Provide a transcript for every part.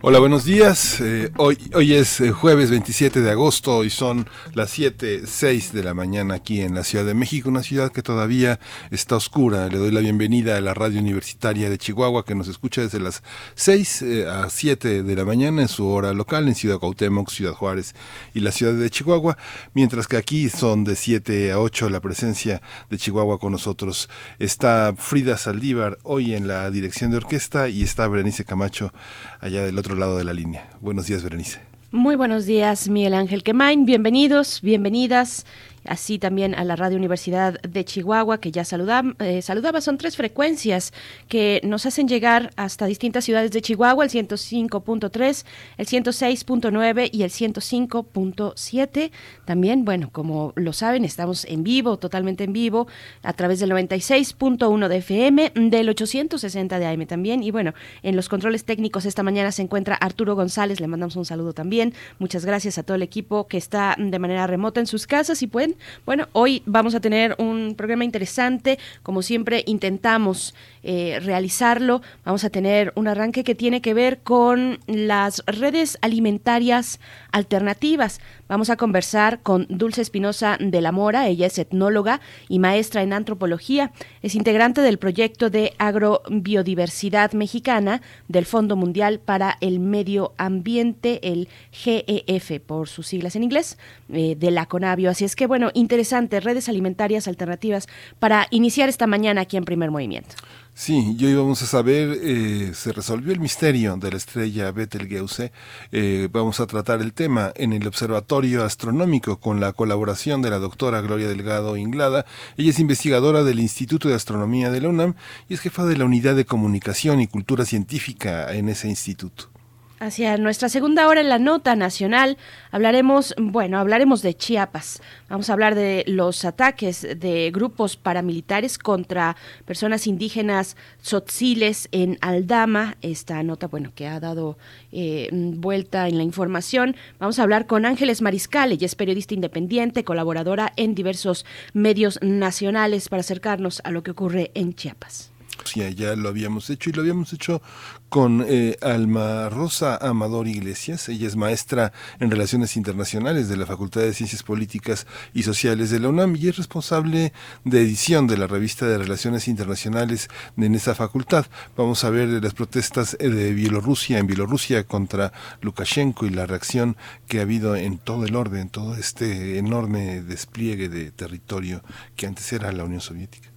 Hola, buenos días. Eh, hoy, hoy es eh, jueves 27 de agosto y son las 7, 6 de la mañana aquí en la Ciudad de México, una ciudad que todavía está oscura. Le doy la bienvenida a la radio universitaria de Chihuahua que nos escucha desde las 6 eh, a 7 de la mañana en su hora local en Ciudad Cuauhtémoc, Ciudad Juárez y la ciudad de Chihuahua, mientras que aquí son de 7 a 8 la presencia de Chihuahua con nosotros. Está Frida Saldívar hoy en la dirección de orquesta y está Berenice Camacho allá del otro lado de la línea. Buenos días, Berenice. Muy buenos días, Miguel Ángel Quemain. Bienvenidos, bienvenidas así también a la Radio Universidad de Chihuahua, que ya eh, saludaba. Son tres frecuencias que nos hacen llegar hasta distintas ciudades de Chihuahua, el 105.3, el 106.9 y el 105.7. También, bueno, como lo saben, estamos en vivo, totalmente en vivo, a través del 96.1 de FM, del 860 de AM también. Y bueno, en los controles técnicos esta mañana se encuentra Arturo González, le mandamos un saludo también. Muchas gracias a todo el equipo que está de manera remota en sus casas y pueden bueno, hoy vamos a tener un programa interesante. Como siempre, intentamos eh, realizarlo. Vamos a tener un arranque que tiene que ver con las redes alimentarias alternativas. Vamos a conversar con Dulce Espinosa de la Mora. Ella es etnóloga y maestra en antropología. Es integrante del proyecto de agrobiodiversidad mexicana del Fondo Mundial para el Medio Ambiente, el GEF por sus siglas en inglés, eh, de la CONAVIO. Así es que, bueno, interesante, redes alimentarias alternativas para iniciar esta mañana aquí en Primer Movimiento. Sí, yo íbamos a saber, eh, se resolvió el misterio de la estrella Betelgeuse. Eh, vamos a tratar el tema en el Observatorio Astronómico con la colaboración de la doctora Gloria Delgado Inglada. Ella es investigadora del Instituto de Astronomía de la UNAM y es jefa de la Unidad de Comunicación y Cultura Científica en ese instituto. Hacia nuestra segunda hora en la nota nacional hablaremos, bueno, hablaremos de Chiapas. Vamos a hablar de los ataques de grupos paramilitares contra personas indígenas tzotziles en Aldama. Esta nota, bueno, que ha dado eh, vuelta en la información. Vamos a hablar con Ángeles Mariscal, ella es periodista independiente, colaboradora en diversos medios nacionales para acercarnos a lo que ocurre en Chiapas ya lo habíamos hecho y lo habíamos hecho con eh, Alma Rosa Amador Iglesias. Ella es maestra en Relaciones Internacionales de la Facultad de Ciencias Políticas y Sociales de la UNAM y es responsable de edición de la revista de Relaciones Internacionales en esa facultad. Vamos a ver las protestas eh, de Bielorrusia en Bielorrusia contra Lukashenko y la reacción que ha habido en todo el orden, todo este enorme despliegue de territorio que antes era la Unión Soviética.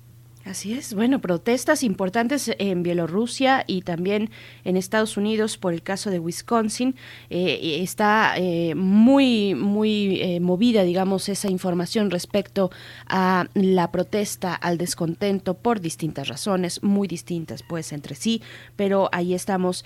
Así es, bueno, protestas importantes en Bielorrusia y también en Estados Unidos por el caso de Wisconsin. Eh, está eh, muy, muy eh, movida, digamos, esa información respecto a la protesta, al descontento por distintas razones, muy distintas pues entre sí, pero ahí estamos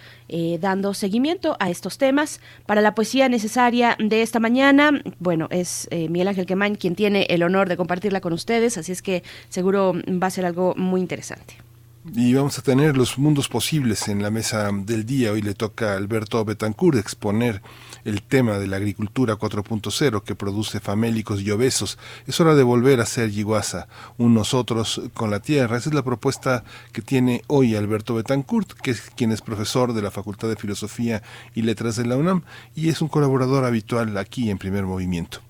dando seguimiento a estos temas. Para la poesía necesaria de esta mañana, bueno, es Miguel Ángel Quemán quien tiene el honor de compartirla con ustedes, así es que seguro va a ser algo muy interesante. Y vamos a tener los mundos posibles en la mesa del día. Hoy le toca a Alberto Betancourt exponer el tema de la agricultura 4.0 que produce famélicos y obesos. Es hora de volver a ser Yiguasa, un nosotros con la tierra. Esa es la propuesta que tiene hoy Alberto Betancourt, que es quien es profesor de la Facultad de Filosofía y Letras de la UNAM y es un colaborador habitual aquí en Primer Movimiento.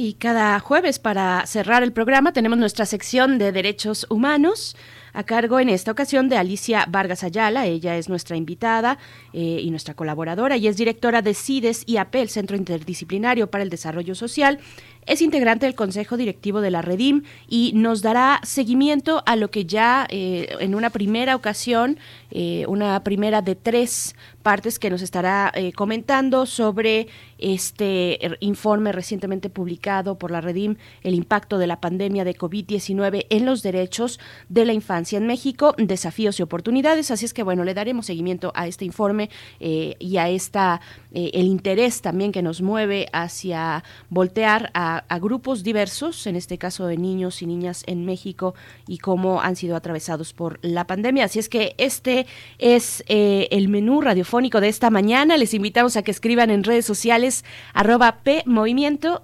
Y cada jueves para cerrar el programa tenemos nuestra sección de derechos humanos a cargo en esta ocasión de Alicia Vargas Ayala. Ella es nuestra invitada eh, y nuestra colaboradora y es directora de CIDES IAP, el Centro Interdisciplinario para el Desarrollo Social es integrante del Consejo Directivo de la Redim y nos dará seguimiento a lo que ya eh, en una primera ocasión, eh, una primera de tres partes que nos estará eh, comentando sobre este er, informe recientemente publicado por la Redim, el impacto de la pandemia de COVID-19 en los derechos de la infancia en México, desafíos y oportunidades. Así es que, bueno, le daremos seguimiento a este informe eh, y a esta, eh, el interés también que nos mueve hacia voltear a, grupos diversos, en este caso de niños y niñas en México y cómo han sido atravesados por la pandemia. Así es que este es el menú radiofónico de esta mañana. Les invitamos a que escriban en redes sociales arroba.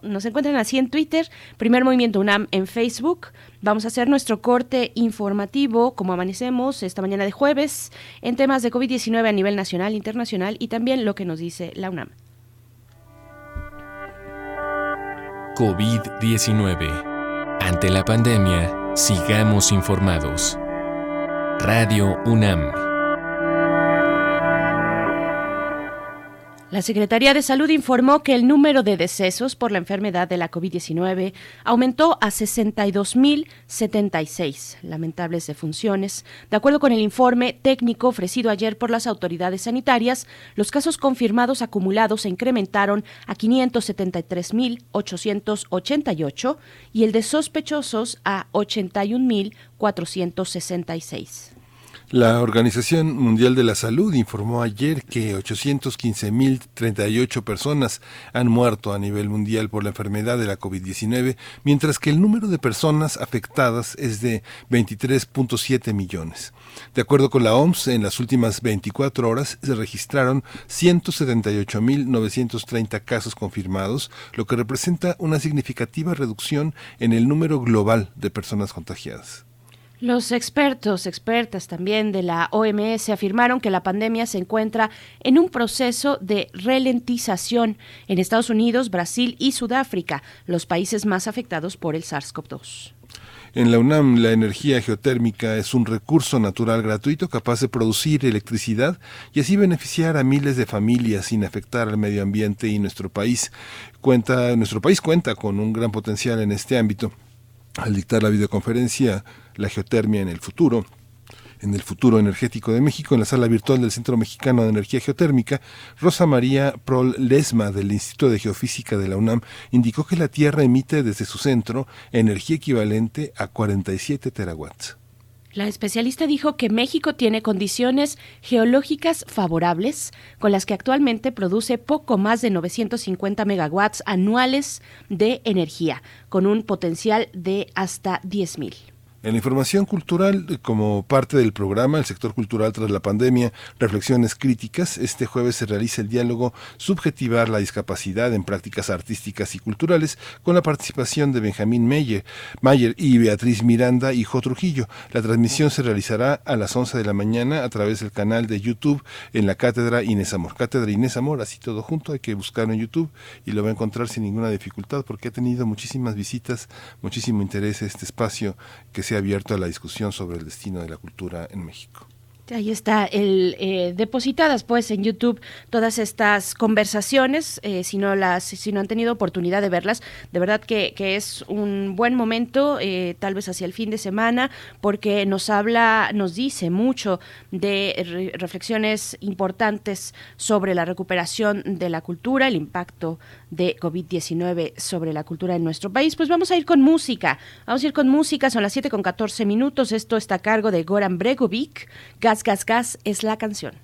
Nos encuentran así en Twitter, Primer Movimiento UNAM en Facebook. Vamos a hacer nuestro corte informativo, como amanecemos esta mañana de jueves, en temas de COVID-19 a nivel nacional, internacional y también lo que nos dice la UNAM. COVID-19. Ante la pandemia, sigamos informados. Radio UNAM. La Secretaría de Salud informó que el número de decesos por la enfermedad de la COVID-19 aumentó a 62.076 lamentables defunciones. De acuerdo con el informe técnico ofrecido ayer por las autoridades sanitarias, los casos confirmados acumulados se incrementaron a 573.888 y el de sospechosos a 81.466. La Organización Mundial de la Salud informó ayer que 815.038 personas han muerto a nivel mundial por la enfermedad de la COVID-19, mientras que el número de personas afectadas es de 23.7 millones. De acuerdo con la OMS, en las últimas 24 horas se registraron 178.930 casos confirmados, lo que representa una significativa reducción en el número global de personas contagiadas. Los expertos, expertas también de la OMS afirmaron que la pandemia se encuentra en un proceso de ralentización en Estados Unidos, Brasil y Sudáfrica, los países más afectados por el SARS-CoV-2. En la UNAM, la energía geotérmica es un recurso natural gratuito capaz de producir electricidad y así beneficiar a miles de familias sin afectar al medio ambiente y nuestro país cuenta, nuestro país cuenta con un gran potencial en este ámbito. Al dictar la videoconferencia la geotermia en el futuro, en el futuro energético de México, en la sala virtual del Centro Mexicano de Energía Geotérmica, Rosa María Prol Lesma del Instituto de Geofísica de la UNAM indicó que la Tierra emite desde su centro energía equivalente a 47 terawatts. La especialista dijo que México tiene condiciones geológicas favorables, con las que actualmente produce poco más de 950 megawatts anuales de energía, con un potencial de hasta 10.000. En la información cultural, como parte del programa El sector cultural tras la pandemia, reflexiones críticas, este jueves se realiza el diálogo Subjetivar la discapacidad en prácticas artísticas y culturales con la participación de Benjamín Meyer, Mayer y Beatriz Miranda y Jo Trujillo. La transmisión se realizará a las 11 de la mañana a través del canal de YouTube en la Cátedra Inés Amor. Cátedra Inés Amor, así todo junto, hay que buscarlo en YouTube y lo va a encontrar sin ninguna dificultad porque ha tenido muchísimas visitas, muchísimo interés este espacio que se abierto a la discusión sobre el destino de la cultura en México. Ahí está, eh, depositadas pues en YouTube todas estas conversaciones, eh, si, no las, si no han tenido oportunidad de verlas, de verdad que, es un buen momento, eh, tal vez hacia el fin de semana, porque nos habla, nos dice mucho de reflexiones importantes sobre la recuperación de la cultura, el impacto de COVID-19 sobre la cultura en nuestro país. Pues vamos a ir con música, vamos a ir con música, son las 7 con 14 minutos, esto está a cargo de Goran Bregovic, Gas Gas Gas es la canción.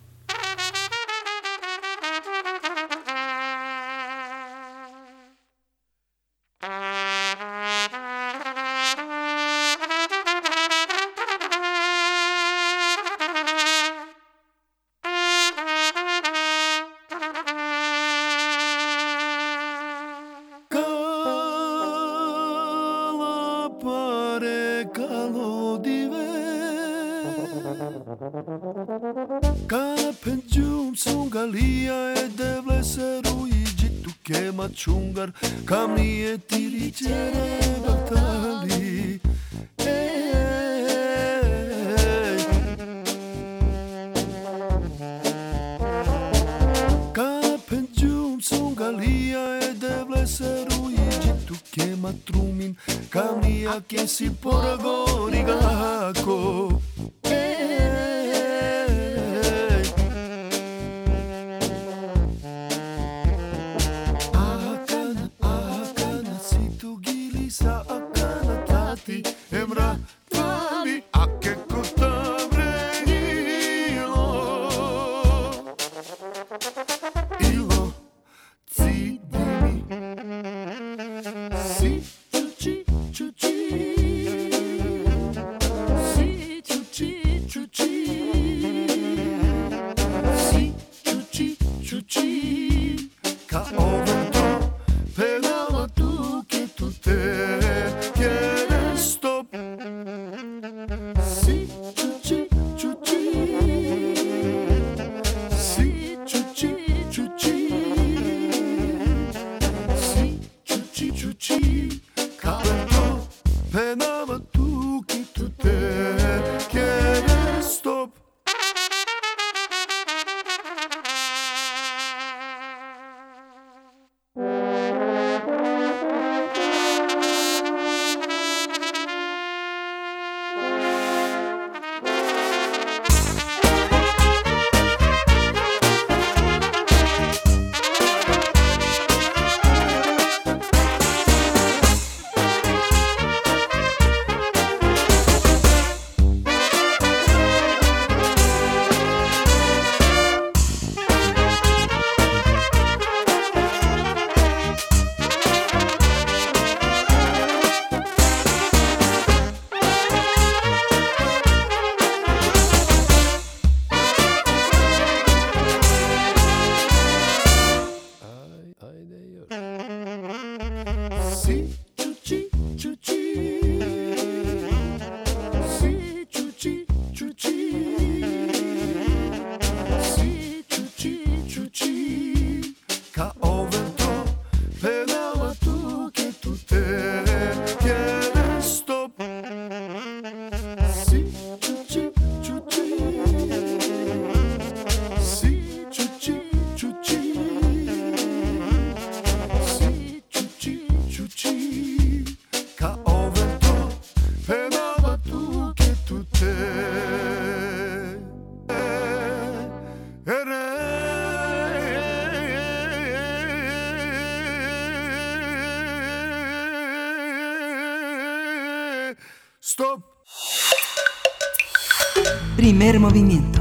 Movimiento.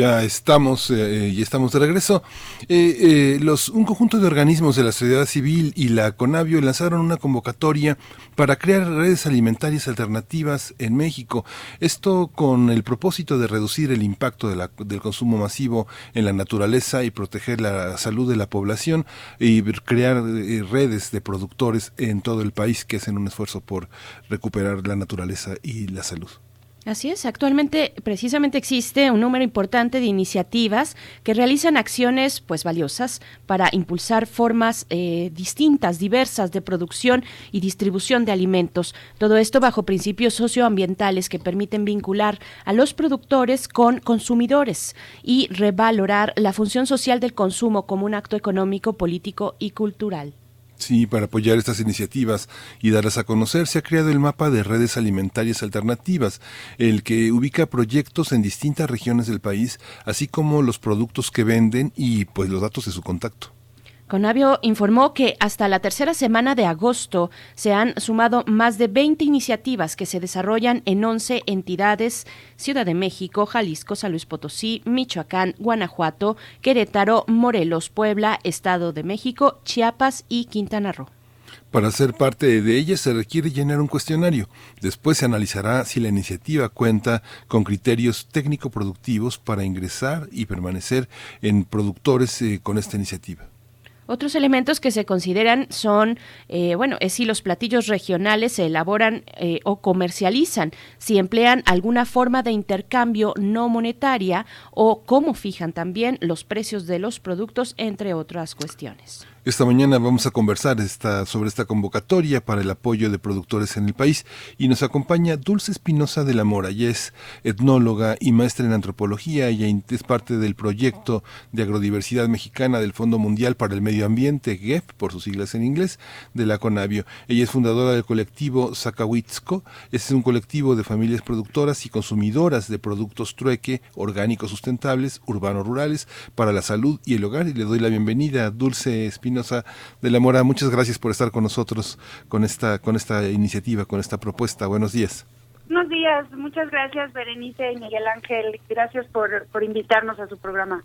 Ya estamos eh, y estamos de regreso. Eh, eh, los, un conjunto de organismos de la sociedad civil y la CONAVIO lanzaron una convocatoria para crear redes alimentarias alternativas en México. Esto con el propósito de reducir el impacto de la- del consumo masivo en la naturaleza y proteger la salud de la población y crear eh, redes de productores en todo el país que hacen un esfuerzo por recuperar la naturaleza y la salud. Así es, actualmente precisamente existe un número importante de iniciativas que realizan acciones pues valiosas para impulsar formas eh, distintas, diversas de producción y distribución de alimentos. Todo esto bajo principios socioambientales que permiten vincular a los productores con consumidores y revalorar la función social del consumo como un acto económico, político y cultural. Sí, para apoyar estas iniciativas y darlas a conocer, se ha creado el mapa de redes alimentarias alternativas, el que ubica proyectos en distintas regiones del país, así como los productos que venden y pues los datos de su contacto. Conavio informó que hasta la tercera semana de agosto se han sumado más de 20 iniciativas que se desarrollan en 11 entidades, Ciudad de México, Jalisco, San Luis Potosí, Michoacán, Guanajuato, Querétaro, Morelos, Puebla, Estado de México, Chiapas y Quintana Roo. Para ser parte de ellas se requiere llenar un cuestionario. Después se analizará si la iniciativa cuenta con criterios técnico-productivos para ingresar y permanecer en productores eh, con esta iniciativa. Otros elementos que se consideran son, eh, bueno, es si los platillos regionales se elaboran eh, o comercializan, si emplean alguna forma de intercambio no monetaria o cómo fijan también los precios de los productos, entre otras cuestiones. Esta mañana vamos a conversar sobre esta convocatoria para el apoyo de productores en el país y nos acompaña Dulce Espinosa de la Mora. Ella es etnóloga y maestra en antropología. Ella es parte del proyecto de agrodiversidad mexicana del Fondo Mundial para el Medio Ambiente, GEF, por sus siglas en inglés, de la CONAVIO. Ella es fundadora del colectivo Zacahuitzco. Este es un colectivo de familias productoras y consumidoras de productos trueque, orgánicos sustentables, urbanos rurales, para la salud y el hogar. Y le doy la bienvenida a Dulce Espinosa de la Mora. Muchas gracias por estar con nosotros con esta, con esta iniciativa, con esta propuesta. Buenos días. Buenos días, muchas gracias Berenice y Miguel Ángel. Gracias por, por invitarnos a su programa.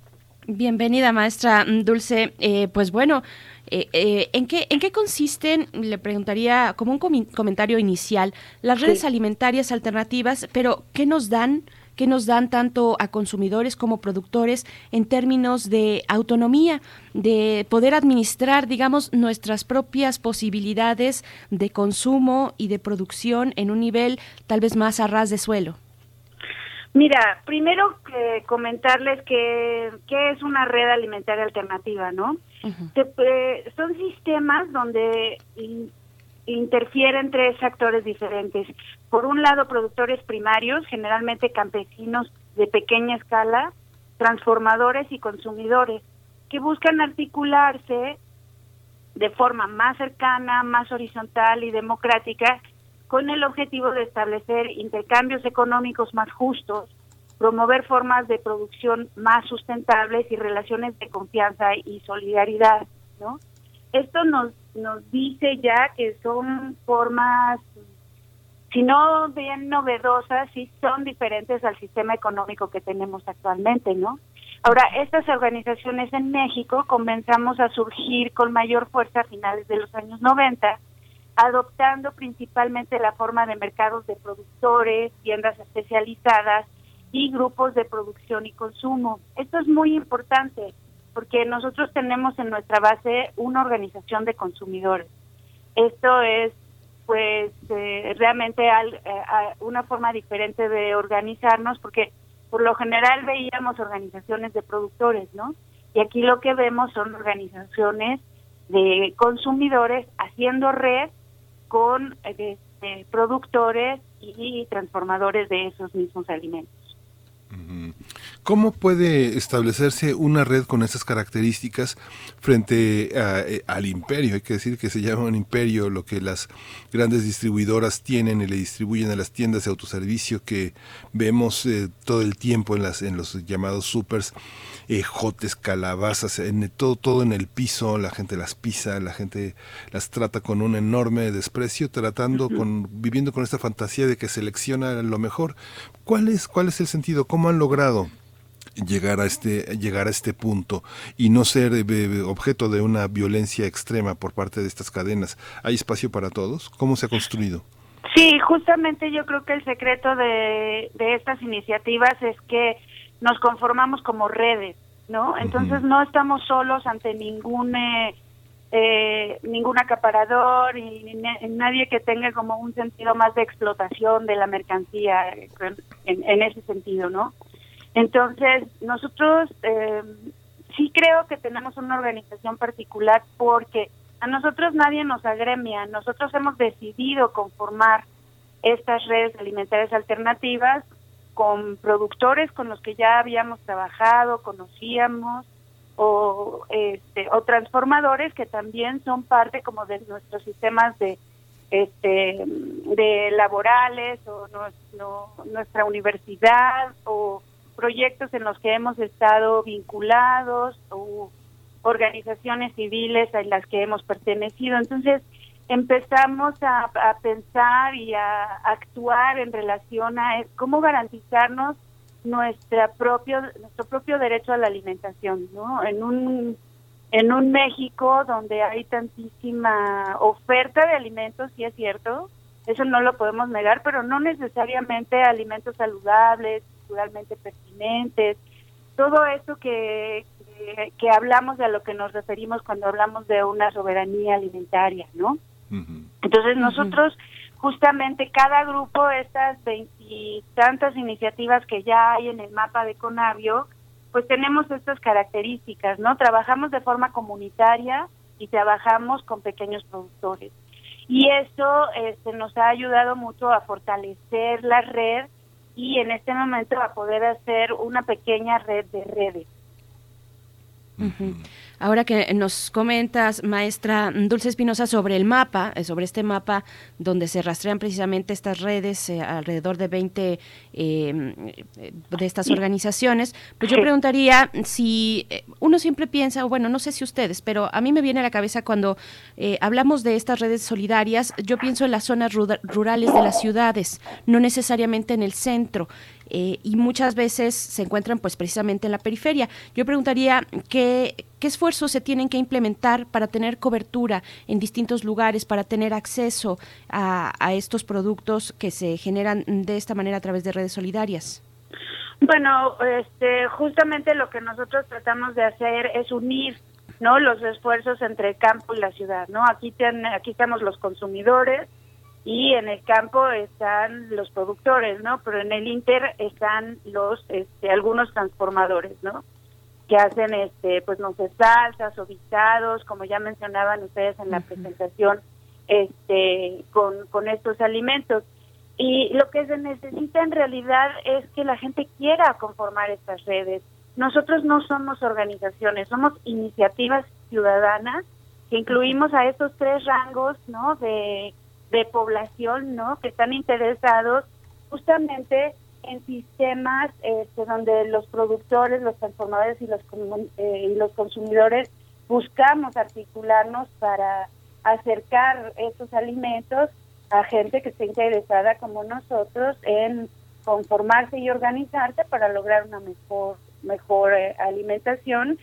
Bienvenida, maestra Dulce. Eh, pues bueno, eh, eh, ¿en, qué, ¿en qué consisten, le preguntaría como un comentario inicial, las redes sí. alimentarias alternativas, pero qué nos dan? Que nos dan tanto a consumidores como productores en términos de autonomía, de poder administrar, digamos, nuestras propias posibilidades de consumo y de producción en un nivel tal vez más a ras de suelo. Mira, primero que comentarles que, que es una red alimentaria alternativa, ¿no? Uh -huh. Te, eh, son sistemas donde interfieren tres actores diferentes. Por un lado, productores primarios, generalmente campesinos de pequeña escala, transformadores y consumidores, que buscan articularse de forma más cercana, más horizontal y democrática, con el objetivo de establecer intercambios económicos más justos, promover formas de producción más sustentables y relaciones de confianza y solidaridad, ¿no? Esto nos nos dice ya que son formas, si no bien novedosas, sí son diferentes al sistema económico que tenemos actualmente, ¿no? Ahora, estas organizaciones en México comenzamos a surgir con mayor fuerza a finales de los años 90, adoptando principalmente la forma de mercados de productores, tiendas especializadas y grupos de producción y consumo. Esto es muy importante porque nosotros tenemos en nuestra base una organización de consumidores. Esto es pues eh, realmente al, eh, una forma diferente de organizarnos porque por lo general veíamos organizaciones de productores, ¿no? Y aquí lo que vemos son organizaciones de consumidores haciendo red con eh, de, productores y transformadores de esos mismos alimentos. ¿Cómo puede establecerse una red con esas características frente a, eh, al imperio? Hay que decir que se llama un imperio lo que las grandes distribuidoras tienen y le distribuyen a las tiendas de autoservicio que vemos eh, todo el tiempo en, las, en los llamados supers, ejotes, calabazas, en, todo, todo en el piso, la gente las pisa, la gente las trata con un enorme desprecio, tratando, con, viviendo con esta fantasía de que selecciona lo mejor. ¿Cuál es, cuál es el sentido? ¿Cómo han logrado llegar a este llegar a este punto y no ser eh, objeto de una violencia extrema por parte de estas cadenas. ¿Hay espacio para todos? ¿Cómo se ha construido? Sí, justamente yo creo que el secreto de, de estas iniciativas es que nos conformamos como redes, ¿no? Entonces uh -huh. no estamos solos ante ningún eh, eh, ningún acaparador y nadie que tenga como un sentido más de explotación de la mercancía en, en ese sentido, ¿no? Entonces, nosotros eh, sí creo que tenemos una organización particular porque a nosotros nadie nos agremia, nosotros hemos decidido conformar estas redes alimentarias alternativas con productores con los que ya habíamos trabajado, conocíamos, o, este, o transformadores que también son parte como de nuestros sistemas de este de laborales o no, nuestra universidad o proyectos en los que hemos estado vinculados o organizaciones civiles en las que hemos pertenecido. Entonces empezamos a, a pensar y a actuar en relación a cómo garantizarnos nuestra propio nuestro propio derecho a la alimentación, ¿no? En un en un México donde hay tantísima oferta de alimentos, sí es cierto, eso no lo podemos negar, pero no necesariamente alimentos saludables, culturalmente pertinentes, todo eso que, que, que, hablamos de a lo que nos referimos cuando hablamos de una soberanía alimentaria, ¿no? Uh -huh. Entonces nosotros, uh -huh. justamente cada grupo, estas veintitantas iniciativas que ya hay en el mapa de Conavio, pues tenemos estas características, ¿no? Trabajamos de forma comunitaria, y trabajamos con pequeños productores. Y eso este, nos ha ayudado mucho a fortalecer la red y en este momento a poder hacer una pequeña red de redes. Ahora que nos comentas, maestra Dulce Espinosa, sobre el mapa, eh, sobre este mapa donde se rastrean precisamente estas redes, eh, alrededor de 20 eh, de estas organizaciones, pues yo preguntaría si eh, uno siempre piensa, o bueno, no sé si ustedes, pero a mí me viene a la cabeza cuando eh, hablamos de estas redes solidarias, yo pienso en las zonas rurales de las ciudades, no necesariamente en el centro. Eh, y muchas veces se encuentran pues precisamente en la periferia. Yo preguntaría qué, qué esfuerzos se tienen que implementar para tener cobertura en distintos lugares, para tener acceso a, a estos productos que se generan de esta manera a través de redes solidarias. Bueno, este, justamente lo que nosotros tratamos de hacer es unir, ¿no? Los esfuerzos entre el campo y la ciudad, ¿no? Aquí ten- aquí estamos los consumidores y en el campo están los productores, ¿no? Pero en el Inter están los, este, algunos transformadores, ¿no? Que hacen, este, pues no sé, salsas o guisados, como ya mencionaban ustedes en la presentación, este, con, con estos alimentos. Y lo que se necesita en realidad es que la gente quiera conformar estas redes. Nosotros no somos organizaciones, somos iniciativas ciudadanas que incluimos a estos tres rangos, ¿no? De, de población, ¿no? Que están interesados justamente en sistemas este, donde los productores, los transformadores y los eh, y los consumidores buscamos articularnos para acercar estos alimentos a gente que esté interesada como nosotros en conformarse y organizarse para lograr una mejor mejor eh, alimentación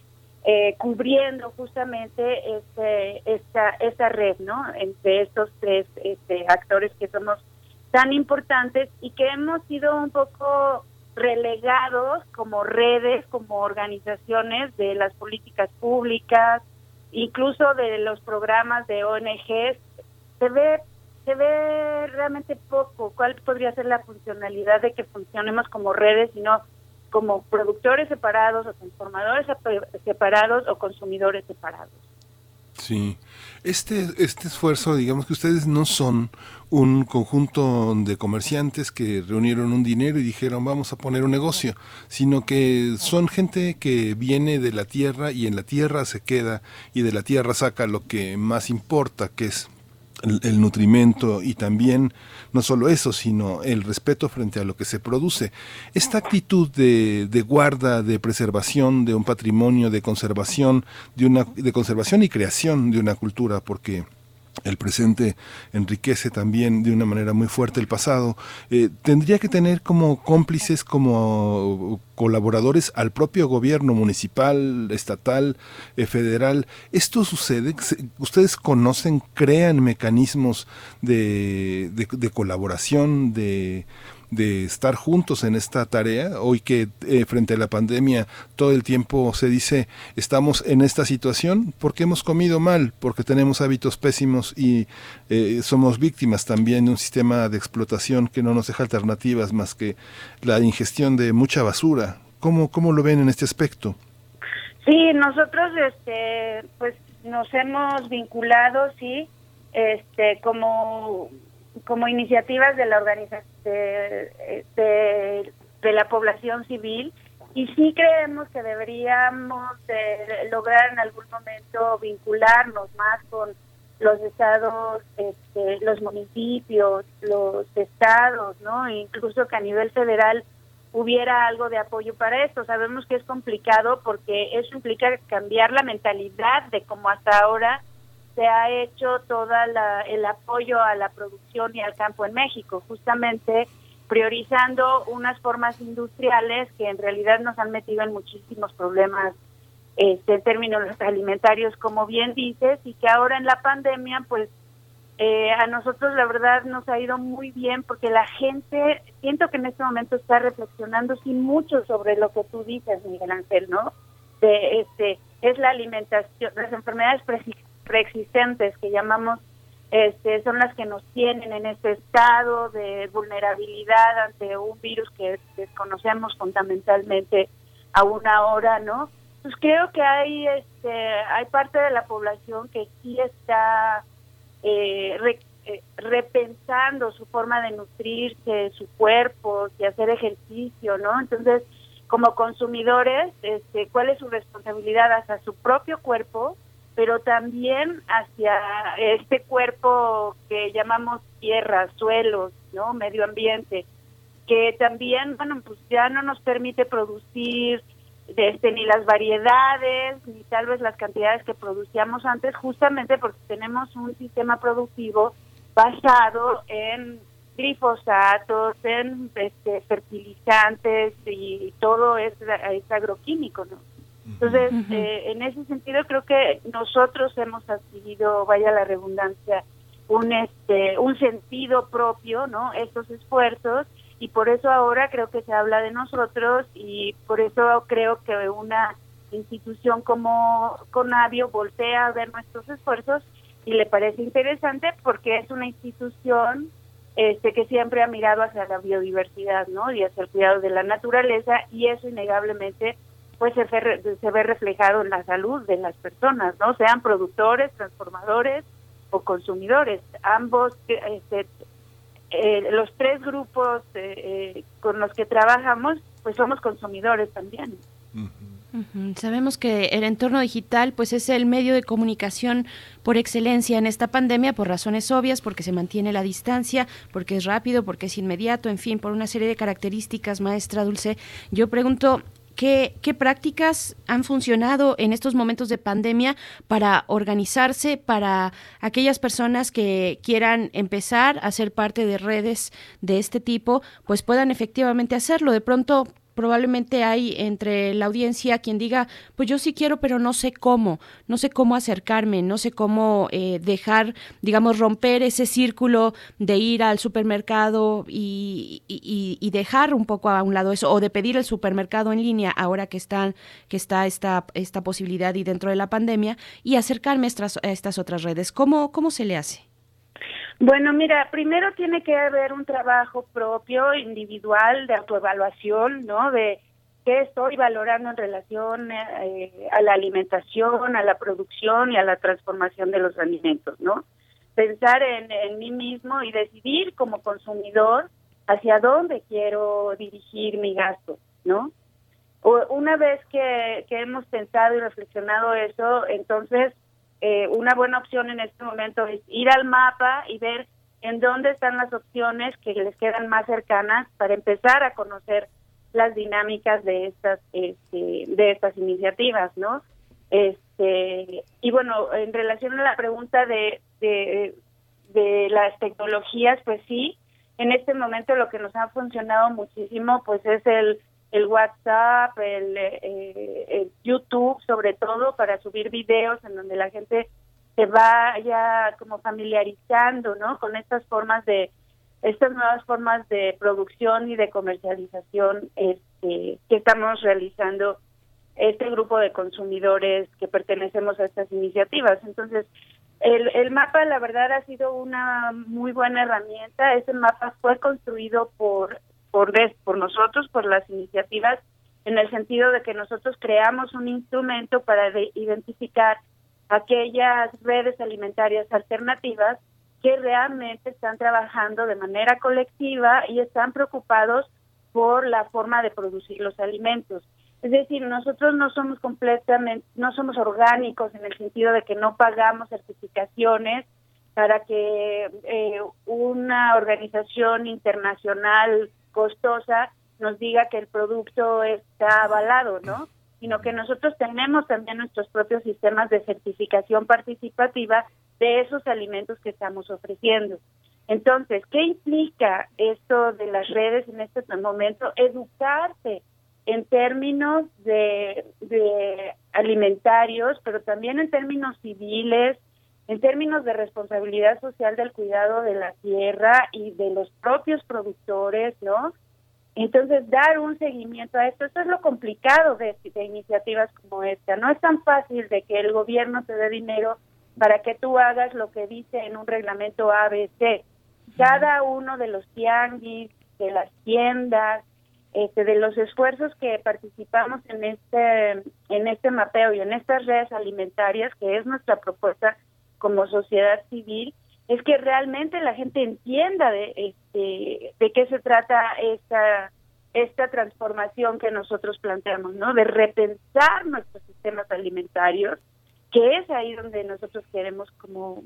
eh, cubriendo justamente este esta esta red no entre estos tres este, actores que somos tan importantes y que hemos sido un poco relegados como redes como organizaciones de las políticas públicas incluso de los programas de ONGs se ve se ve realmente poco cuál podría ser la funcionalidad de que funcionemos como redes y no como productores separados o transformadores sepa- separados o consumidores separados. Sí, este, este esfuerzo, digamos que ustedes no son un conjunto de comerciantes que reunieron un dinero y dijeron vamos a poner un negocio, sino que son gente que viene de la tierra y en la tierra se queda y de la tierra saca lo que más importa, que es el, nutrimento y también no solo eso, sino el respeto frente a lo que se produce. Esta actitud de, de guarda, de preservación de un patrimonio, de conservación, de una de conservación y creación de una cultura, porque el presente enriquece también de una manera muy fuerte el pasado, eh, tendría que tener como cómplices, como colaboradores al propio gobierno municipal, estatal, eh, federal. ¿Esto sucede? ¿Ustedes conocen, crean mecanismos de- de colaboración, de, de estar juntos en esta tarea? Hoy que eh, frente a la pandemia todo el tiempo se dice estamos en esta situación porque hemos comido mal, porque tenemos hábitos pésimos y eh, somos víctimas también de un sistema de explotación que no nos deja alternativas más que la ingestión de mucha basura. ¿Cómo, cómo lo ven en este aspecto? Sí, nosotros este pues nos hemos vinculado sí este como como iniciativas de la organización de, de, la población civil y sí creemos que deberíamos de lograr en algún momento vincularnos más con los estados, este, los municipios, los estados, ¿no? E incluso que a nivel federal hubiera algo de apoyo para esto. Sabemos que es complicado porque eso implica cambiar la mentalidad de cómo hasta ahora se ha hecho toda la, el apoyo a la producción y al campo en México, justamente priorizando unas formas industriales que en realidad nos han metido en muchísimos problemas este, en términos alimentarios, como bien dices, y que ahora en la pandemia, pues eh, a nosotros la verdad nos ha ido muy bien porque la gente, siento que en este momento está reflexionando sí mucho sobre lo que tú dices, Miguel Ángel, ¿no? De, este, es la alimentación, las enfermedades preexistentes que llamamos, este, son las que nos tienen en este estado de vulnerabilidad ante un virus que desconocemos fundamentalmente aún ahora, ¿no? Pues creo que hay, este, hay parte de la población que sí está eh, re- eh, repensando su forma de nutrirse, su cuerpo, de hacer ejercicio, ¿no? Entonces, como consumidores, este, ¿cuál es su responsabilidad hacia su propio cuerpo, pero también hacia este cuerpo que llamamos tierra, suelos, ¿no? Medio ambiente, que también, bueno, pues ya no nos permite producir este, ni las variedades, ni tal vez las cantidades que producíamos antes, justamente porque tenemos un sistema productivo basado en glifosatos, en este, fertilizantes y todo es, es agroquímico, ¿no? Entonces, eh, en ese sentido creo que nosotros hemos adquirido, vaya la redundancia, un este un sentido propio, ¿no? Estos esfuerzos y por eso ahora creo que se habla de nosotros y por eso creo que una institución como Conavio voltea a ver nuestros esfuerzos y le parece interesante porque es una institución este que siempre ha mirado hacia la biodiversidad, ¿no? Y hacia el cuidado de la naturaleza y eso innegablemente pues se ve, se ve reflejado en la salud de las personas, ¿no? Sean productores, transformadores o consumidores. Ambos, este, eh, los tres grupos eh, eh, con los que trabajamos, pues somos consumidores también. Sabemos que el entorno digital pues es el medio de comunicación por excelencia en esta pandemia por razones obvias, porque se mantiene la distancia, porque es rápido, porque es inmediato, en fin, por una serie de características, maestra Dulce. Yo pregunto, ¿Qué, ¿Qué prácticas han funcionado en estos momentos de pandemia para organizarse, para aquellas personas que quieran empezar a ser parte de redes de este tipo, pues puedan efectivamente hacerlo? De pronto probablemente hay entre la audiencia quien diga, pues yo sí quiero, pero no sé cómo, no sé cómo acercarme, no sé cómo eh, dejar, digamos, romper ese círculo de ir al supermercado y, dejar un poco a un lado eso, o de pedir el supermercado en línea ahora que están, que está esta, esta posibilidad y dentro de la pandemia, y acercarme a estas, a estas otras redes. ¿Cómo, ¿Cómo se le hace? Bueno, mira, primero tiene que haber un trabajo propio, individual, de autoevaluación, ¿no? De qué estoy valorando en relación eh, a la alimentación, a la producción y a la transformación de los alimentos, ¿no? Pensar en, en mí mismo y decidir como consumidor hacia dónde quiero dirigir mi gasto, ¿no? Una vez que, que hemos pensado y reflexionado eso, entonces eh, una buena opción en este momento es ir al mapa y ver en dónde están las opciones que les quedan más cercanas para empezar a conocer las dinámicas de estas este, de estas iniciativas, ¿no? Este y bueno, en relación a la pregunta de, de de las tecnologías, pues sí, en este momento lo que nos ha funcionado muchísimo, pues es el el WhatsApp, el, eh, el, YouTube, sobre todo para subir videos en donde la gente se vaya como familiarizando, ¿no? Con estas formas de estas nuevas formas de producción y de comercialización este, que estamos realizando este grupo de consumidores que pertenecemos a estas iniciativas. Entonces, el, el mapa, la verdad, ha sido una muy buena herramienta. Ese mapa fue construido por por, por nosotros, por las iniciativas, en el sentido de que nosotros creamos un instrumento para identificar aquellas redes alimentarias alternativas que realmente están trabajando de manera colectiva y están preocupados por la forma de producir los alimentos. Es decir, nosotros no somos completamente, no somos orgánicos en el sentido de que no pagamos certificaciones para que eh, una organización internacional costosa nos diga que el producto está avalado, ¿no? Sino que nosotros tenemos también nuestros propios sistemas de certificación participativa de esos alimentos que estamos ofreciendo. Entonces, ¿qué implica esto de las redes en este momento? Educarse en términos de, de alimentarios, pero también en términos civiles, en términos de responsabilidad social del cuidado de la tierra y de los propios productores, ¿no? Entonces, dar un seguimiento a esto, esto es lo complicado de, de, iniciativas como esta. No es tan fácil de que el gobierno te dé dinero para que tú hagas lo que dice en un reglamento ABC. Cada uno de los tianguis, de las tiendas, este, de los esfuerzos que participamos en este en este mapeo y en estas redes alimentarias que es nuestra propuesta como sociedad civil es que realmente la gente entienda de este de qué se trata esta esta transformación que nosotros planteamos, ¿no? De repensar nuestros sistemas alimentarios, que es ahí donde nosotros queremos como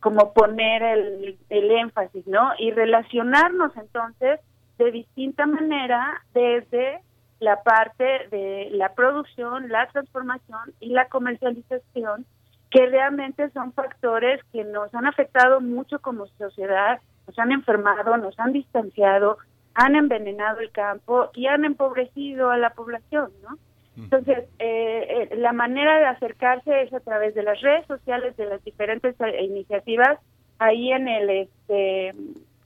como poner el, el énfasis, ¿no? Y relacionarnos entonces de distinta manera desde la parte de la producción, la transformación y la comercialización, que realmente son factores que nos han afectado mucho como sociedad, nos han enfermado, nos han distanciado, han envenenado el campo y han empobrecido a la población, ¿no? Entonces, eh, eh, la manera de acercarse es a través de las redes sociales, de las diferentes eh, iniciativas. Ahí en el este,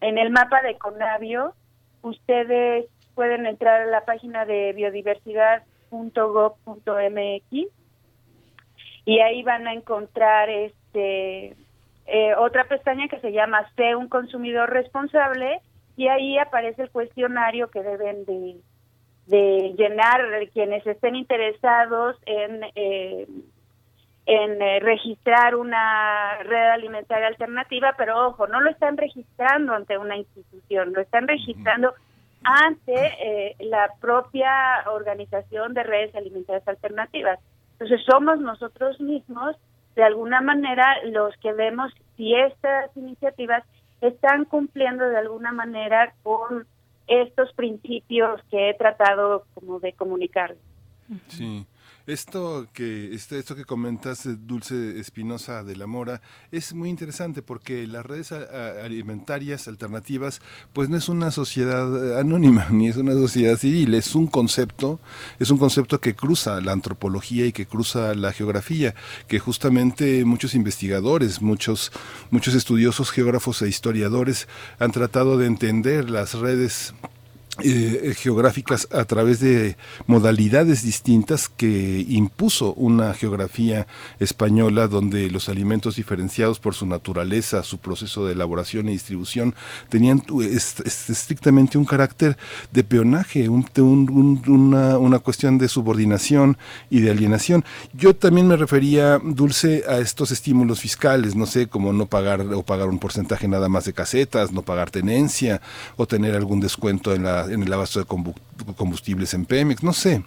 en el mapa de Conavio, ustedes pueden entrar a la página de biodiversidad.gov.mx y ahí van a encontrar este eh, otra pestaña que se llama Sé un consumidor responsable y ahí aparece el cuestionario que deben de, de llenar quienes estén interesados en eh, en eh, registrar una red alimentaria alternativa, pero ojo, no lo están registrando ante una institución, lo están registrando ante eh, la propia organización de redes alimentarias alternativas. Entonces somos nosotros mismos, de alguna manera, los que vemos si estas iniciativas están cumpliendo de alguna manera con estos principios que he tratado como de comunicar. Sí. Esto que, este, esto que comentas, eh, Dulce Espinosa de la Mora, es muy interesante porque las redes alimentarias alternativas, pues no es una sociedad eh, anónima, ni es una sociedad civil, es un concepto, es un concepto que cruza la antropología y que cruza la geografía, que justamente muchos investigadores, muchos, muchos estudiosos, geógrafos e historiadores han tratado de entender las redes eh, geográficas a través de modalidades distintas que impuso una geografía española donde los alimentos diferenciados por su naturaleza, su proceso de elaboración y distribución tenían estrictamente un carácter de peonaje, una, una cuestión de subordinación y de alienación. Yo también me refería, Dulce, a estos estímulos fiscales, no sé, como no pagar o pagar un porcentaje nada más de casetas, no pagar tenencia o tener algún descuento en la en el abasto de combustibles en Pemex, no sé.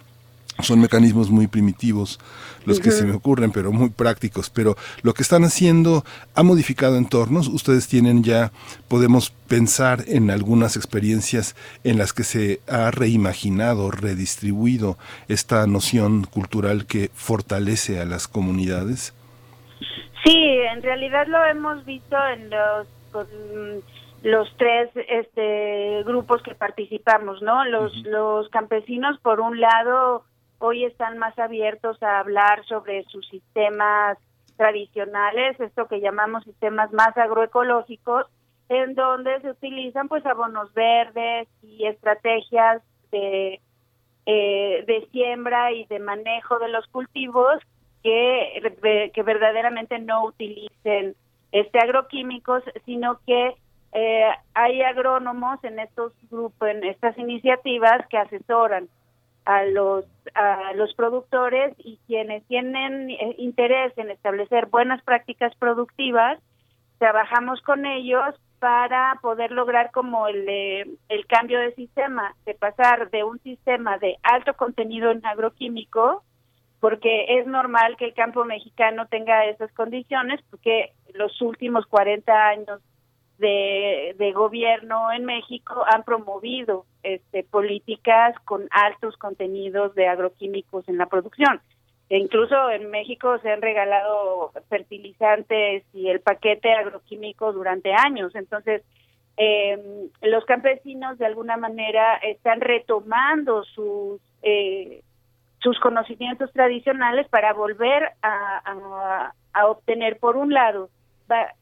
Son mecanismos muy primitivos los que se me ocurren, pero muy prácticos. Pero lo que están haciendo ha modificado entornos. Ustedes tienen ya, podemos pensar en algunas experiencias en las que se ha reimaginado, redistribuido esta noción cultural que fortalece a las comunidades. Sí, en realidad lo hemos visto en los los tres este grupos que participamos, ¿no? Los los campesinos por un lado hoy están más abiertos a hablar sobre sus sistemas tradicionales, esto que llamamos sistemas más agroecológicos, en donde se utilizan pues abonos verdes y estrategias de eh, de siembra y de manejo de los cultivos que, que verdaderamente no utilicen este agroquímicos, sino que eh, hay agrónomos en estos grupos, en estas iniciativas que asesoran a los a los productores y quienes tienen eh, interés en establecer buenas prácticas productivas trabajamos con ellos para poder lograr como el el cambio de sistema de pasar de un sistema de alto contenido en agroquímico porque es normal que el campo mexicano tenga esas condiciones porque los últimos 40 años de, gobierno en México han promovido este, políticas con altos contenidos de agroquímicos en la producción. E incluso en México se han regalado fertilizantes y el paquete agroquímico durante años. Entonces, eh, los campesinos de alguna manera están retomando sus eh, sus conocimientos tradicionales para volver a, a obtener, por un lado,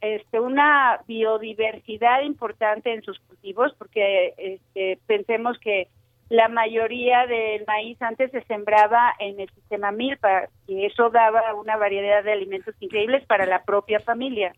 este, una biodiversidad importante en sus cultivos, porque este, pensemos que la mayoría del maíz antes se sembraba en el sistema milpa y eso daba una variedad de alimentos increíbles para la propia familia.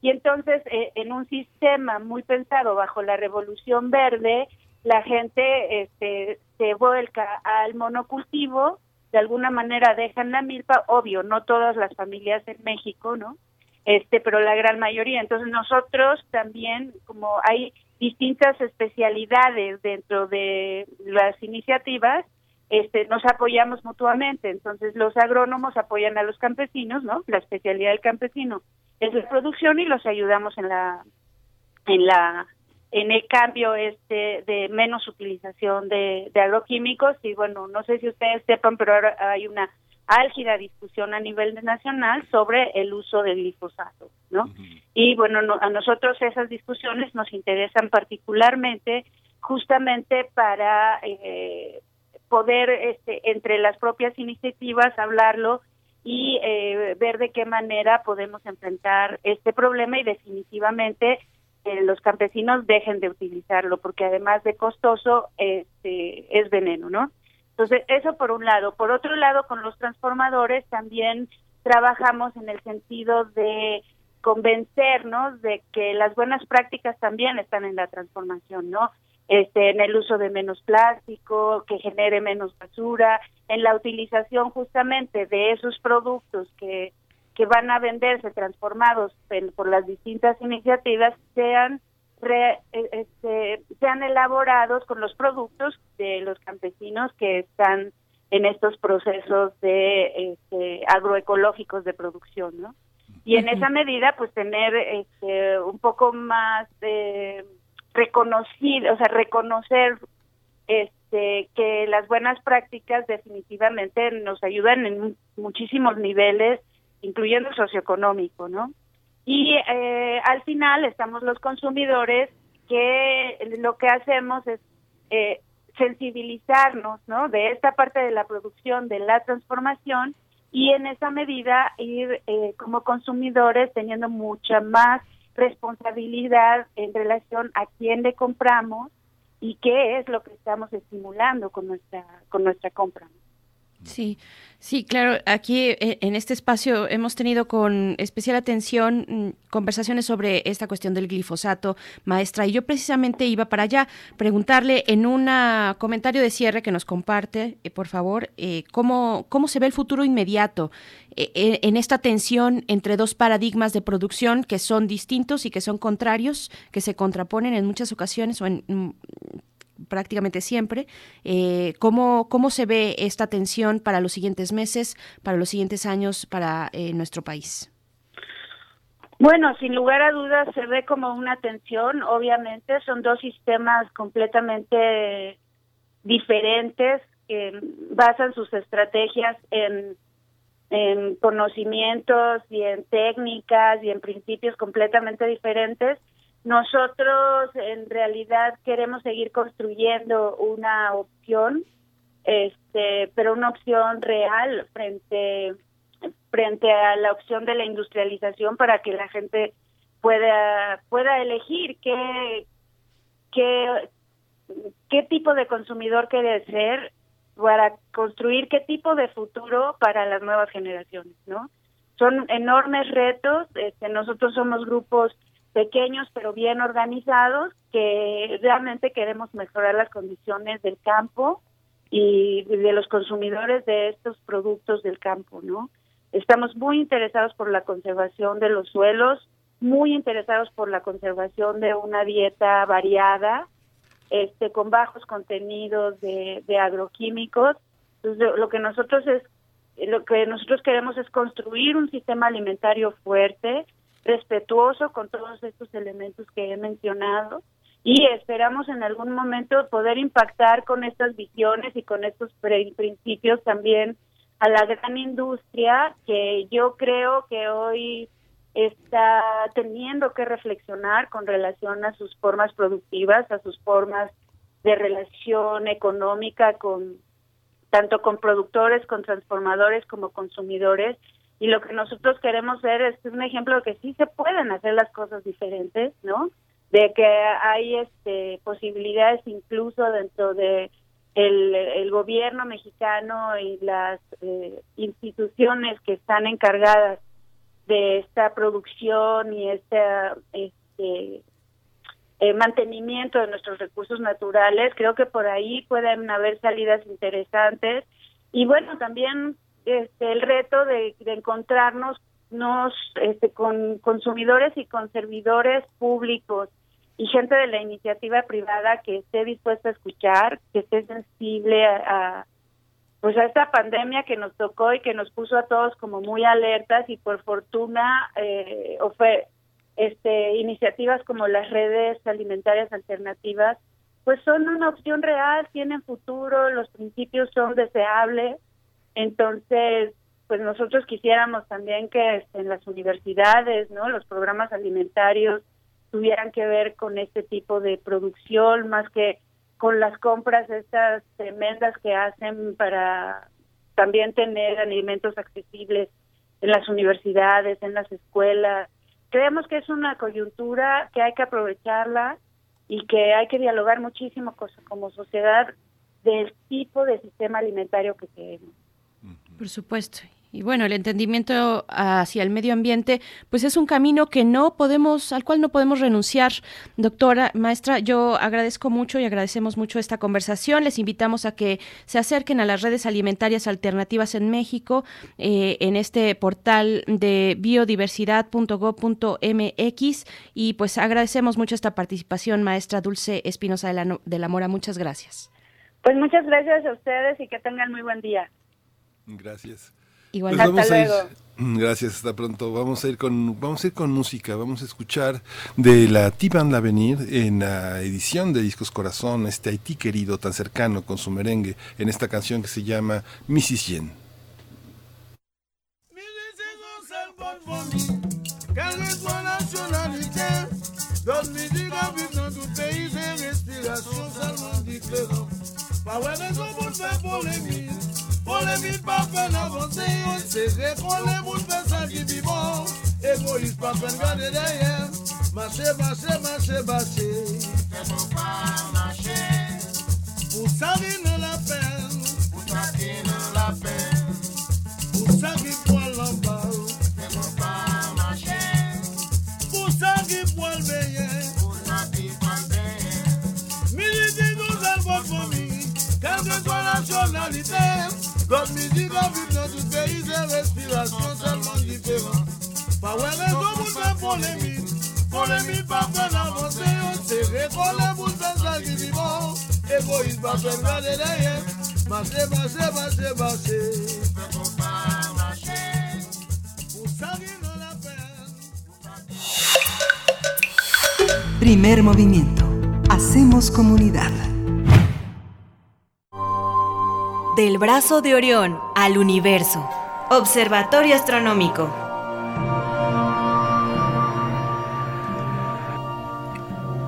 Y entonces, eh, en un sistema muy pensado bajo la revolución verde, la gente este, se vuelca al monocultivo, de alguna manera dejan la milpa, obvio, no todas las familias en México, ¿no? Este, pero la gran mayoría. Entonces nosotros también, como hay distintas especialidades dentro de las iniciativas, este, nos apoyamos mutuamente. Entonces los agrónomos apoyan a los campesinos, ¿no? La especialidad del campesino es la producción y los ayudamos en la, en la, en el cambio este de menos utilización de, de agroquímicos y bueno, no sé si ustedes sepan, pero ahora hay una álgida discusión a nivel nacional sobre el uso del glifosato, ¿no? Y bueno, no- a nosotros esas discusiones nos interesan particularmente justamente para eh, poder este, entre las propias iniciativas hablarlo y eh, ver de qué manera podemos enfrentar este problema y definitivamente eh, los campesinos dejen de utilizarlo porque además de costoso este, es veneno, ¿no? Entonces, eso por un lado. Por otro lado, con los transformadores también trabajamos en el sentido de convencernos de que las buenas prácticas también están en la transformación, ¿no? Este, en el uso de menos plástico, que genere menos basura, en la utilización justamente de esos productos que, que van a venderse transformados por las distintas iniciativas sean re- eh, este, sean elaborados con los productos de los campesinos que están en estos procesos de este, agroecológicos de producción, ¿no? Y en esa medida, pues tener este, un poco más de reconocido, o sea, reconocer este, que las buenas prácticas definitivamente nos ayudan en muchísimos niveles, incluyendo el socioeconómico, ¿no? Y eh, al final estamos los consumidores que lo que hacemos es eh, sensibilizarnos, ¿no? De esta parte de la producción, de la transformación y en esa medida ir eh, como consumidores teniendo mucha más responsabilidad en relación a quién le compramos y qué es lo que estamos estimulando con nuestra con nuestra compra. Sí, sí, claro. Aquí eh, en este espacio hemos tenido con especial atención mm, conversaciones sobre esta cuestión del glifosato, maestra, y yo precisamente iba para allá preguntarle en un comentario de cierre que nos comparte, eh, por favor, eh, cómo, cómo se ve el futuro inmediato eh, en esta tensión entre dos paradigmas de producción que son distintos y que son contrarios, que se contraponen en muchas ocasiones o en mm, prácticamente siempre. Eh, ¿cómo, ¿Cómo se ve esta tensión para los siguientes meses, para los siguientes años para eh, nuestro país? Bueno, sin lugar a dudas se ve como una tensión, obviamente son dos sistemas completamente diferentes que basan sus estrategias en, en conocimientos y en técnicas y en principios completamente diferentes. Nosotros en realidad queremos seguir construyendo una opción, este, pero una opción real frente frente a la opción de la industrialización para que la gente pueda pueda elegir qué qué qué tipo de consumidor quiere ser para construir qué tipo de futuro para las nuevas generaciones, ¿no? Son enormes retos, este, nosotros somos grupos pequeños pero bien organizados que realmente queremos mejorar las condiciones del campo y de los consumidores de estos productos del campo, ¿no? Estamos muy interesados por la conservación de los suelos, muy interesados por la conservación de una dieta variada, este, con bajos contenidos de, agroquímicos. Entonces, lo que nosotros es, lo que nosotros queremos es construir un sistema alimentario fuerte, respetuoso con todos estos elementos que he mencionado y esperamos en algún momento poder impactar con estas visiones y con estos principios también a la gran industria que yo creo que hoy está teniendo que reflexionar con relación a sus formas productivas, a sus formas de relación económica con tanto con productores, con transformadores como consumidores y lo que nosotros queremos ver es un ejemplo de que sí se pueden hacer las cosas diferentes, ¿no? De que hay este posibilidades incluso dentro de el, gobierno mexicano y las eh, instituciones que están encargadas de esta producción y esta este eh, mantenimiento de nuestros recursos naturales. Creo que por ahí pueden haber salidas interesantes. Y bueno, también este, el reto de, de encontrarnos nos, este, con consumidores y con servidores públicos y gente de la iniciativa privada que esté dispuesta a escuchar, que esté sensible a, a, pues a esta pandemia que nos tocó y que nos puso a todos como muy alertas y por fortuna eh, ofe- este iniciativas como las redes alimentarias alternativas pues son una opción real, tienen futuro, los principios son deseables, entonces pues nosotros quisiéramos también que este, en las universidades, ¿no? Los programas alimentarios tuvieran que ver con este tipo de producción más que con las compras estas tremendas que hacen para también tener alimentos accesibles en las universidades, en las escuelas. Creemos que es una coyuntura que hay que aprovecharla y que hay que dialogar muchísimo como sociedad del tipo de sistema alimentario que queremos. Por supuesto. Y bueno, el entendimiento hacia el medio ambiente, pues es un camino que no podemos, al cual no podemos renunciar. Doctora, maestra, yo agradezco mucho y agradecemos mucho esta conversación. Les invitamos a que se acerquen a las redes alimentarias alternativas en México, eh, en este portal de biodiversidad.gov.mx. Y pues agradecemos mucho esta participación, maestra Dulce Espinosa de la, de la Mora. Muchas gracias. Pues muchas gracias a ustedes y que tengan muy buen día. Gracias. Igual. Pues vamos Hasta a ir- luego. Gracias, hasta pronto. Vamos a ir con vamos a ir con música, vamos a escuchar de la T-Band L'Avenir en la edición de Discos Corazón, este Haití querido tan cercano con su merengue en esta canción que se llama Mrs. Yen. Quelle que soit nationalité, d'autres musiques à vivre dans tout pays, c'est respiration seulement différente. Pas ouais raison pour faire polémique, polémique pas peine avancer, on sait qu'on les boules fait ça qui vivant, égoïste pas peine garder derrière, marcher, marcher, marcher, marcher. C'est pour pas marcher, pour ça qui n'a la peine, pour ça qui n'a la peine, pour ça qui poil en bas. Pour ça qui poil veillé. Pour ça qui poil veillé. Militi nous a vote pour mi Quelle que la nationalité musique dans pays Des respirations tellement différentes Pas ouais polémique Polémique pas On récoller pour ça qui faire derrière Marcher, marcher, marcher, marcher C'est Primer movimiento. Hacemos comunidad. Del brazo de Orión al universo. Observatorio Astronómico.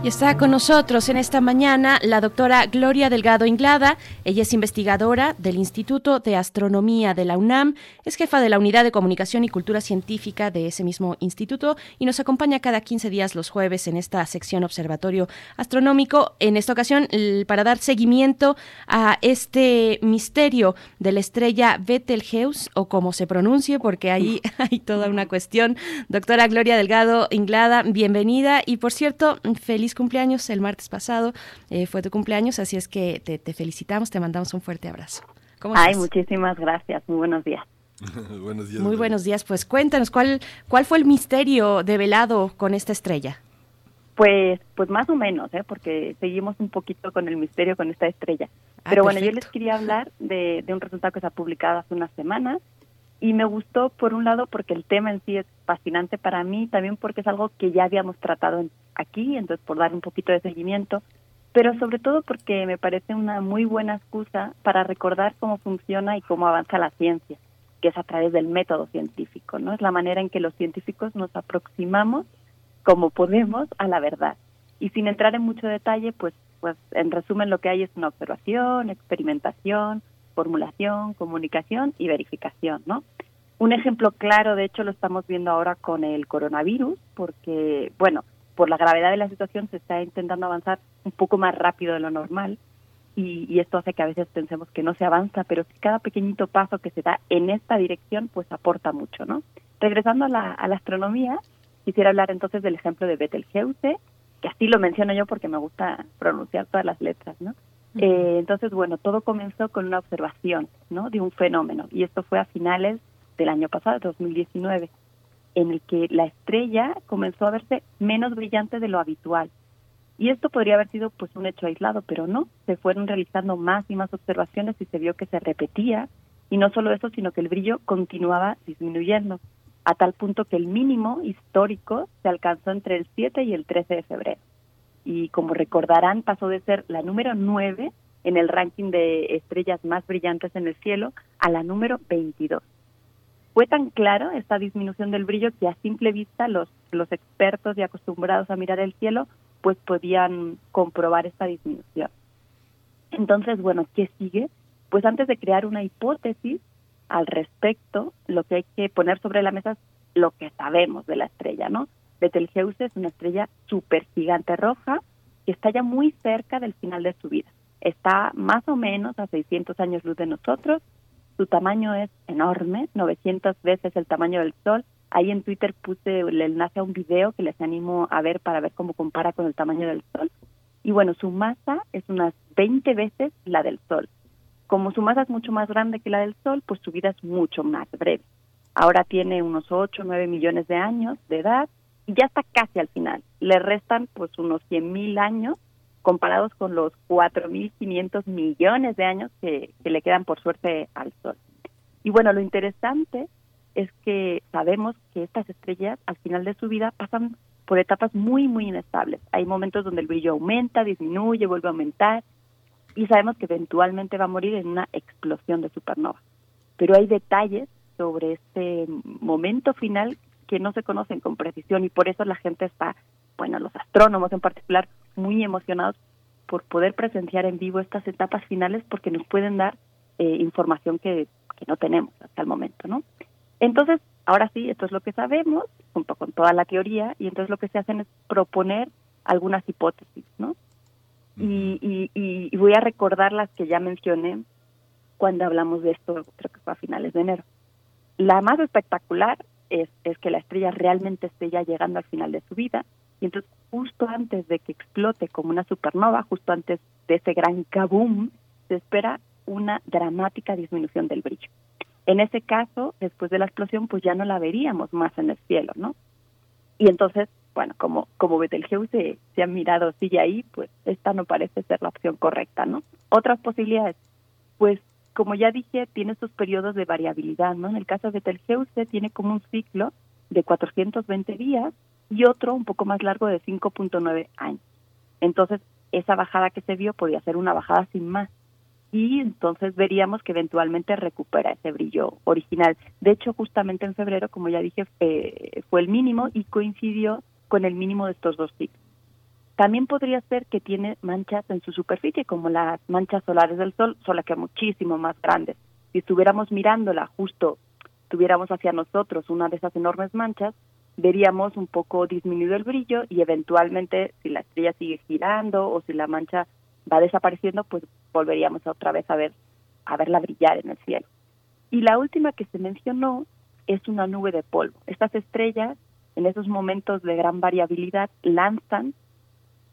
Y está con nosotros en esta mañana la doctora Gloria Delgado Inglada. Ella es investigadora del Instituto de Astronomía de la UNAM, es jefa de la Unidad de Comunicación y Cultura Científica de ese mismo instituto y nos acompaña cada 15 días los jueves en esta sección Observatorio Astronómico. En esta ocasión, para dar seguimiento a este misterio de la estrella Betelgeuse, o como se pronuncie, porque ahí hay toda una cuestión. Doctora Gloria Delgado Inglada, bienvenida. Y por cierto, feliz cumpleaños el martes pasado. eh, fue tu cumpleaños, así es que te, te felicitamos, te mandamos un fuerte abrazo. ¿Cómo Ay, estás? muchísimas gracias. Muy buenos días. buenos días. Muy buenos días. Pues cuéntanos, ¿cuál, ¿cuál fue el misterio develado con esta estrella? Pues, pues más o menos, ¿eh? porque seguimos un poquito con el misterio con esta estrella. Ah, Pero bueno, yo les quería hablar de, de un resultado que se ha publicado hace unas semanas y me gustó por un lado porque el tema en sí es fascinante para mí, también porque es algo que ya habíamos tratado aquí, entonces por dar un poquito de seguimiento, pero sobre todo porque me parece una muy buena excusa para recordar cómo funciona y cómo avanza la ciencia, que es a través del método científico, ¿no? Es la manera en que los científicos nos aproximamos como podemos a la verdad. Y sin entrar en mucho detalle, pues, pues en resumen lo que hay es una observación, experimentación, formulación, comunicación y verificación, ¿no? Un ejemplo claro, de hecho, lo estamos viendo ahora con el coronavirus, porque, bueno, por la gravedad de la situación se está intentando avanzar un poco más rápido de lo normal y, y esto hace que a veces pensemos que no se avanza, pero si cada pequeñito paso que se da en esta dirección, pues aporta mucho, ¿no? Regresando a la, a la astronomía, quisiera hablar entonces del ejemplo de Betelgeuse, que así lo menciono yo porque me gusta pronunciar todas las letras, ¿no? Eh, entonces, bueno, todo comenzó con una observación, ¿no? De un fenómeno, y esto fue a finales del año pasado, 2019, en el que la estrella comenzó a verse menos brillante de lo habitual. Y esto podría haber sido pues un hecho aislado, pero no, se fueron realizando más y más observaciones y se vio que se repetía, y no solo eso, sino que el brillo continuaba disminuyendo, a tal punto que el mínimo histórico se alcanzó entre el 7 y el 13 de febrero y como recordarán pasó de ser la número 9 en el ranking de estrellas más brillantes en el cielo a la número 22. Fue tan claro esta disminución del brillo que a simple vista los, los expertos y acostumbrados a mirar el cielo pues podían comprobar esta disminución. Entonces, bueno, ¿qué sigue? Pues antes de crear una hipótesis al respecto, lo que hay que poner sobre la mesa es lo que sabemos de la estrella, ¿no? Betelgeuse es una estrella supergigante roja que está ya muy cerca del final de su vida. Está más o menos a 600 años luz de nosotros. Su tamaño es enorme, 900 veces el tamaño del Sol. Ahí en Twitter puse el enlace a un video que les animo a ver para ver cómo compara con el tamaño del Sol. Y bueno, su masa es unas 20 veces la del Sol. Como su masa es mucho más grande que la del Sol, pues su vida es mucho más breve. Ahora tiene unos 8 o 9 millones de años de edad y ya está casi al final. Le restan pues unos 100.000 años comparados con los 4.500 millones de años que, le quedan por suerte al Sol. Y bueno, lo interesante es que sabemos que estas estrellas al final de su vida pasan por etapas muy, muy inestables. Hay momentos donde el brillo aumenta, disminuye, vuelve a aumentar y sabemos que eventualmente va a morir en una explosión de supernova. Pero hay detalles sobre este momento final que no se conocen con precisión y por eso la gente está, bueno, los astrónomos en particular, muy emocionados por poder presenciar en vivo estas etapas finales porque nos pueden dar eh, información que, que no tenemos hasta el momento, ¿no? Entonces, ahora sí, esto es lo que sabemos, junto con toda la teoría, y entonces lo que se hacen es proponer algunas hipótesis, ¿no? Y, y, y, voy a recordar las que ya mencioné cuando hablamos de esto, creo que fue a finales de enero. La más espectacular es, que la estrella realmente esté ya llegando al final de su vida y entonces justo antes de que explote como una supernova, justo antes de ese gran kaboom, se espera una dramática disminución del brillo. En ese caso, después de la explosión, pues ya no la veríamos más en el cielo, ¿no? Y entonces, bueno, como, como Betelgeuse se ha mirado sigue ahí, pues esta no parece ser la opción correcta, ¿no? Otras posibilidades, pues como ya dije, tiene estos periodos de variabilidad, ¿no? En el caso de Betelgeuse tiene como un ciclo de 420 días y otro un poco más largo de 5.9 años. Entonces, esa bajada que se vio podía ser una bajada sin más. Y entonces veríamos que eventualmente recupera ese brillo original. De hecho, justamente en febrero, como ya dije, fue el mínimo y coincidió con el mínimo de estos dos ciclos. También podría ser que tiene manchas en su superficie, como las manchas solares del Sol, solo que muchísimo más grandes. Si estuviéramos mirándola justo, tuviéramos hacia nosotros una de esas enormes manchas, veríamos un poco disminuido el brillo y eventualmente si la estrella sigue girando o si la mancha va desapareciendo, pues volveríamos otra vez a ver a verla brillar en el cielo. Y la última que se mencionó es una nube de polvo. Estas estrellas en esos momentos de gran variabilidad lanzan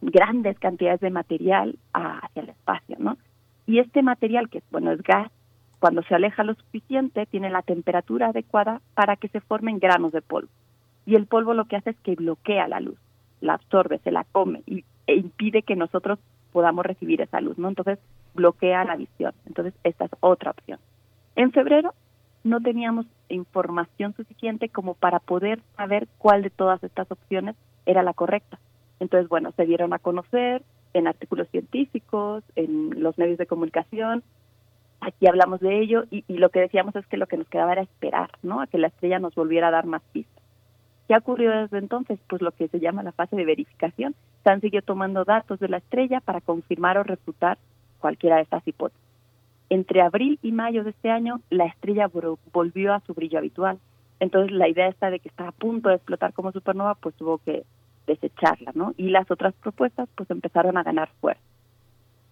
grandes cantidades de material hacia el espacio, ¿no? Y este material, que bueno es gas, cuando se aleja lo suficiente, tiene la temperatura adecuada para que se formen granos de polvo. Y el polvo lo que hace es que bloquea la luz, la absorbe, se la come y, e impide que nosotros podamos recibir esa luz, ¿no? Entonces bloquea la visión. Entonces esta es otra opción. En febrero no teníamos información suficiente como para poder saber cuál de todas estas opciones era la correcta. Entonces, bueno, se dieron a conocer en artículos científicos, en los medios de comunicación. Aquí hablamos de ello y, lo que decíamos es que lo que nos quedaba era esperar, ¿no? A que la estrella nos volviera a dar más pistas. ¿Qué ocurrió desde entonces? Pues lo que se llama la fase de verificación. Se han seguido tomando datos de la estrella para confirmar o refutar cualquiera de estas hipótesis. Entre abril y mayo de este año, la estrella volvió a su brillo habitual. Entonces, la idea esta de que está a punto de explotar como supernova, pues tuvo que desecharla, ¿no? Y las otras propuestas pues empezaron a ganar fuerza.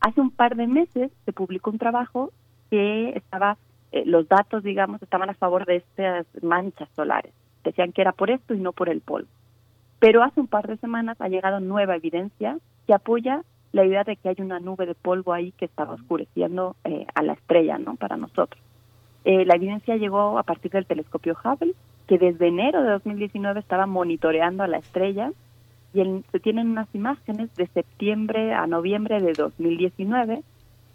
Hace un par de meses se publicó un trabajo que estaba, eh, los datos, digamos, estaban a favor de estas manchas solares. Decían que era por esto y no por el polvo. Pero hace un par de semanas ha llegado nueva evidencia que apoya la idea de que hay una nube de polvo ahí que estaba oscureciendo eh, a la estrella, ¿no? Para nosotros. Eh, la evidencia llegó a partir del telescopio Hubble, que desde enero de 2019 estaba monitoreando a la estrella y se tienen unas imágenes de septiembre a noviembre de 2019,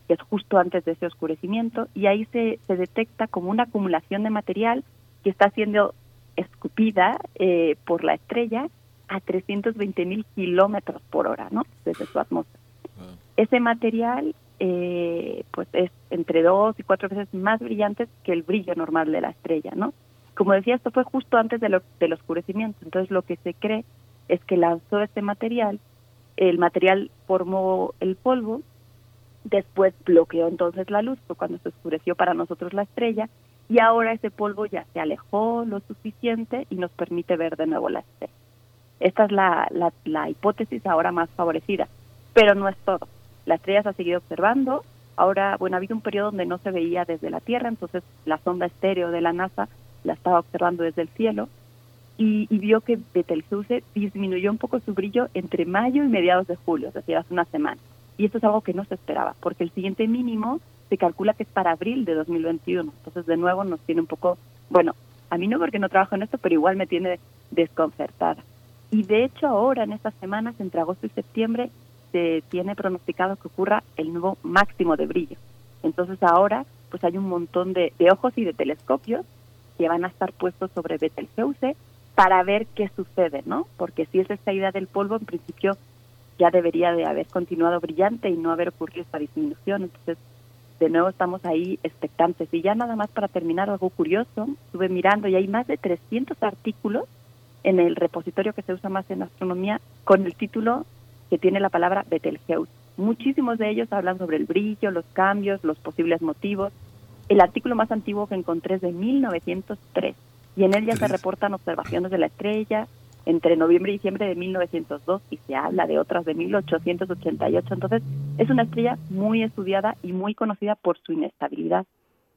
que es justo antes de ese oscurecimiento, y ahí se, se detecta como una acumulación de material que está siendo escupida eh, por la estrella a 320 mil kilómetros por hora, ¿no? Desde su atmósfera. Ese material, eh, pues es entre dos y cuatro veces más brillante que el brillo normal de la estrella, ¿no? Como decía, esto fue justo antes de lo, del oscurecimiento, entonces lo que se cree es que lanzó este material, el material formó el polvo, después bloqueó entonces la luz, fue cuando se oscureció para nosotros la estrella, y ahora ese polvo ya se alejó lo suficiente y nos permite ver de nuevo la estrella. Esta es la, la, hipótesis ahora más favorecida, pero no es todo. La estrella se ha seguido observando, ahora, bueno, ha habido un periodo donde no se veía desde la Tierra, entonces la sonda estéreo de la NASA la estaba observando desde el cielo, y, vio que Betelgeuse disminuyó un poco su brillo entre mayo y mediados de julio, es decir, hace una semana. Y esto es algo que no se esperaba, porque el siguiente mínimo se calcula que es para abril de 2021. Entonces, de nuevo, nos tiene un poco, bueno, a mí no porque no trabajo en esto, pero igual me tiene desconcertada. Y de hecho, ahora, en estas semanas, entre agosto y septiembre, se tiene pronosticado que ocurra el nuevo máximo de brillo. Entonces, ahora, pues hay un montón de, de ojos y de telescopios que van a estar puestos sobre Betelgeuse para ver qué sucede, ¿no? Porque si es esta idea del polvo, en principio ya debería de haber continuado brillante y no haber ocurrido esta disminución. Entonces, de nuevo estamos ahí expectantes. Y ya nada más para terminar, algo curioso, estuve mirando y hay más de 300 artículos en el repositorio que se usa más en astronomía con el título que tiene la palabra Betelgeuse. Muchísimos de ellos hablan sobre el brillo, los cambios, los posibles motivos. El artículo más antiguo que encontré es de 1903 y en él ya se reportan observaciones de la estrella entre noviembre y diciembre de 1902 y se habla de otras de 1888. Entonces, es una estrella muy estudiada y muy conocida por su inestabilidad.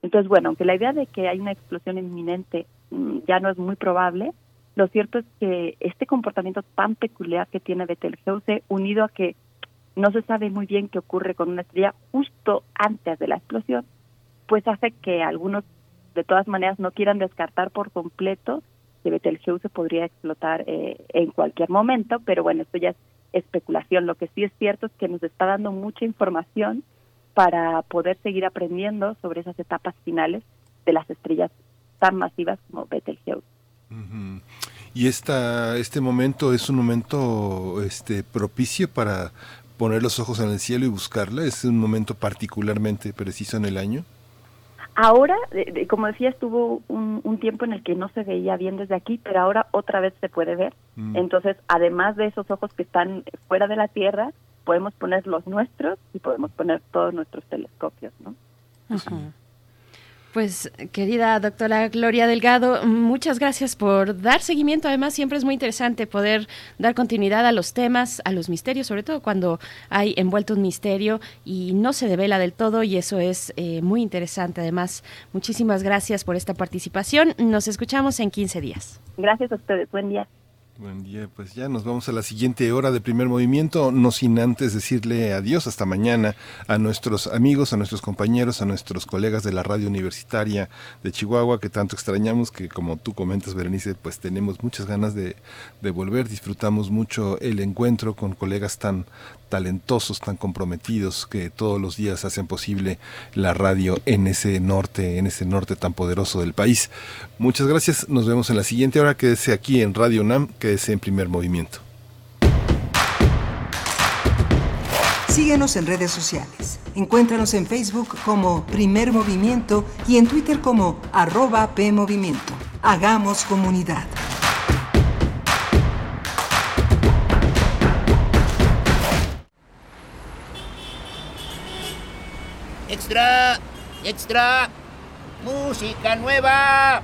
Entonces, bueno, aunque la idea de que hay una explosión inminente mm, ya no es muy probable, lo cierto es que este comportamiento tan peculiar que tiene Betelgeuse, unido a que no se sabe muy bien qué ocurre con una estrella justo antes de la explosión, pues hace que algunos de todas maneras no quieran descartar por completo que Betelgeuse podría explotar eh, en cualquier momento, pero bueno, esto ya es especulación. Lo que sí es cierto es que nos está dando mucha información para poder seguir aprendiendo sobre esas etapas finales de las estrellas tan masivas como Betelgeuse. Y esta, este momento es un momento este, propicio para poner los ojos en el cielo y buscarla. Es un momento particularmente preciso en el año. Ahora, como decía, estuvo un, tiempo en el que no se veía bien desde aquí, pero ahora otra vez se puede ver. Mm. Entonces, además de esos ojos que están fuera de la Tierra, podemos poner los nuestros y podemos poner todos nuestros telescopios, ¿no? Pues querida doctora Gloria Delgado, muchas gracias por dar seguimiento. Además, siempre es muy interesante poder dar continuidad a los temas, a los misterios, sobre todo cuando hay envuelto un misterio y no se devela del todo y eso es eh, muy interesante. Además, muchísimas gracias por esta participación. Nos escuchamos en 15 días. Gracias a ustedes. Buen día. Buen día, pues ya nos vamos a la siguiente hora de primer movimiento, no sin antes decirle adiós hasta mañana a nuestros amigos, a nuestros compañeros, a nuestros colegas de la radio universitaria de Chihuahua que tanto extrañamos, que como tú comentas, Berenice, pues tenemos muchas ganas de, volver, disfrutamos mucho el encuentro con colegas tan, talentosos, tan comprometidos, que todos los días hacen posible la radio en ese norte, en ese norte tan poderoso del país. Muchas gracias, nos vemos en la siguiente hora, quédese aquí en Radio UNAM, quédese en primer movimiento. Síguenos en redes sociales. Encuéntranos en Facebook como Primer Movimiento y en Twitter como arroba PMovimiento. Hagamos comunidad. Extra, extra, música nueva.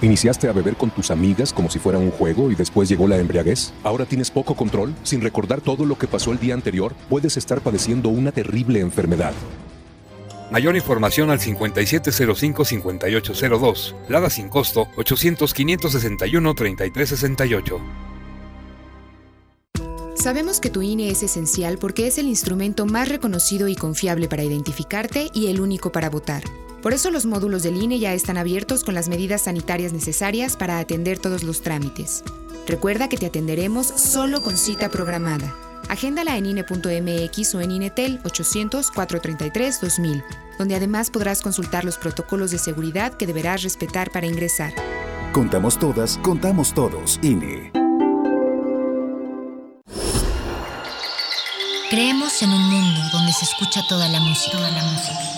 ¿Iniciaste a beber con tus amigas como si fuera un juego y después llegó la embriaguez? ¿Ahora tienes poco control? Sin recordar todo lo que pasó el día anterior, puedes estar padeciendo una terrible enfermedad. Mayor información al 5705-5802. Lada sin costo 800-561-3368. Sabemos que tu INE es esencial porque es el instrumento más reconocido y confiable para identificarte y el único para votar. Por eso los módulos del INE ya están abiertos con las medidas sanitarias necesarias para atender todos los trámites. Recuerda que te atenderemos solo con cita programada. Agéndala en INE.mx o en INETEL 800-433-2000, donde además podrás consultar los protocolos de seguridad que deberás respetar para ingresar. Contamos todas, contamos todos, INE. Creemos en un mundo donde se escucha toda la música. Toda la música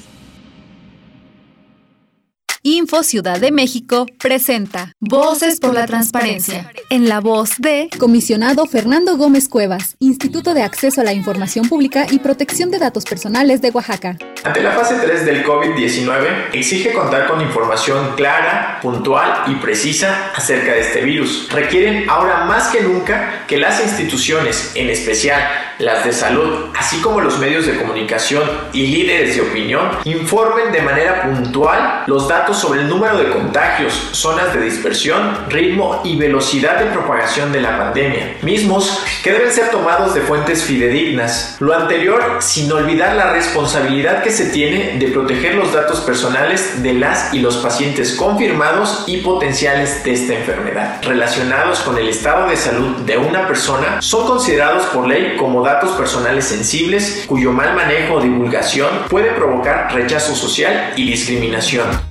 Info Ciudad de México presenta Voces por la Transparencia. En la voz de Comisionado Fernando Gómez Cuevas, Instituto de Acceso a la Información Pública y Protección de Datos Personales de Oaxaca. Ante la fase 3 del COVID-19, exige contar con información clara, puntual y precisa acerca de este virus. Requieren ahora más que nunca que las instituciones, en especial las de salud, así como los medios de comunicación y líderes de opinión, informen de manera puntual los datos sobre el número de contagios, zonas de dispersión, ritmo y velocidad de propagación de la pandemia, mismos que deben ser tomados de fuentes fidedignas. Lo anterior sin olvidar la responsabilidad que se tiene de proteger los datos personales de las y los pacientes confirmados y potenciales de esta enfermedad, relacionados con el estado de salud de una persona, son considerados por ley como datos personales sensibles cuyo mal manejo o divulgación puede provocar rechazo social y discriminación.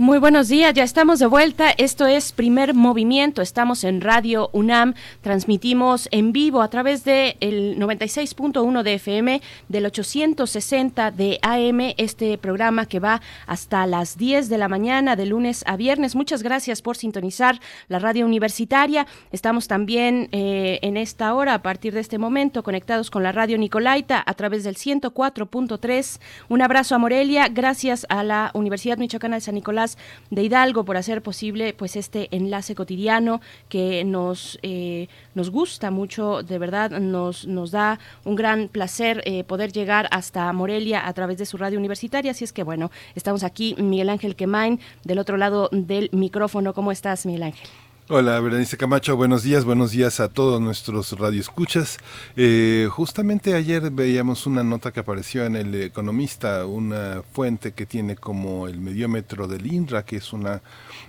Muy buenos días, ya estamos de vuelta. Esto es Primer Movimiento. Estamos en Radio UNAM. Transmitimos en vivo a través del el 96.1 de FM, del 860 de AM, este programa que va hasta las 10 de la mañana, de lunes a viernes. Muchas gracias por sintonizar la radio universitaria. Estamos también eh, en esta hora, a partir de este momento, conectados con la radio Nicolaita a través del 104.3. Un abrazo a Morelia. Gracias a la Universidad Michoacana de San Nicolás de Hidalgo por hacer posible pues este enlace cotidiano que nos, eh, nos gusta mucho, de verdad nos, nos da un gran placer eh, poder llegar hasta Morelia a través de su radio universitaria. Así es que bueno, estamos aquí, Miguel Ángel Quemain, del otro lado del micrófono. ¿Cómo estás, Miguel Ángel? Hola, Berenice Camacho, buenos días, buenos días a todos nuestros radioescuchas. Eh, justamente ayer veíamos una nota que apareció en El Economista, una fuente que tiene como el mediómetro del INRA, que es una,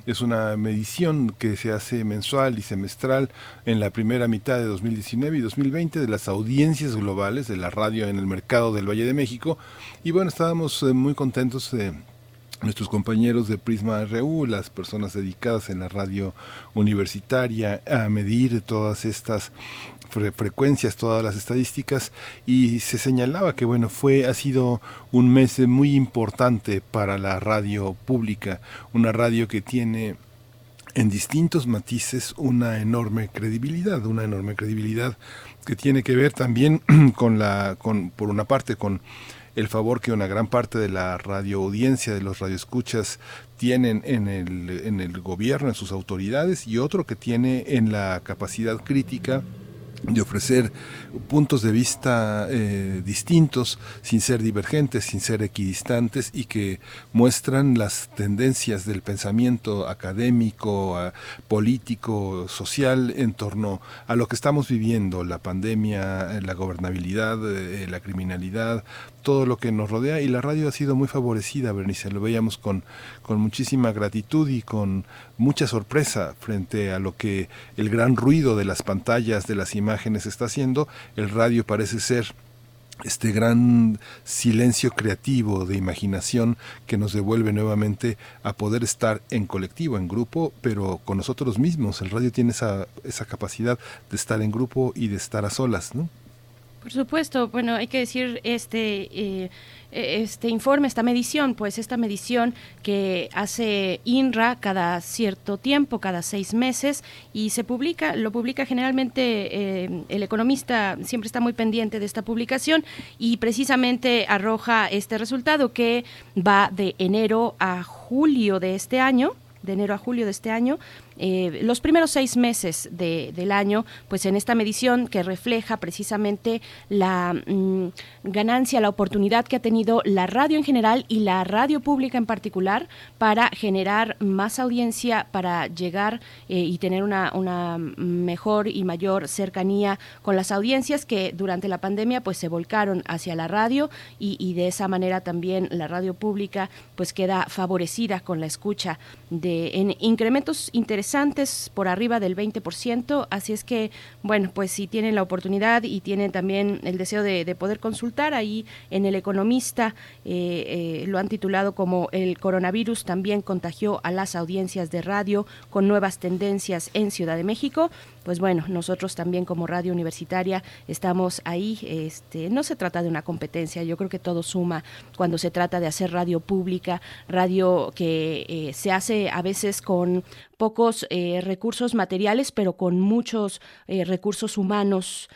es una medición que se hace mensual y semestral en la primera mitad de 2019 y 2020 de las audiencias globales de la radio en el mercado del Valle de México. Y bueno, estábamos eh, muy contentos de nuestros compañeros de Prisma RU, las personas dedicadas en la radio universitaria a medir todas estas frecuencias, todas las estadísticas y se señalaba que bueno, fue ha sido un mes muy importante para la radio pública, una radio que tiene en distintos matices una enorme credibilidad, una enorme credibilidad que tiene que ver también con la, con, por una parte, con el favor que una gran parte de la radio audiencia, de los radioescuchas, tienen en el, en el gobierno, en sus autoridades, y otro que tiene en la capacidad crítica de ofrecer puntos de vista eh, distintos, sin ser divergentes, sin ser equidistantes y que muestran las tendencias del pensamiento académico, político, social en torno a lo que estamos viviendo, la pandemia, la gobernabilidad, eh, la criminalidad, todo lo que nos rodea y la radio ha sido muy favorecida, Bernice, lo veíamos con, con muchísima gratitud y con mucha sorpresa frente a lo que el gran ruido de las pantallas, de las imágenes está haciendo, el radio parece ser este gran silencio creativo de imaginación que nos devuelve nuevamente a poder estar en colectivo, en grupo, pero con nosotros mismos. El radio tiene esa, esa capacidad de estar en grupo y de estar a solas, ¿no? Por supuesto, bueno, hay que decir este eh, este informe, esta medición, pues esta medición que hace INRA cada cierto tiempo, cada seis meses, y se publica, lo publica generalmente eh, el economista siempre está muy pendiente de esta publicación y precisamente arroja este resultado que va de enero a julio de este año, de enero a julio de este año, eh, los primeros seis meses del año, pues en esta medición que refleja precisamente la mm, ganancia, la oportunidad que ha tenido la radio en general y la radio pública en particular para generar más audiencia, para llegar eh, y tener una, una mejor y mayor cercanía con las audiencias que durante la pandemia pues se volcaron hacia la radio y, y de esa manera también la radio pública pues queda favorecida con la escucha de en incrementos interesantes por arriba del 20%, así es que, bueno, pues si tienen la oportunidad y tienen también el deseo de, poder consultar ahí en El Economista, eh, eh, lo han titulado como el coronavirus también contagió a las audiencias de radio con nuevas tendencias en Ciudad de México pues bueno, nosotros también como radio universitaria estamos ahí. Este, no se trata de una competencia, yo creo que todo suma cuando se trata de hacer radio pública, radio que eh, se hace a veces con pocos eh, recursos materiales, pero con muchos eh, recursos humanos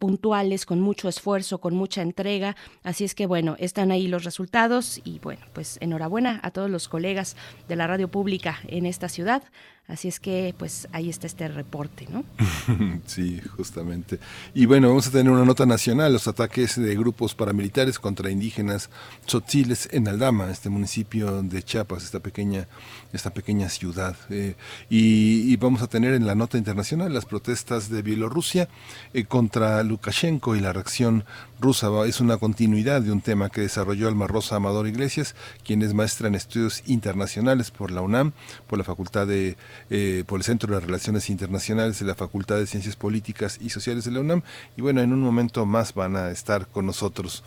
puntuales, con mucho esfuerzo, con mucha entrega. Así es que bueno, están ahí los resultados y bueno, pues enhorabuena a todos los colegas de la radio pública en esta ciudad. Así es que, pues ahí está este reporte, ¿no? sí, justamente. Y bueno, vamos a tener una nota nacional, los ataques de grupos paramilitares contra indígenas tzotziles en Aldama, este municipio de Chiapas, esta pequeña, esta pequeña ciudad. Eh, y, vamos a tener en la nota internacional las protestas de Bielorrusia eh, contra Lukashenko y la reacción rusa. Es una continuidad de un tema que desarrolló Alma Rosa Amador Iglesias, quien es maestra en estudios internacionales por la UNAM, por la Facultad de eh, por el Centro de Relaciones Internacionales de la Facultad de Ciencias Políticas y Sociales de la UNAM. Y bueno, en un momento más van a estar con nosotros.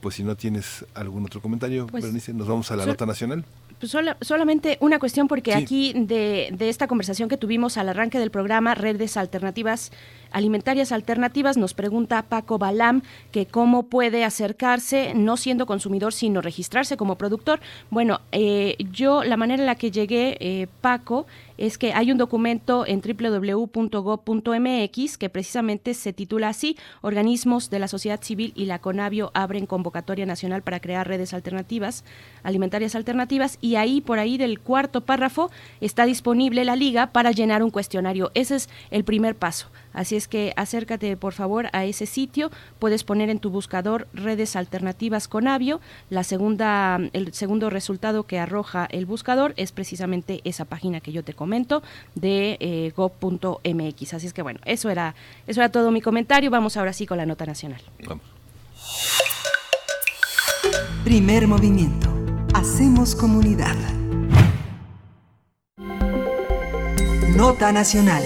Pues si no tienes algún otro comentario, pues, Bernice, nos vamos a la nota nacional. Pues solamente una cuestión, porque aquí de, de, esta conversación que tuvimos al arranque del programa, Redes Alternativas Alimentarias Alternativas, nos pregunta Paco Balam que cómo puede acercarse, no siendo consumidor, sino registrarse como productor. Bueno, eh, yo la manera en la que llegué, eh, Paco, es que hay un documento en www.gov.mx que precisamente se titula así, Organismos de la Sociedad Civil y la CONAVIO abren convocatoria nacional para crear redes alternativas, alimentarias alternativas, y ahí, por ahí del cuarto párrafo, está disponible la liga para llenar un cuestionario. Ese es el primer paso. Así es que acércate por favor a ese sitio. Puedes poner en tu buscador redes alternativas con Avio. La segunda, el segundo resultado que arroja el buscador es precisamente esa página que yo te comento de eh, go.mx. Así es que bueno, eso era, eso era todo mi comentario. Vamos ahora sí con la nota nacional. Vamos. Primer movimiento. Hacemos comunidad. Nota nacional.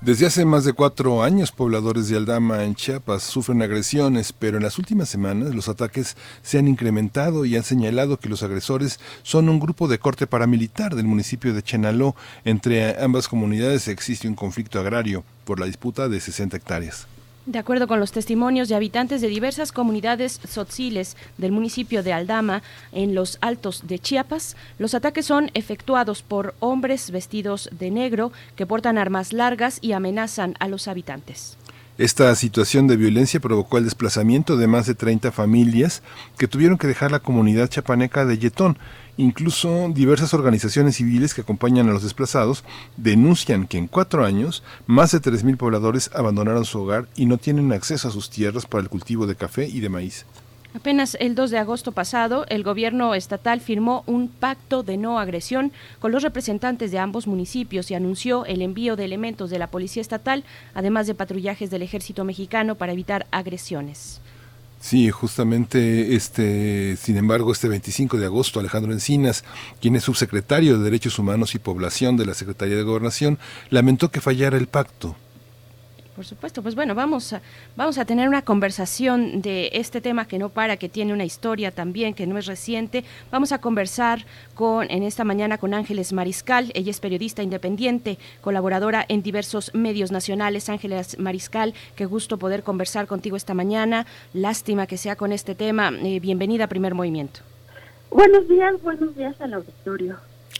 Desde hace más de cuatro años, pobladores de Aldama en Chiapas sufren agresiones, pero en las últimas semanas los ataques se han incrementado y han señalado que los agresores son un grupo de corte paramilitar del municipio de Chenaló. Entre ambas comunidades existe un conflicto agrario por la disputa de 60 hectáreas. De acuerdo con los testimonios de habitantes de diversas comunidades tzotziles del municipio de Aldama, en los altos de Chiapas, los ataques son efectuados por hombres vestidos de negro que portan armas largas y amenazan a los habitantes. Esta situación de violencia provocó el desplazamiento de más de 30 familias que tuvieron que dejar la comunidad chapaneca de Yetón. Incluso diversas organizaciones civiles que acompañan a los desplazados denuncian que en cuatro años más de 3.000 pobladores abandonaron su hogar y no tienen acceso a sus tierras para el cultivo de café y de maíz. Apenas el 2 de agosto pasado, el gobierno estatal firmó un pacto de no agresión con los representantes de ambos municipios y anunció el envío de elementos de la Policía Estatal, además de patrullajes del Ejército Mexicano para evitar agresiones. Sí, justamente este, sin embargo, este 25 de agosto, Alejandro Encinas, quien es subsecretario de Derechos Humanos y Población de la Secretaría de Gobernación, lamentó que fallara el pacto. Por supuesto, pues bueno, vamos a, vamos a tener una conversación de este tema que no para, que tiene una historia también, que no es reciente. Vamos a conversar con en esta mañana con Ángeles Mariscal. Ella es periodista independiente, colaboradora en diversos medios nacionales. Ángeles Mariscal, qué gusto poder conversar contigo esta mañana. Lástima que sea con este tema. Eh, bienvenida a Primer Movimiento. Buenos días, buenos días al auditorio.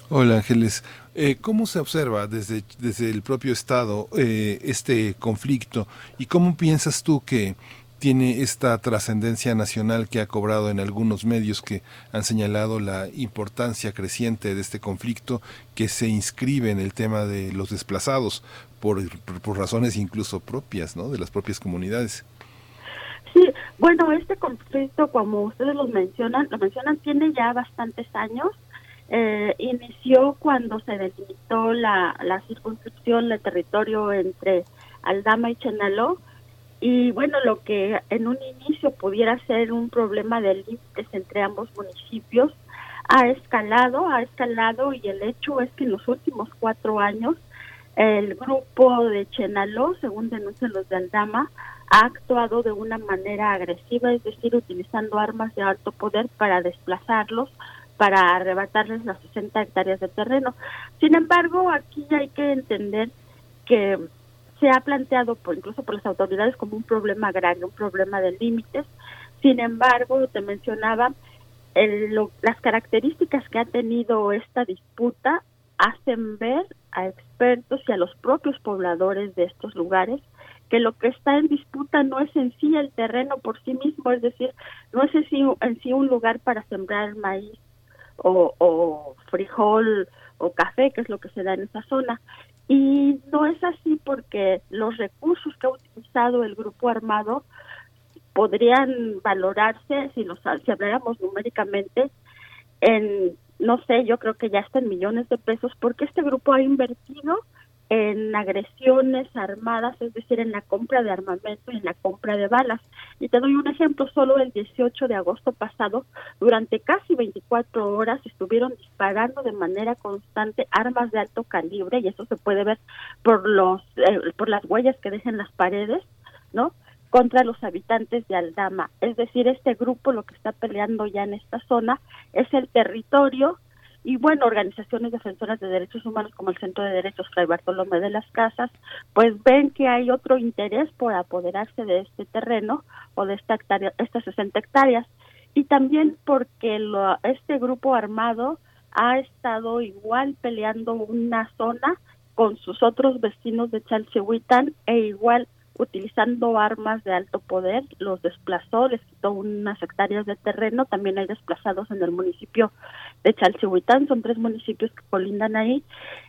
Hola Ángeles, eh, ¿cómo se observa desde, desde el propio Estado eh, este conflicto y cómo piensas tú que tiene esta trascendencia nacional que ha cobrado en algunos medios que han señalado la importancia creciente de este conflicto que se inscribe en el tema de los desplazados por, por razones incluso propias ¿no? de las propias comunidades? Sí, bueno, este conflicto, como ustedes lo mencionan, lo mencionan, tiene ya bastantes años eh, inició cuando se delimitó la, la circunscripción del territorio entre Aldama y Chenaló y bueno, lo que en un inicio pudiera ser un problema de límites entre ambos municipios ha escalado, ha escalado y el hecho es que en los últimos cuatro años el grupo de Chenaló, según denuncian los de Aldama, ha actuado de una manera agresiva, es decir, utilizando armas de alto poder para desplazarlos, para arrebatarles las 60 hectáreas de terreno. Sin embargo, aquí hay que entender que se ha planteado por, incluso por las autoridades como un problema agrario, un problema de límites. Sin embargo, te mencionaba, las características que ha tenido esta disputa hacen ver a expertos y a los propios pobladores de estos lugares que lo que está en disputa no es en sí el terreno por sí mismo, es decir, no es en sí, en sí un lugar para sembrar maíz o, frijol o café, que es lo que se da en esa zona. Y no es así porque los recursos que ha utilizado el grupo armado podrían valorarse, si, los, si habláramos numéricamente, en, no sé, yo creo que ya está en millones de pesos, porque este grupo ha invertido en agresiones armadas, es decir, en la compra de armamento y en la compra de balas. Y te doy un ejemplo, solo el 18 de agosto pasado, durante casi 24 horas estuvieron disparando de manera constante armas de alto calibre y eso se puede ver por los eh, por las huellas que dejan las paredes, ¿no? contra los habitantes de Aldama. Es decir, este grupo lo que está peleando ya en esta zona es el territorio y bueno, organizaciones defensoras de derechos humanos como el Centro de Derechos Fray Bartolomé de las Casas, pues ven que hay otro interés por apoderarse de este terreno o de esta hectárea, estas 60 hectáreas. Y también porque lo, este grupo armado ha estado igual peleando una zona con sus otros vecinos de Chalchihuitán e igual utilizando armas de alto poder, los desplazó, les quitó unas hectáreas de terreno, también hay desplazados en el municipio de Chalchihuitán, son tres municipios que colindan ahí,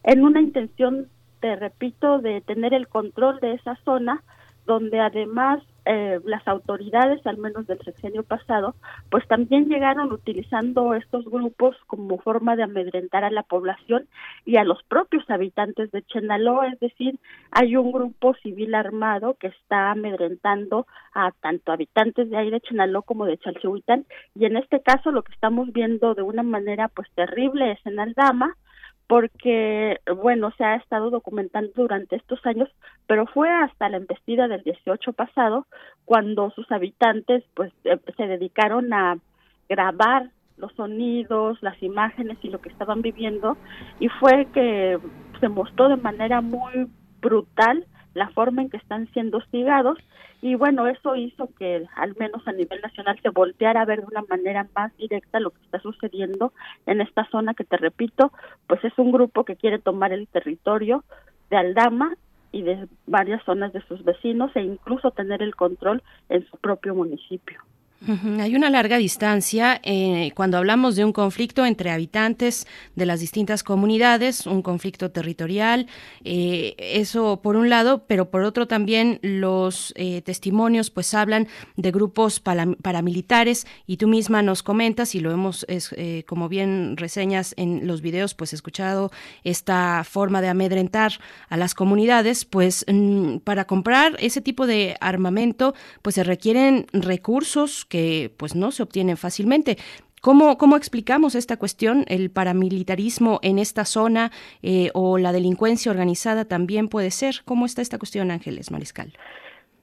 en una intención, te repito, de tener el control de esa zona, donde además eh, las autoridades, al menos del sexenio pasado, pues también llegaron utilizando estos grupos como forma de amedrentar a la población y a los propios habitantes de Chenaló, es decir, hay un grupo civil armado que está amedrentando a tanto habitantes de ahí de Chenaló como de Chalchihuitán. Y en este caso lo que estamos viendo de una manera pues terrible es en Aldama, porque, bueno, se ha estado documentando durante estos años, pero fue hasta la embestida del 18 pasado cuando sus habitantes pues eh, se dedicaron a grabar los sonidos, las imágenes y lo que estaban viviendo y fue que se mostró de manera muy brutal la forma en que están siendo hostigados y bueno, eso hizo que al menos a nivel nacional se volteara a ver de una manera más directa lo que está sucediendo en esta zona que te repito, pues es un grupo que quiere tomar el territorio de Aldama y de varias zonas de sus vecinos e incluso tener el control en su propio municipio. Hay una larga distancia eh, cuando hablamos de un conflicto entre habitantes de las distintas comunidades, un conflicto territorial, eh, eso por un lado, pero por otro también los eh, testimonios pues hablan de grupos paramilitares y tú misma nos comentas y lo hemos, como bien reseñas en los videos, pues escuchado esta forma de amedrentar a las comunidades, pues mm, para comprar ese tipo de armamento pues se requieren recursos que pues no se obtienen fácilmente. ¿Cómo, ¿Cómo, explicamos esta cuestión? ¿El paramilitarismo en esta zona eh, o la delincuencia organizada también puede ser? ¿Cómo está esta cuestión, Ángeles Mariscal?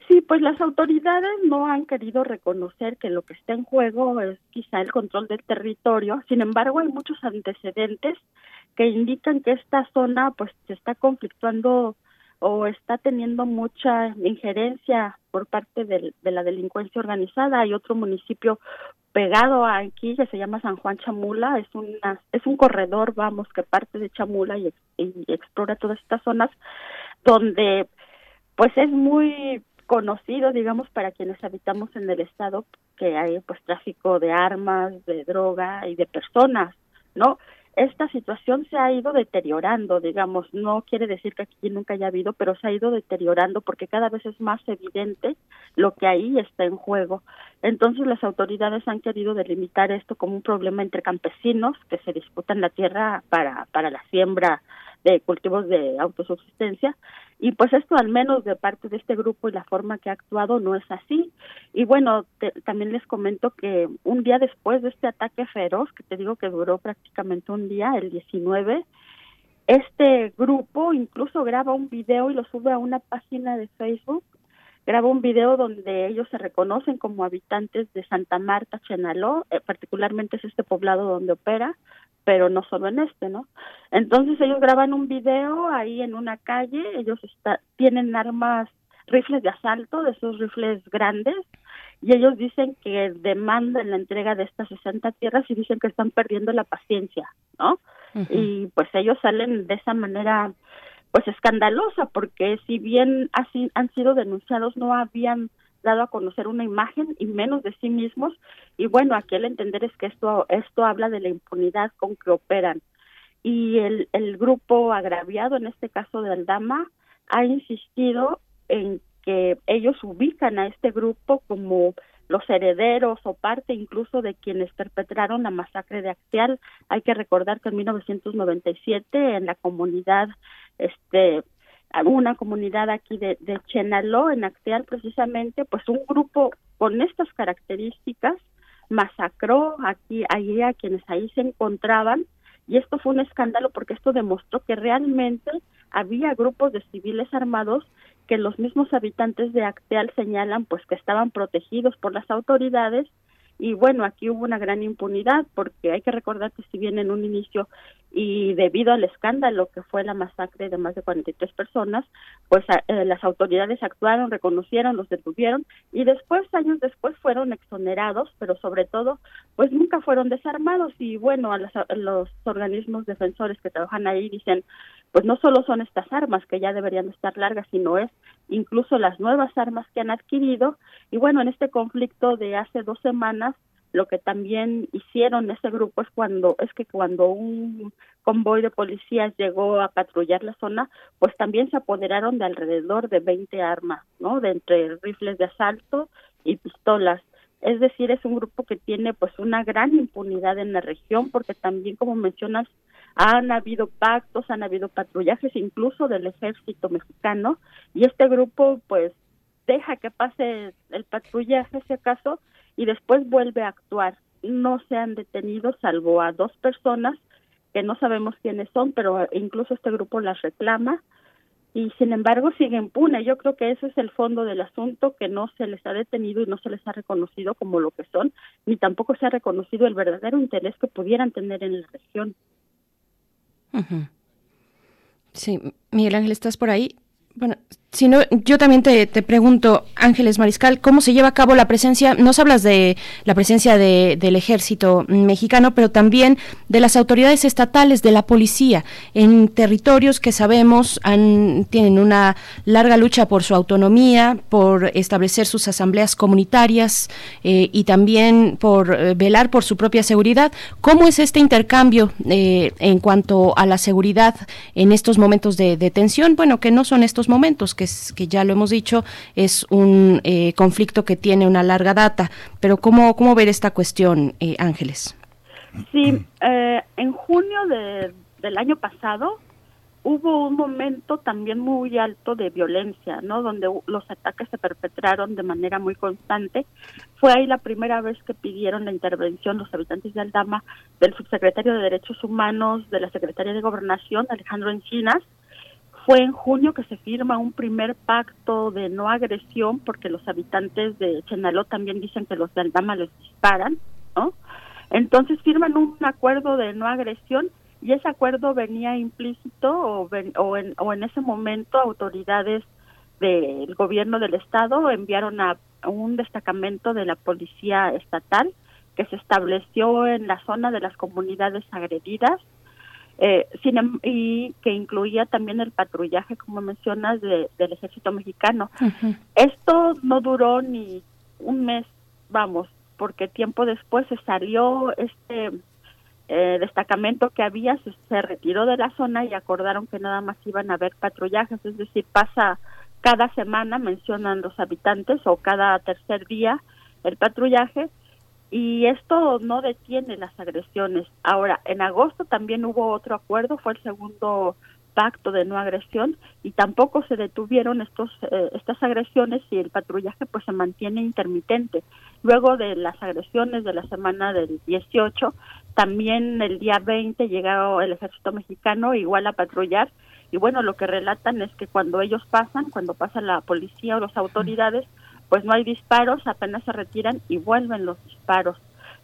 Sí, pues las autoridades no han querido reconocer que lo que está en juego es quizá el control del territorio. Sin embargo, hay muchos antecedentes que indican que esta zona pues se está conflictuando o está teniendo mucha injerencia por parte de, la delincuencia organizada. Hay otro municipio pegado a que se llama San Juan Chamula, es una es un corredor, vamos, que parte de Chamula y, y explora todas estas zonas donde pues es muy conocido, digamos, para quienes habitamos en el estado que hay pues tráfico de armas, de droga y de personas, ¿no? Esta situación se ha ido deteriorando, digamos, no quiere decir que aquí nunca haya habido, pero se ha ido deteriorando porque cada vez es más evidente lo que ahí está en juego. Entonces las autoridades han querido delimitar esto como un problema entre campesinos que se disputan la tierra para, para la siembra de cultivos de autosubsistencia y pues esto al menos de parte de este grupo y la forma que ha actuado no es así. Y bueno también les comento que un día después de este ataque feroz que te digo que duró prácticamente un día el 19 este grupo incluso graba un video y lo sube a una página de Facebook. Graba un video donde ellos se reconocen como habitantes de Santa Marta, Chenaló, eh, particularmente es este poblado donde opera, pero no solo en este, ¿no? Entonces ellos graban un video ahí en una calle, ellos está, tienen armas, rifles de asalto, de esos rifles grandes, y ellos dicen que demandan la entrega de estas 60 tierras y dicen que están perdiendo la paciencia, ¿no? Y pues ellos salen de esa manera pues escandalosa porque si bien así han sido denunciados no habían dado a conocer una imagen y menos de sí mismos y bueno aquí el entender es que esto esto habla de la impunidad con que operan y el, el grupo agraviado en este caso de Aldama ha insistido en que ellos ubican a este grupo como los herederos o parte incluso de quienes perpetraron la masacre de Acteal. Hay que recordar que en 1997 en la comunidad este una comunidad aquí de, de Chenaló, en Acteal precisamente, pues un grupo con estas características masacró aquí, allí a quienes ahí se encontraban y esto fue un escándalo porque esto demostró que realmente había grupos de civiles armados que los mismos habitantes de Acteal señalan pues que estaban protegidos por las autoridades y bueno, aquí hubo una gran impunidad porque hay que recordar que si bien en un inicio y debido al escándalo que fue la masacre de más de 43 personas, pues eh, las autoridades actuaron, reconocieron, los detuvieron y después, años después, fueron exonerados, pero sobre todo, pues nunca fueron desarmados y bueno, a, a los organismos defensores que trabajan ahí dicen, pues no solo son estas armas que ya deberían estar largas, sino es incluso las nuevas armas que han adquirido. Y bueno, en este conflicto de hace dos semanas, lo que también hicieron ese grupo es cuando es que cuando un convoy de policías llegó a patrullar la zona, pues también se apoderaron de alrededor de 20 armas, ¿no? De entre rifles de asalto y pistolas. Es decir, es un grupo que tiene pues una gran impunidad en la región porque también como mencionas han habido pactos, han habido patrullajes incluso del ejército mexicano y este grupo pues deja que pase el patrullaje si acaso y después vuelve a actuar. No se han detenido salvo a dos personas que no sabemos quiénes son, pero incluso este grupo las reclama y sin embargo sigue impune. Yo creo que ese es el fondo del asunto, que no se les ha detenido y no se les ha reconocido como lo que son, ni tampoco se ha reconocido el verdadero interés que pudieran tener en la región. Sí, Miguel Ángel, ¿estás por ahí? Bueno, Si no, yo también te, te, pregunto, Ángeles Mariscal, ¿cómo se lleva a cabo la presencia? Nos hablas de la presencia de, del ejército mexicano, pero también de las autoridades estatales, de la policía, en territorios que sabemos han, tienen una larga lucha por su autonomía, por establecer sus asambleas comunitarias eh, y también por eh, velar por su propia seguridad. ¿Cómo es este intercambio eh, en cuanto a la seguridad en estos momentos de, de tensión? Bueno, que no son estos momentos, que que, ya lo hemos dicho, es un eh, conflicto que tiene una larga data. Pero ¿cómo, cómo ver esta cuestión, eh, Ángeles? Sí, eh, en junio del año pasado hubo un momento también muy alto de violencia, ¿no? Donde los ataques se perpetraron de manera muy constante. Fue ahí la primera vez que pidieron la intervención los habitantes de Aldama del subsecretario de Derechos Humanos, de la Secretaría de Gobernación, Alejandro Encinas, fue en junio que se firma un primer pacto de no agresión porque los habitantes de Chenaló también dicen que los de Aldama les disparan, ¿no? Entonces firman un acuerdo de no agresión y ese acuerdo venía implícito o, o, en, o en ese momento autoridades del gobierno del estado enviaron a un destacamento de la policía estatal que se estableció en la zona de las comunidades agredidas eh, em, y que incluía también el patrullaje, como mencionas, del ejército mexicano. Esto no duró ni un mes, vamos, porque tiempo después se salió este eh, destacamento que había, se, se, retiró de la zona y acordaron que nada más iban a haber patrullajes, es decir, pasa cada semana, mencionan los habitantes, o cada tercer día el patrullaje, y esto no detiene las agresiones. Ahora, en agosto también hubo otro acuerdo, fue el segundo pacto de no agresión y tampoco se detuvieron estos eh, estas agresiones y el patrullaje pues se mantiene intermitente. Luego de las agresiones de la semana del 18, también el día 20 llegó el ejército mexicano igual a patrullar y bueno, lo que relatan es que cuando ellos pasan, cuando pasa la policía o las autoridades, pues no hay disparos, apenas se retiran y vuelven los disparos.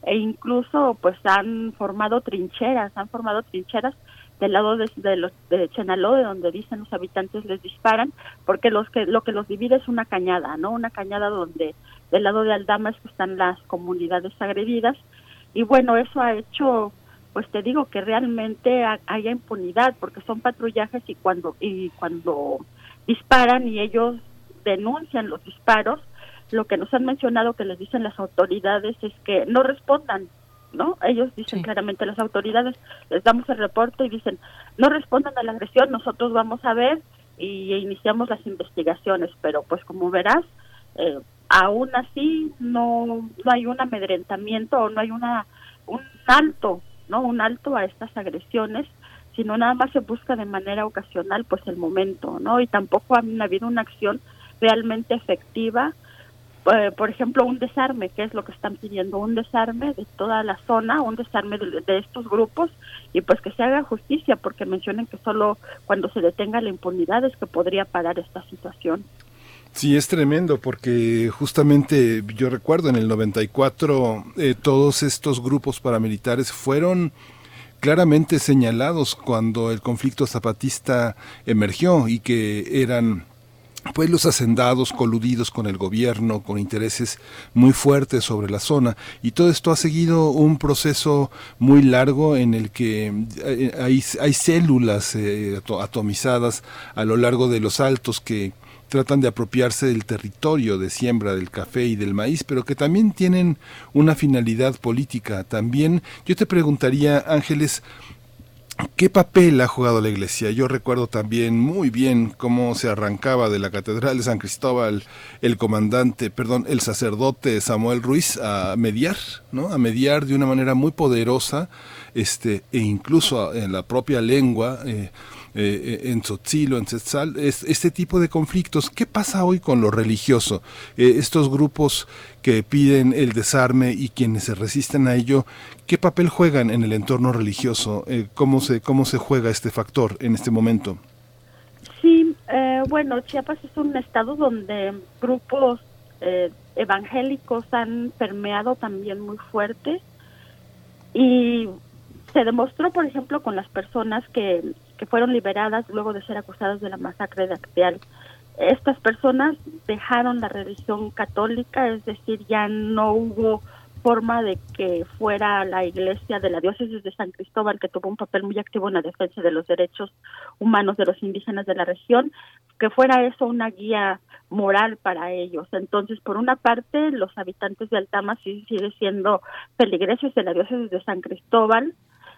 E incluso pues han formado trincheras, han formado trincheras del lado de, de, los, de Chenaló, de donde dicen los habitantes les disparan, porque los que lo que los divide es una cañada, ¿no? Una cañada donde del lado de Aldama están las comunidades agredidas y bueno, eso ha hecho pues te digo que realmente haya impunidad porque son patrullajes y cuando y cuando disparan y ellos denuncian los disparos lo que nos han mencionado que les dicen las autoridades es que no respondan, ¿no? Ellos dicen claramente las autoridades, les damos el reporte y dicen, no respondan a la agresión, nosotros vamos a ver y iniciamos las investigaciones, pero pues como verás, eh, aún así no, no hay un amedrentamiento o no hay una un alto, ¿no? Un alto a estas agresiones, sino nada más se busca de manera ocasional pues el momento, ¿no? Y tampoco ha habido una acción realmente efectiva eh, por ejemplo, un desarme, que es lo que están pidiendo, un desarme de toda la zona, un desarme de, estos grupos y pues que se haga justicia, porque mencionan que solo cuando se detenga la impunidad es que podría parar esta situación. Sí, es tremendo porque justamente yo recuerdo en el 94 eh, todos estos grupos paramilitares fueron claramente señalados cuando el conflicto zapatista emergió y que eran pues los hacendados coludidos con el gobierno, con intereses muy fuertes sobre la zona. Y todo esto ha seguido un proceso muy largo en el que eh, hay, hay células eh, atomizadas a lo largo de los altos que tratan de apropiarse del territorio de siembra del café y del maíz, pero que también tienen una finalidad política. También yo te preguntaría, Ángeles, ¿Qué papel ha jugado la iglesia? Yo recuerdo también muy bien cómo se arrancaba de la Catedral de San Cristóbal el comandante, perdón, el sacerdote Samuel Ruiz a mediar, ¿no? A mediar de una manera muy poderosa, este, e incluso en la propia lengua, eh, eh, en Tzotzilo, en Tzetzal, este tipo de conflictos. ¿Qué pasa hoy con lo religioso? Eh, estos grupos que piden el desarme y quienes se resisten a ello, ¿qué papel juegan en el entorno religioso? Eh, ¿cómo, se, ¿Cómo se juega este factor en este momento? Sí, bueno, Chiapas es un estado donde grupos evangélicos han permeado también muy fuerte y se demostró, por ejemplo, con las personas que que fueron liberadas luego de ser acusadas de la masacre de Acteal. estas personas dejaron la religión católica, es decir, ya no hubo forma de que fuera la iglesia de la diócesis de San Cristóbal, que tuvo un papel muy activo en la defensa de los derechos humanos de los indígenas de la región, que fuera eso una guía moral para ellos. Entonces, por una parte, los habitantes de Altama sí siguen siendo feligreses de la diócesis de San Cristóbal,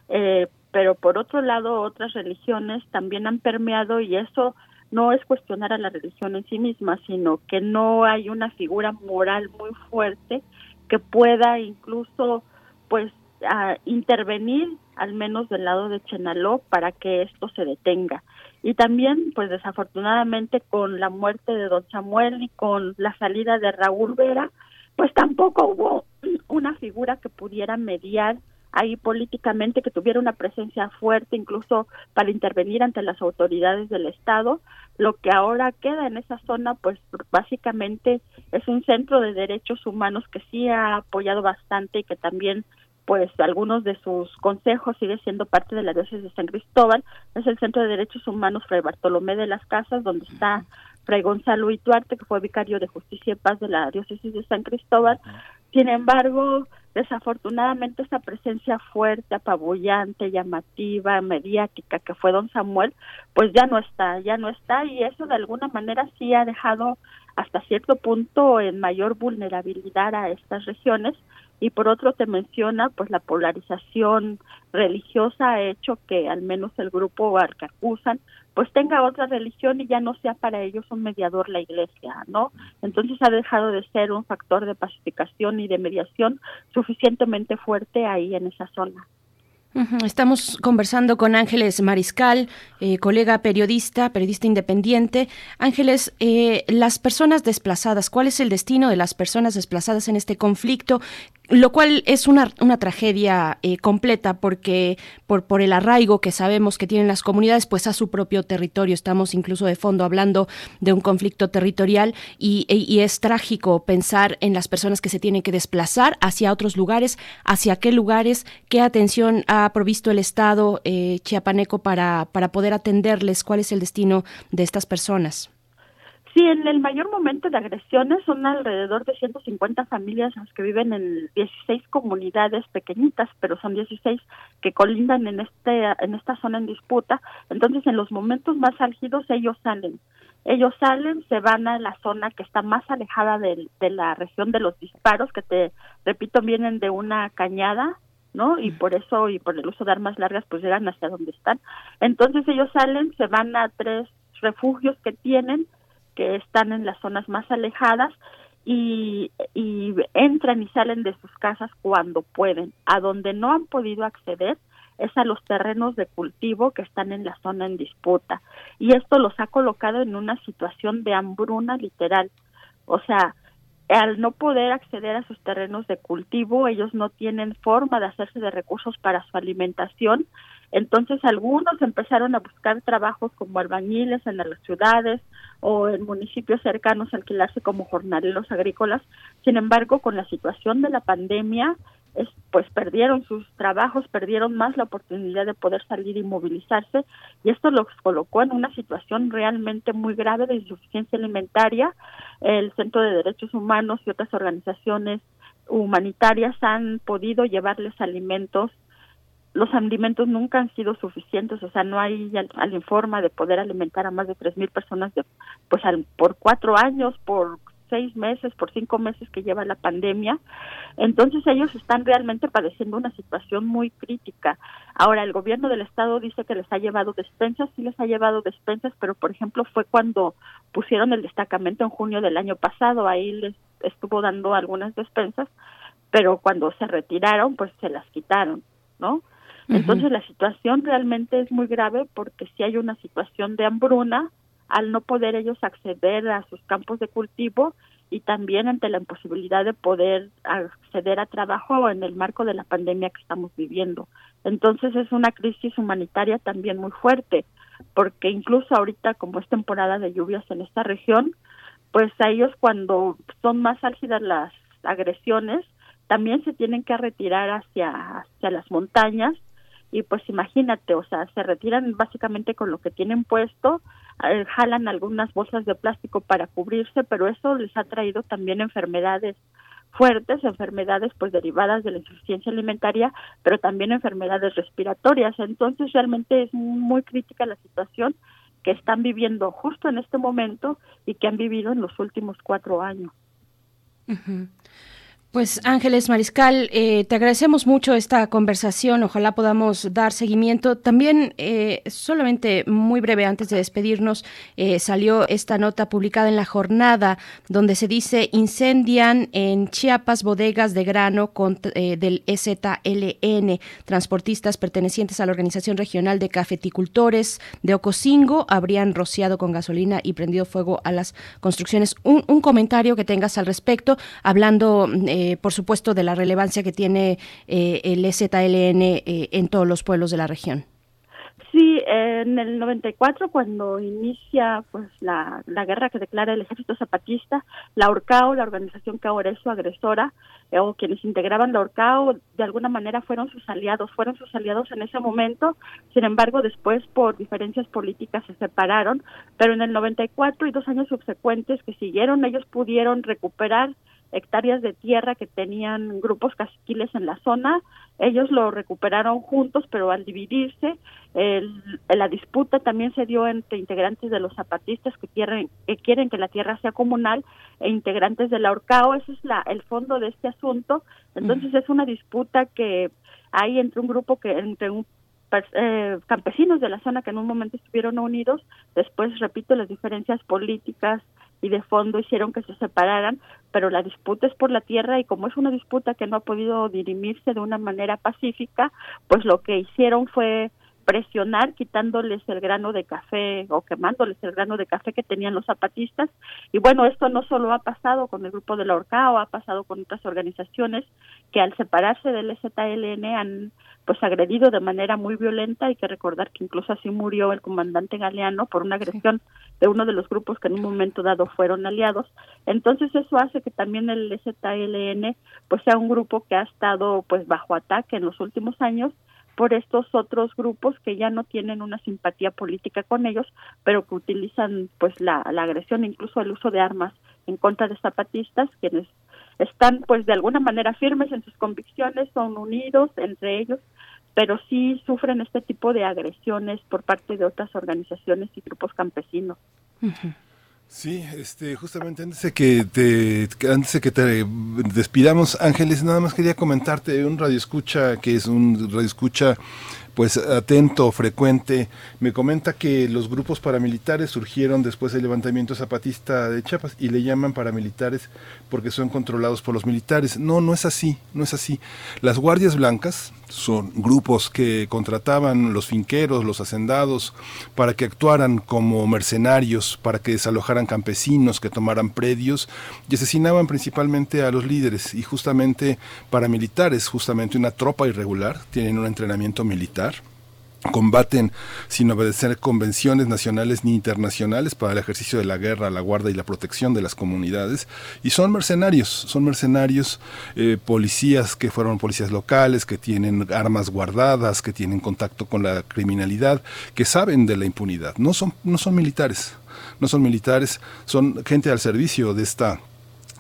eh, pero por otro lado, otras religiones también han permeado y eso no es cuestionar a la religión en sí misma, sino que no hay una figura moral muy fuerte que pueda incluso pues intervenir al menos del lado de Chenaló para que esto se detenga. Y también, pues desafortunadamente, con la muerte de don Samuel y con la salida de Raúl Vera, pues tampoco hubo una figura que pudiera mediar ahí políticamente, que tuviera una presencia fuerte incluso para intervenir ante las autoridades del Estado. Lo que ahora queda en esa zona, pues básicamente es un centro de derechos humanos que sí ha apoyado bastante y que también pues algunos de sus consejos sigue siendo parte de la diócesis de San Cristóbal, es el Centro de Derechos Humanos Fray Bartolomé de las Casas, donde está Fray Gonzalo Ituarte, que fue vicario de Justicia y Paz de la diócesis de San Cristóbal. Sin embargo, desafortunadamente esa presencia fuerte, apabullante, llamativa, mediática que fue don Samuel, pues ya no está, ya no está y eso de alguna manera sí ha dejado hasta cierto punto en mayor vulnerabilidad a estas regiones y por otro te menciona pues la polarización religiosa ha hecho que al menos el grupo al que acusan pues tenga otra religión y ya no sea para ellos un mediador la iglesia, ¿no? Entonces ha dejado de ser un factor de pacificación y de mediación suficientemente fuerte ahí en esa zona. Estamos conversando con Ángeles Mariscal, eh, colega periodista, periodista independiente. Ángeles, eh, las personas desplazadas, ¿cuál es el destino de las personas desplazadas en este conflicto? Lo cual es una, una tragedia eh, completa porque por, por el arraigo que sabemos que tienen las comunidades pues a su propio territorio. Estamos incluso de fondo hablando de un conflicto territorial y, e, y, es trágico pensar en las personas que se tienen que desplazar hacia otros lugares, hacia qué lugares, qué atención ha provisto el Estado eh, chiapaneco para, para poder atenderles, cuál es el destino de estas personas. Sí, en el mayor momento de agresiones son alrededor de 150 familias las que viven en 16 comunidades pequeñitas, pero son 16 que colindan en este en esta zona en disputa. Entonces, en los momentos más álgidos ellos salen. Ellos salen, se van a la zona que está más alejada de, de la región de los disparos, que te repito vienen de una cañada ¿no? Y por eso y por el uso de armas largas pues llegan hacia donde están. Entonces ellos salen, se van a tres refugios que tienen que están en las zonas más alejadas y, y entran y salen de sus casas cuando pueden. A donde no han podido acceder es a los terrenos de cultivo que están en la zona en disputa. Y esto los ha colocado en una situación de hambruna literal. O sea, al no poder acceder a sus terrenos de cultivo, ellos no tienen forma de hacerse de recursos para su alimentación. Entonces algunos empezaron a buscar trabajos como albañiles en las ciudades o en municipios cercanos alquilarse como jornaleros agrícolas. Sin embargo, con la situación de la pandemia, pues perdieron sus trabajos, perdieron más la oportunidad de poder salir y movilizarse y esto los colocó en una situación realmente muy grave de insuficiencia alimentaria. El Centro de Derechos Humanos y otras organizaciones humanitarias han podido llevarles alimentos. Los alimentos nunca han sido suficientes, o sea, no hay alguna forma de poder alimentar a más de tres mil personas de, pues por cuatro años, por seis meses, por cinco meses que lleva la pandemia. Entonces ellos están realmente padeciendo una situación muy crítica. Ahora, el gobierno del estado dice que les ha llevado despensas, sí les ha llevado despensas, pero por ejemplo fue cuando pusieron el destacamento en junio del año pasado, ahí les estuvo dando algunas despensas, pero cuando se retiraron, pues se las quitaron, ¿no? Entonces la situación realmente es muy grave porque si hay una situación de hambruna, al no poder ellos acceder a sus campos de cultivo y también ante la imposibilidad de poder acceder a trabajo en el marco de la pandemia que estamos viviendo. Entonces es una crisis humanitaria también muy fuerte, porque incluso ahorita como es temporada de lluvias en esta región, pues a ellos cuando son más álgidas las agresiones, también se tienen que retirar hacia, hacia las montañas y pues imagínate, o sea, se retiran básicamente con lo que tienen puesto eh, jalan algunas bolsas de plástico para cubrirse, pero eso les ha traído también enfermedades fuertes, enfermedades pues derivadas de la insuficiencia alimentaria, pero también enfermedades respiratorias. Entonces realmente es muy crítica la situación que están viviendo justo en este momento y que han vivido en los últimos cuatro años. Pues Ángeles Mariscal, eh, te agradecemos mucho esta conversación. Ojalá podamos dar seguimiento. También, eh, solamente muy breve antes de despedirnos, eh, salió esta nota publicada en la jornada donde se dice incendian en Chiapas bodegas de grano con, del EZLN. Transportistas pertenecientes a la Organización Regional de Cafeticultores de Ocosingo habrían rociado con gasolina y prendido fuego a las construcciones. Un, un comentario que tengas al respecto, hablando eh, por supuesto, de la relevancia que tiene eh, el EZLN eh, en todos los pueblos de la región. Sí, en el 94, cuando inicia pues la, la guerra que declara el Ejército Zapatista, la ORCAO, la organización que ahora es su agresora, o quienes integraban la ORCAO, de alguna manera fueron sus aliados, fueron sus aliados en ese momento, sin embargo, después por diferencias políticas se separaron, pero en el 94 y dos años subsecuentes que siguieron, ellos pudieron recuperar hectáreas de tierra que tenían grupos caciquiles en la zona. Ellos lo recuperaron juntos, pero al dividirse, la disputa también se dio entre integrantes de los zapatistas que quieren, que quieren que la tierra sea comunal e integrantes de la Orcao. Ese es la, el fondo de este asunto. Entonces es una disputa que hay entre un grupo que entre un eh, campesinos de la zona que en un momento estuvieron unidos, después, repito, las diferencias políticas y de fondo hicieron que se separaran, pero la disputa es por la tierra y como es una disputa que no ha podido dirimirse de una manera pacífica, pues lo que hicieron fue presionar quitándoles el grano de café o quemándoles el grano de café que tenían los zapatistas y bueno esto no solo ha pasado con el grupo de la Orcao ha pasado con otras organizaciones que al separarse del ZLN han pues agredido de manera muy violenta. Hay que recordar que incluso así murió el comandante Galeano por una agresión de uno de los grupos que en un momento dado fueron aliados. Entonces eso hace que también el ZLN pues sea un grupo que ha estado pues bajo ataque en los últimos años por estos otros grupos que ya no tienen una simpatía política con ellos, pero que utilizan pues la, la agresión, incluso el uso de armas en contra de zapatistas, quienes están pues de alguna manera firmes en sus convicciones, son unidos entre ellos, pero sí sufren este tipo de agresiones por parte de otras organizaciones y grupos campesinos. Sí, este, justamente antes de que te, antes de que te despidamos, Ángeles, nada más quería comentarte un radio escucha que es un radio escucha pues atento, frecuente, me comenta que los grupos paramilitares surgieron después del levantamiento zapatista de Chiapas y le llaman paramilitares porque son controlados por los militares. No, no es así, no es así. Las guardias blancas son grupos que contrataban los finqueros, los hacendados, para que actuaran como mercenarios, para que desalojaran campesinos, que tomaran predios y asesinaban principalmente a los líderes y justamente paramilitares, justamente una tropa irregular, tienen un entrenamiento militar combaten sin obedecer convenciones nacionales ni internacionales para el ejercicio de la guerra, la guarda y la protección de las comunidades y son mercenarios, son mercenarios eh, policías que fueron policías locales, que tienen armas guardadas, que tienen contacto con la criminalidad, que saben de la impunidad, no son, no son militares, no son militares, son gente al servicio de esta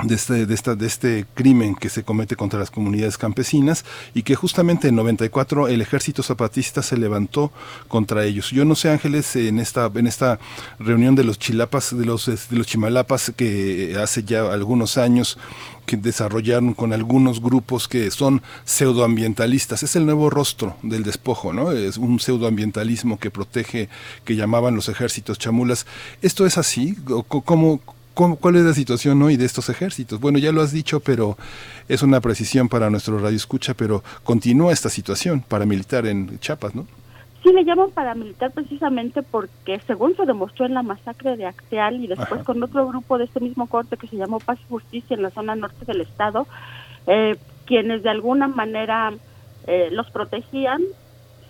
de este, de, esta, de este crimen que se comete contra las comunidades campesinas y que justamente en 94 el ejército zapatista se levantó contra ellos. Yo no sé, Ángeles, en esta, en esta reunión de los chilapas, de los, de los chimalapas que hace ya algunos años que desarrollaron con algunos grupos que son pseudoambientalistas. Es el nuevo rostro del despojo, ¿no? Es un pseudoambientalismo que protege, que llamaban los ejércitos chamulas. ¿Esto es así? ¿Cómo, ¿Cuál es la situación hoy de estos ejércitos? Bueno, ya lo has dicho, pero es una precisión para nuestro radio escucha, pero continúa esta situación paramilitar en Chiapas, ¿no? Sí, le llaman paramilitar precisamente porque, según se demostró en la masacre de Acteal y después con otro grupo de este mismo corte que se llamó Paz y Justicia en la zona norte del estado, eh, quienes de alguna manera eh, los protegían,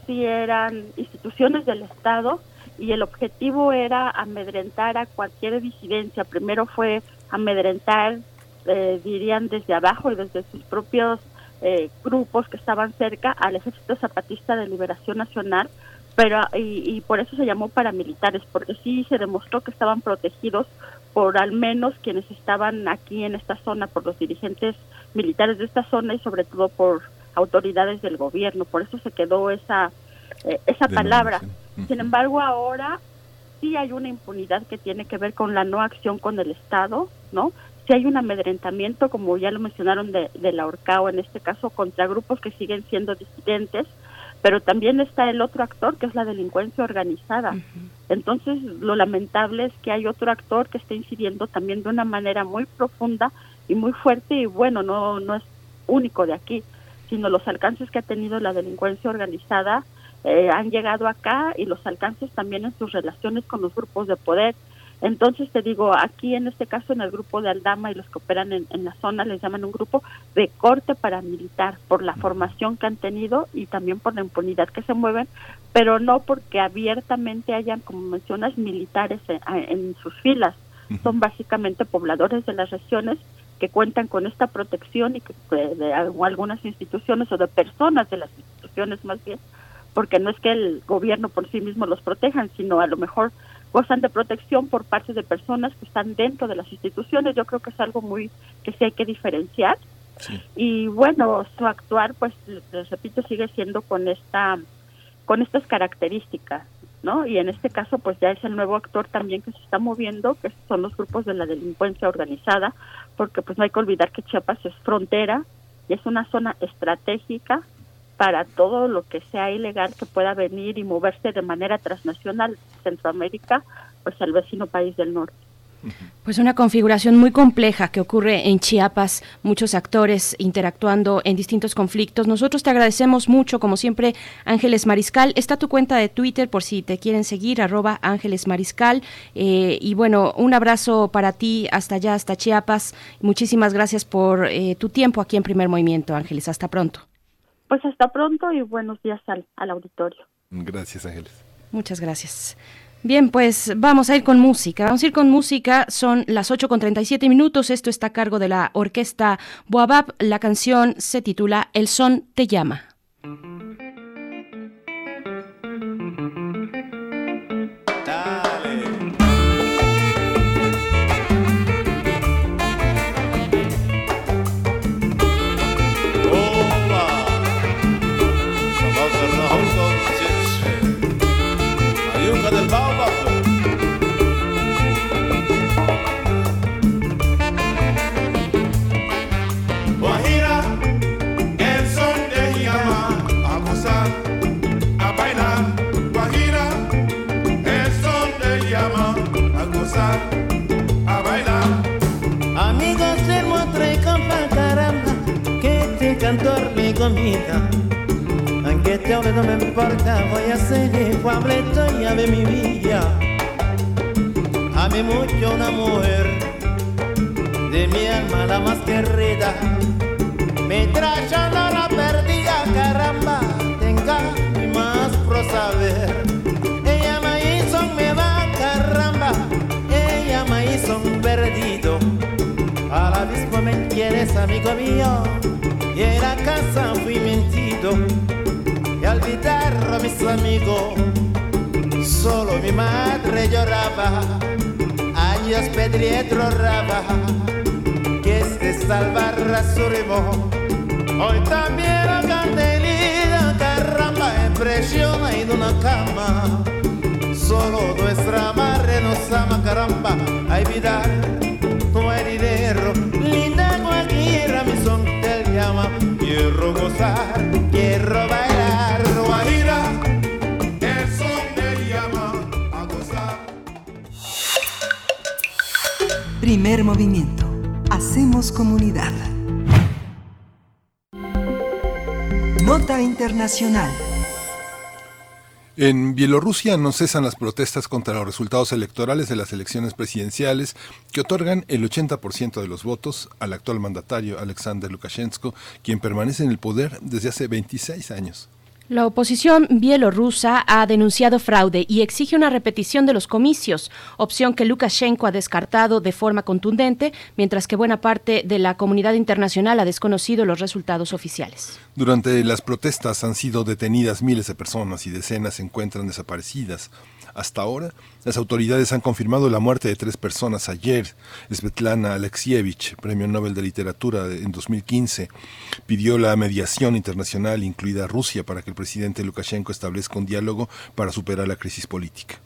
si eran instituciones del estado, y el objetivo era amedrentar a cualquier disidencia. Primero fue amedrentar, eh, dirían desde abajo y desde sus propios eh, grupos que estaban cerca al Ejército Zapatista de Liberación Nacional, pero y, y por eso se llamó paramilitares, porque sí se demostró que estaban protegidos por al menos quienes estaban aquí en esta zona, por los dirigentes militares de esta zona y sobre todo por autoridades del gobierno. Por eso se quedó esa, eh, esa palabra. Sin embargo, ahora sí hay una impunidad que tiene que ver con la no acción con el Estado, ¿no? Sí hay un amedrentamiento, como ya lo mencionaron, de, de la Orcao, en este caso, contra grupos que siguen siendo disidentes, pero también está el otro actor, que es la delincuencia organizada. Entonces, lo lamentable es que hay otro actor que está incidiendo también de una manera muy profunda y muy fuerte, y bueno, no, no es único de aquí, sino los alcances que ha tenido la delincuencia organizada eh, han llegado acá y los alcances también en sus relaciones con los grupos de poder. Entonces te digo, aquí en este caso en el grupo de Aldama y los que operan en, en la zona les llaman un grupo de corte paramilitar por la formación que han tenido y también por la impunidad que se mueven, pero no porque abiertamente hayan, como mencionas, militares en, en sus filas. Son básicamente pobladores de las regiones que cuentan con esta protección y que de, de algunas instituciones o de personas de las instituciones más bien, porque no es que el gobierno por sí mismo los protejan, sino a lo mejor gozan de protección por parte de personas que están dentro de las instituciones. Yo creo que es algo muy que sí hay que diferenciar. Y bueno, su actuar, pues les repito, sigue siendo con esta con estas características, ¿no? Y en este caso, pues ya es el nuevo actor también que se está moviendo, que son los grupos de la delincuencia organizada, porque pues no hay que olvidar que Chiapas es frontera y es una zona estratégica para todo lo que sea ilegal que pueda venir y moverse de manera transnacional Centroamérica, pues al vecino país del norte. Pues una configuración muy compleja que ocurre en Chiapas, muchos actores interactuando en distintos conflictos. Nosotros te agradecemos mucho, como siempre, Ángeles Mariscal. Está tu cuenta de Twitter por si te quieren seguir, arroba Ángeles Mariscal. Eh, y bueno, un abrazo para ti hasta allá, hasta Chiapas. Muchísimas gracias por eh, tu tiempo aquí en Primer Movimiento, Ángeles. Hasta pronto. Pues hasta pronto y buenos días al, al auditorio. Gracias, Ángeles. Muchas gracias. Bien, pues vamos a ir con música. Vamos a ir con música. Son las 8 con 37 minutos. Esto está a cargo de la orquesta Boabab. La canción se titula El son te llama. Mi comida. Aunque te hable no me importa, voy a ser Pableto y a ver mi vida. Ame mucho una mujer, de mi alma la más querida. Me trayendo la perdida, caramba, tenga y más pro saber. Ella me hizo me va, caramba, ella me hizo un perdido. A la misma me quieres, amigo mío, y en la casa fui mentido y al olvidar a mis amigos. Solo mi madre lloraba, años pedrietro raba, que es de salvar a su ritmo. Hoy también la candelita, caramba, impresiona en una cama. Solo nuestra madre nos ama, caramba, a evitar no hay dinero. Llama. Quiero gozar, quiero bailar. Guajira, el son te llama a gozar. Primer movimiento. Hacemos comunidad. Nota Internacional. En Bielorrusia no cesan las protestas contra los resultados electorales de las elecciones presidenciales que otorgan el 80% de los votos al actual mandatario Alexander Lukashenko, quien permanece en el poder desde hace 26 años. La oposición bielorrusa ha denunciado fraude y exige una repetición de los comicios, opción que Lukashenko ha descartado de forma contundente, mientras que buena parte de la comunidad internacional ha desconocido los resultados oficiales. Durante las protestas han sido detenidas miles de personas y decenas se encuentran desaparecidas. Hasta ahora, las autoridades han confirmado la muerte de tres personas ayer. Svetlana Alexievich, Premio Nobel de Literatura en 2015, pidió la mediación internacional, incluida Rusia, para que el presidente Lukashenko establezca un diálogo para superar la crisis política.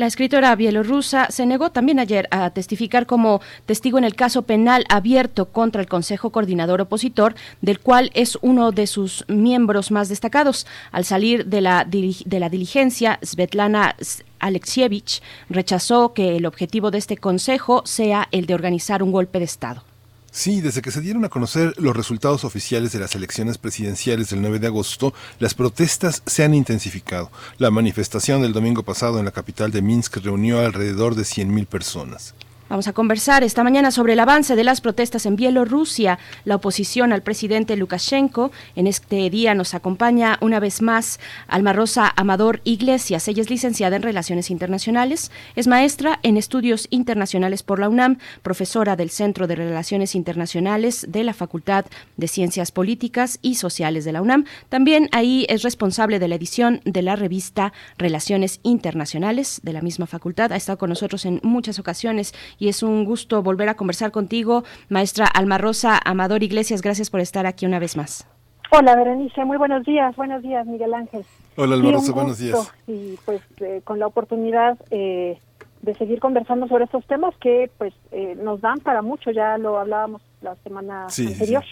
La escritora bielorrusa se negó también ayer a testificar como testigo en el caso penal abierto contra el Consejo Coordinador Opositor, del cual es uno de sus miembros más destacados. Al salir de la, de la diligencia, Svetlana Alexievich rechazó que el objetivo de este Consejo sea el de organizar un golpe de Estado. Sí, desde que se dieron a conocer los resultados oficiales de las elecciones presidenciales del 9 de agosto, las protestas se han intensificado. La manifestación del domingo pasado en la capital de Minsk reunió alrededor de 100.000 personas. Vamos a conversar esta mañana sobre el avance de las protestas en Bielorrusia, la oposición al presidente Lukashenko. En este día nos acompaña una vez más Alma Rosa Amador Iglesias. Ella es licenciada en Relaciones Internacionales, es maestra en Estudios Internacionales por la UNAM, profesora del Centro de Relaciones Internacionales de la Facultad de Ciencias Políticas y Sociales de la UNAM. También ahí es responsable de la edición de la revista Relaciones Internacionales de la misma facultad. Ha estado con nosotros en muchas ocasiones y es un gusto volver a conversar contigo, maestra Alma Rosa Amador Iglesias. Gracias por estar aquí una vez más. Hola, Berenice. Muy buenos días. Buenos días, Miguel Ángel. Hola, Alma Rosa. Buenos días. Y pues eh, con la oportunidad eh, de seguir conversando sobre estos temas que pues eh, nos dan para mucho. Ya lo hablábamos la semana anterior.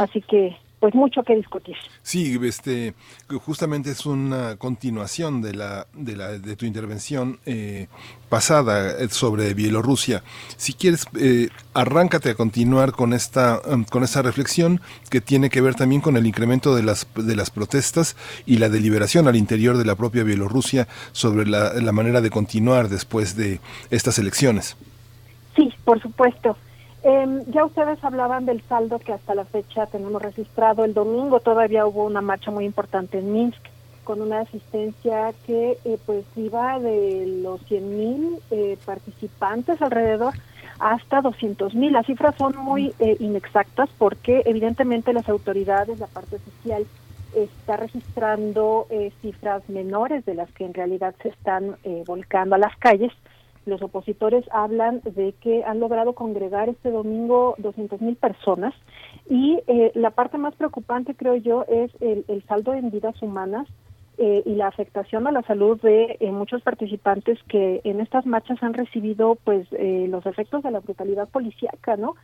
Así que pues mucho que discutir. Sí, este, justamente es una continuación de la de la de tu intervención eh, pasada eh, sobre Bielorrusia. Si quieres, eh, arráncate a continuar con esta um, con esa reflexión que tiene que ver también con el incremento de las de las protestas y la deliberación al interior de la propia Bielorrusia sobre la, la manera de continuar después de estas elecciones. Sí, por supuesto. Eh, ya ustedes hablaban del saldo que hasta la fecha tenemos registrado. El domingo todavía hubo una marcha muy importante en Minsk con una asistencia que eh, pues iba de los 100 mil eh, participantes alrededor hasta 200 mil. Las cifras son muy eh, inexactas porque evidentemente las autoridades, la parte social, está registrando cifras menores de las que en realidad se están volcando a las calles los opositores hablan de que han logrado congregar este domingo 200 mil personas y eh, la parte más preocupante creo yo es el, saldo en vidas humanas eh, y la afectación a la salud de eh, muchos participantes que en estas marchas han recibido pues los efectos de la brutalidad policíaca, ¿no?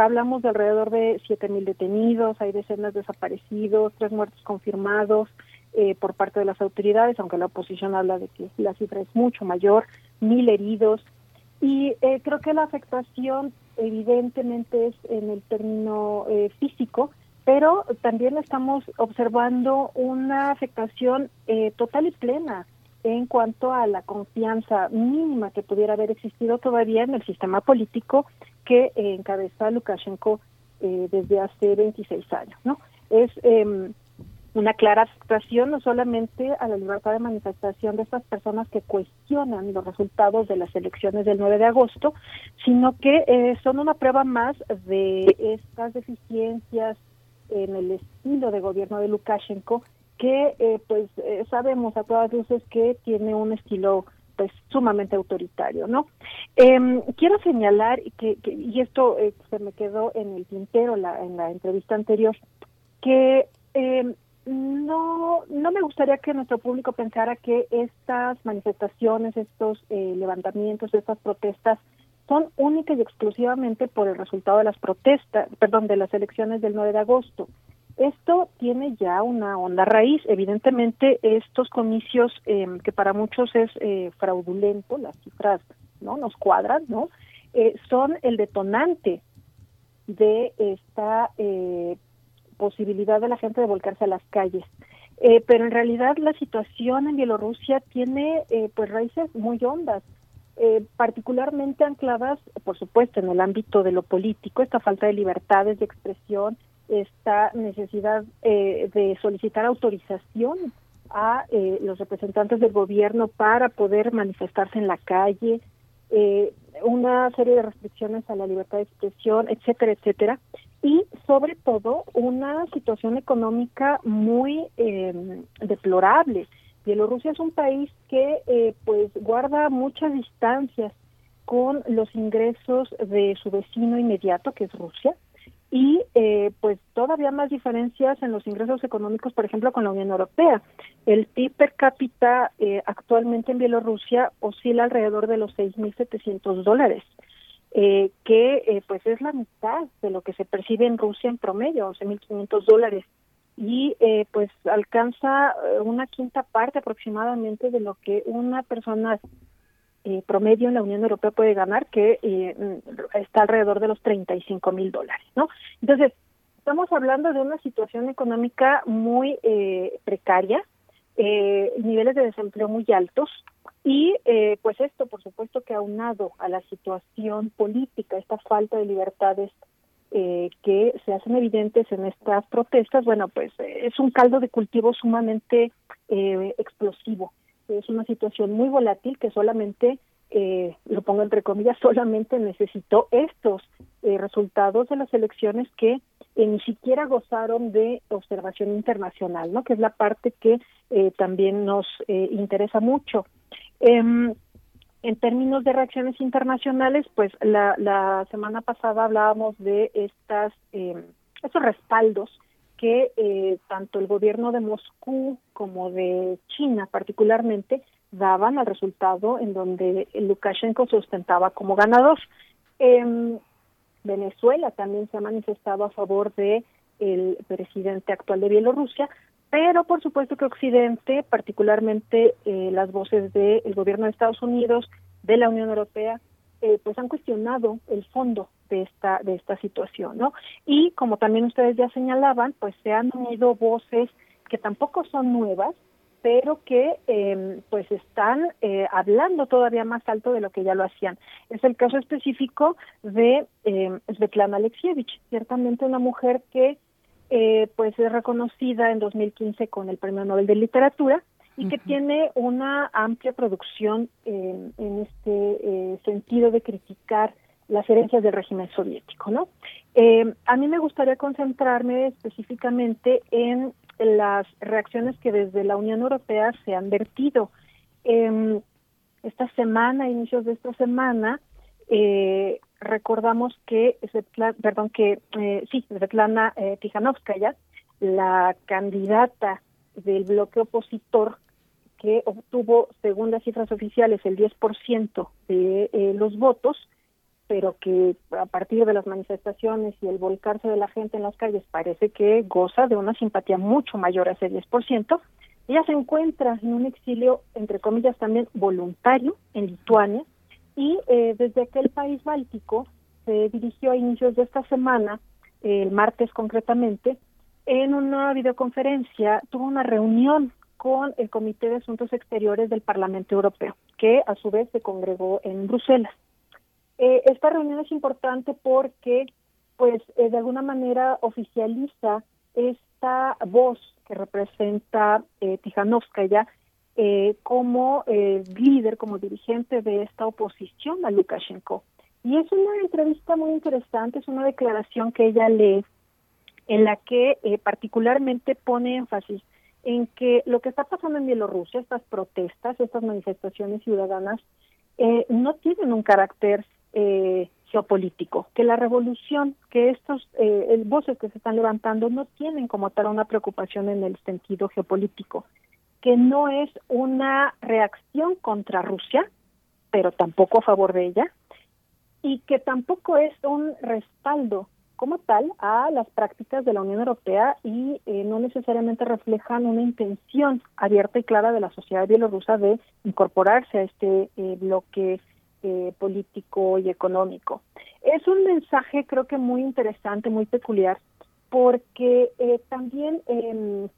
hablamos de alrededor de siete mil detenidos, hay decenas desaparecidos, tres muertos confirmados, eh, por parte de las autoridades, aunque la oposición habla de que la cifra es mucho mayor, mil heridos. Y eh, creo que la afectación evidentemente es en el término eh, físico, pero también estamos observando una afectación total y plena en cuanto a la confianza mínima que pudiera haber existido todavía en el sistema político que encabeza Lukashenko desde hace 26 años, ¿no? Es em, una clara afectación no solamente a la libertad de manifestación de estas personas que cuestionan los resultados de las elecciones del 9 de agosto, sino que eh, son una prueba más de estas deficiencias en el estilo de gobierno de Lukashenko, que eh, pues eh, sabemos a todas luces que tiene un estilo pues sumamente autoritario, ¿no? Em, quiero señalar que, y esto se me quedó en el tintero la, en la entrevista anterior, que eh, no, no me gustaría que nuestro público pensara que estas manifestaciones, estos eh, levantamientos, estas protestas son únicas y exclusivamente por el resultado de las protestas, perdón, de las elecciones del 9 de agosto. Esto tiene ya una onda raíz. Evidentemente, estos comicios, eh, que para muchos es eh, fraudulento, las cifras no nos cuadran, ¿no? Eh, son el detonante de esta eh, posibilidad de la gente de volcarse a las calles. Eh, pero en realidad la situación en Bielorrusia tiene eh, pues raíces muy hondas, eh, particularmente ancladas, por supuesto, en el ámbito de lo político, esta falta de libertades de expresión, esta necesidad de solicitar autorización a los representantes del gobierno para poder manifestarse en la calle, una serie de restricciones a la libertad de expresión, etcétera, etcétera, y sobre todo una situación económica muy eh, deplorable. Bielorrusia es un país que eh, pues guarda muchas distancias con los ingresos de su vecino inmediato, que es Rusia, y eh, pues todavía más diferencias en los ingresos económicos, por ejemplo, con la Unión Europea. El PIB per cápita eh, actualmente en Bielorrusia oscila alrededor de los 6.700 dólares, eh, que eh, pues es la mitad de lo que se percibe en Rusia en promedio, 11.500 dólares, y eh, pues alcanza eh, una quinta parte aproximadamente de lo que una persona eh, promedio en la Unión Europea puede ganar, que está alrededor de los 35 mil dólares, ¿no? Entonces, estamos hablando de una situación económica muy precaria, niveles de desempleo muy altos y eh, pues esto, por supuesto, que aunado a la situación política, esta falta de libertades eh, que se hacen evidentes en estas protestas, bueno, pues eh, es un caldo de cultivo sumamente eh, explosivo es una situación muy volátil que solamente, eh, lo pongo entre comillas, solamente necesitó estos eh, resultados de las elecciones que eh, ni siquiera gozaron de observación internacional, ¿no? Que es la parte que también nos interesa mucho. Em, en términos de reacciones internacionales, pues la, la semana pasada hablábamos de estas eh, estos respaldos que eh, tanto el gobierno de Moscú como de China particularmente daban al resultado en donde Lukashenko se ostentaba como ganador. Eh, Venezuela también se ha manifestado a favor de el presidente actual de Bielorrusia, pero por supuesto que Occidente, particularmente eh, las voces del gobierno de Estados Unidos, de la Unión Europea, eh, pues han cuestionado el fondo de esta de esta situación, ¿no? Y como también ustedes ya señalaban, pues se han unido voces que tampoco son nuevas, pero que eh, pues están eh, hablando todavía más alto de lo que ya lo hacían. Es el caso específico de eh, Svetlana Alexievich, ciertamente una mujer que eh, pues es reconocida en 2015 con el Premio Nobel de Literatura y que tiene una amplia producción eh, en este eh, sentido de criticar las herencias del régimen soviético, ¿no? Eh, a mí me gustaría concentrarme específicamente en las reacciones que desde la Unión Europea se han vertido. Eh, esta semana, inicios de esta semana, eh, recordamos que, Svetlana, perdón, que eh, sí, Svetlana eh, Tijanovskaya, la candidata del bloque opositor que obtuvo, según las cifras oficiales, el 10% de eh, los votos, pero que a partir de las manifestaciones y el volcarse de la gente en las calles parece que goza de una simpatía mucho mayor a ese 10%, ella se encuentra en un exilio, entre comillas, también voluntario en Lituania, y eh, desde aquel país báltico se dirigió a inicios de esta semana, el martes concretamente, en una videoconferencia, tuvo una reunión con el Comité de Asuntos Exteriores del Parlamento Europeo, que a su vez se congregó en Bruselas. Eh, esta reunión es importante porque, pues, eh, de alguna manera oficializa esta voz que representa eh, Tijanovskaya eh, como eh, líder, como dirigente de esta oposición a Lukashenko. Y es una entrevista muy interesante, es una declaración que ella lee en la que eh, particularmente pone énfasis en que lo que está pasando en Bielorrusia, estas protestas, estas manifestaciones ciudadanas, eh, no tienen un carácter eh, geopolítico, que la revolución, que estos eh, voces que se están levantando no tienen como tal una preocupación en el sentido geopolítico, que no es una reacción contra Rusia, pero tampoco a favor de ella, y que tampoco es un respaldo como tal a las prácticas de la Unión Europea y eh, no necesariamente reflejan una intención abierta y clara de la sociedad bielorrusa de incorporarse a este eh, bloque eh, político y económico. Es un mensaje creo que muy interesante, muy peculiar, porque eh, también eh,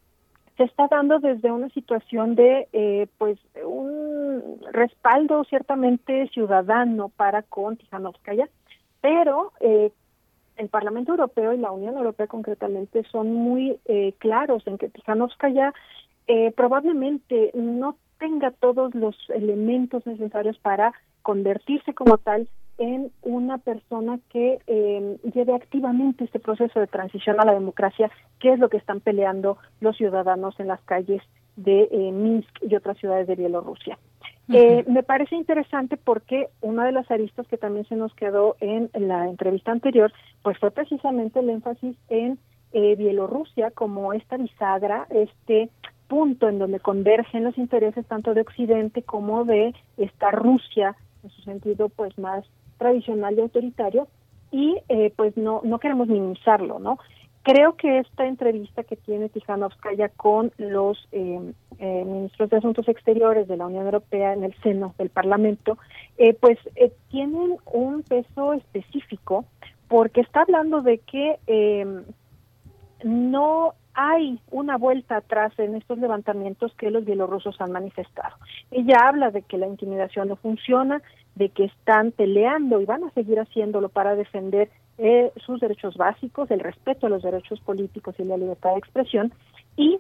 se está dando desde una situación de eh, pues un respaldo ciertamente ciudadano para con Tijanovskaya, pero eh, el Parlamento Europeo y la Unión Europea concretamente son muy eh, claros en que Tijanovskaya eh, probablemente no tenga todos los elementos necesarios para convertirse como tal en una persona que eh, lleve activamente este proceso de transición a la democracia, que es lo que están peleando los ciudadanos en las calles de eh, Minsk y otras ciudades de Bielorrusia. Eh, me parece interesante porque una de las aristas que también se nos quedó en la entrevista anterior, pues fue precisamente el énfasis en eh, Bielorrusia como esta bisagra, este punto en donde convergen los intereses tanto de Occidente como de esta Rusia, en su sentido pues más tradicional y autoritario, y eh, pues no, no queremos minimizarlo, ¿no? Creo que esta entrevista que tiene Tijanovskaya con los eh, eh, ministros de Asuntos Exteriores de la Unión Europea en el seno del Parlamento, eh, pues eh, tienen un peso específico porque está hablando de que no hay una vuelta atrás en estos levantamientos que los bielorrusos han manifestado. Ella habla de que la intimidación no funciona, de que están peleando y van a seguir haciéndolo para defender eh, sus derechos básicos, el respeto a los derechos políticos y la libertad de expresión, y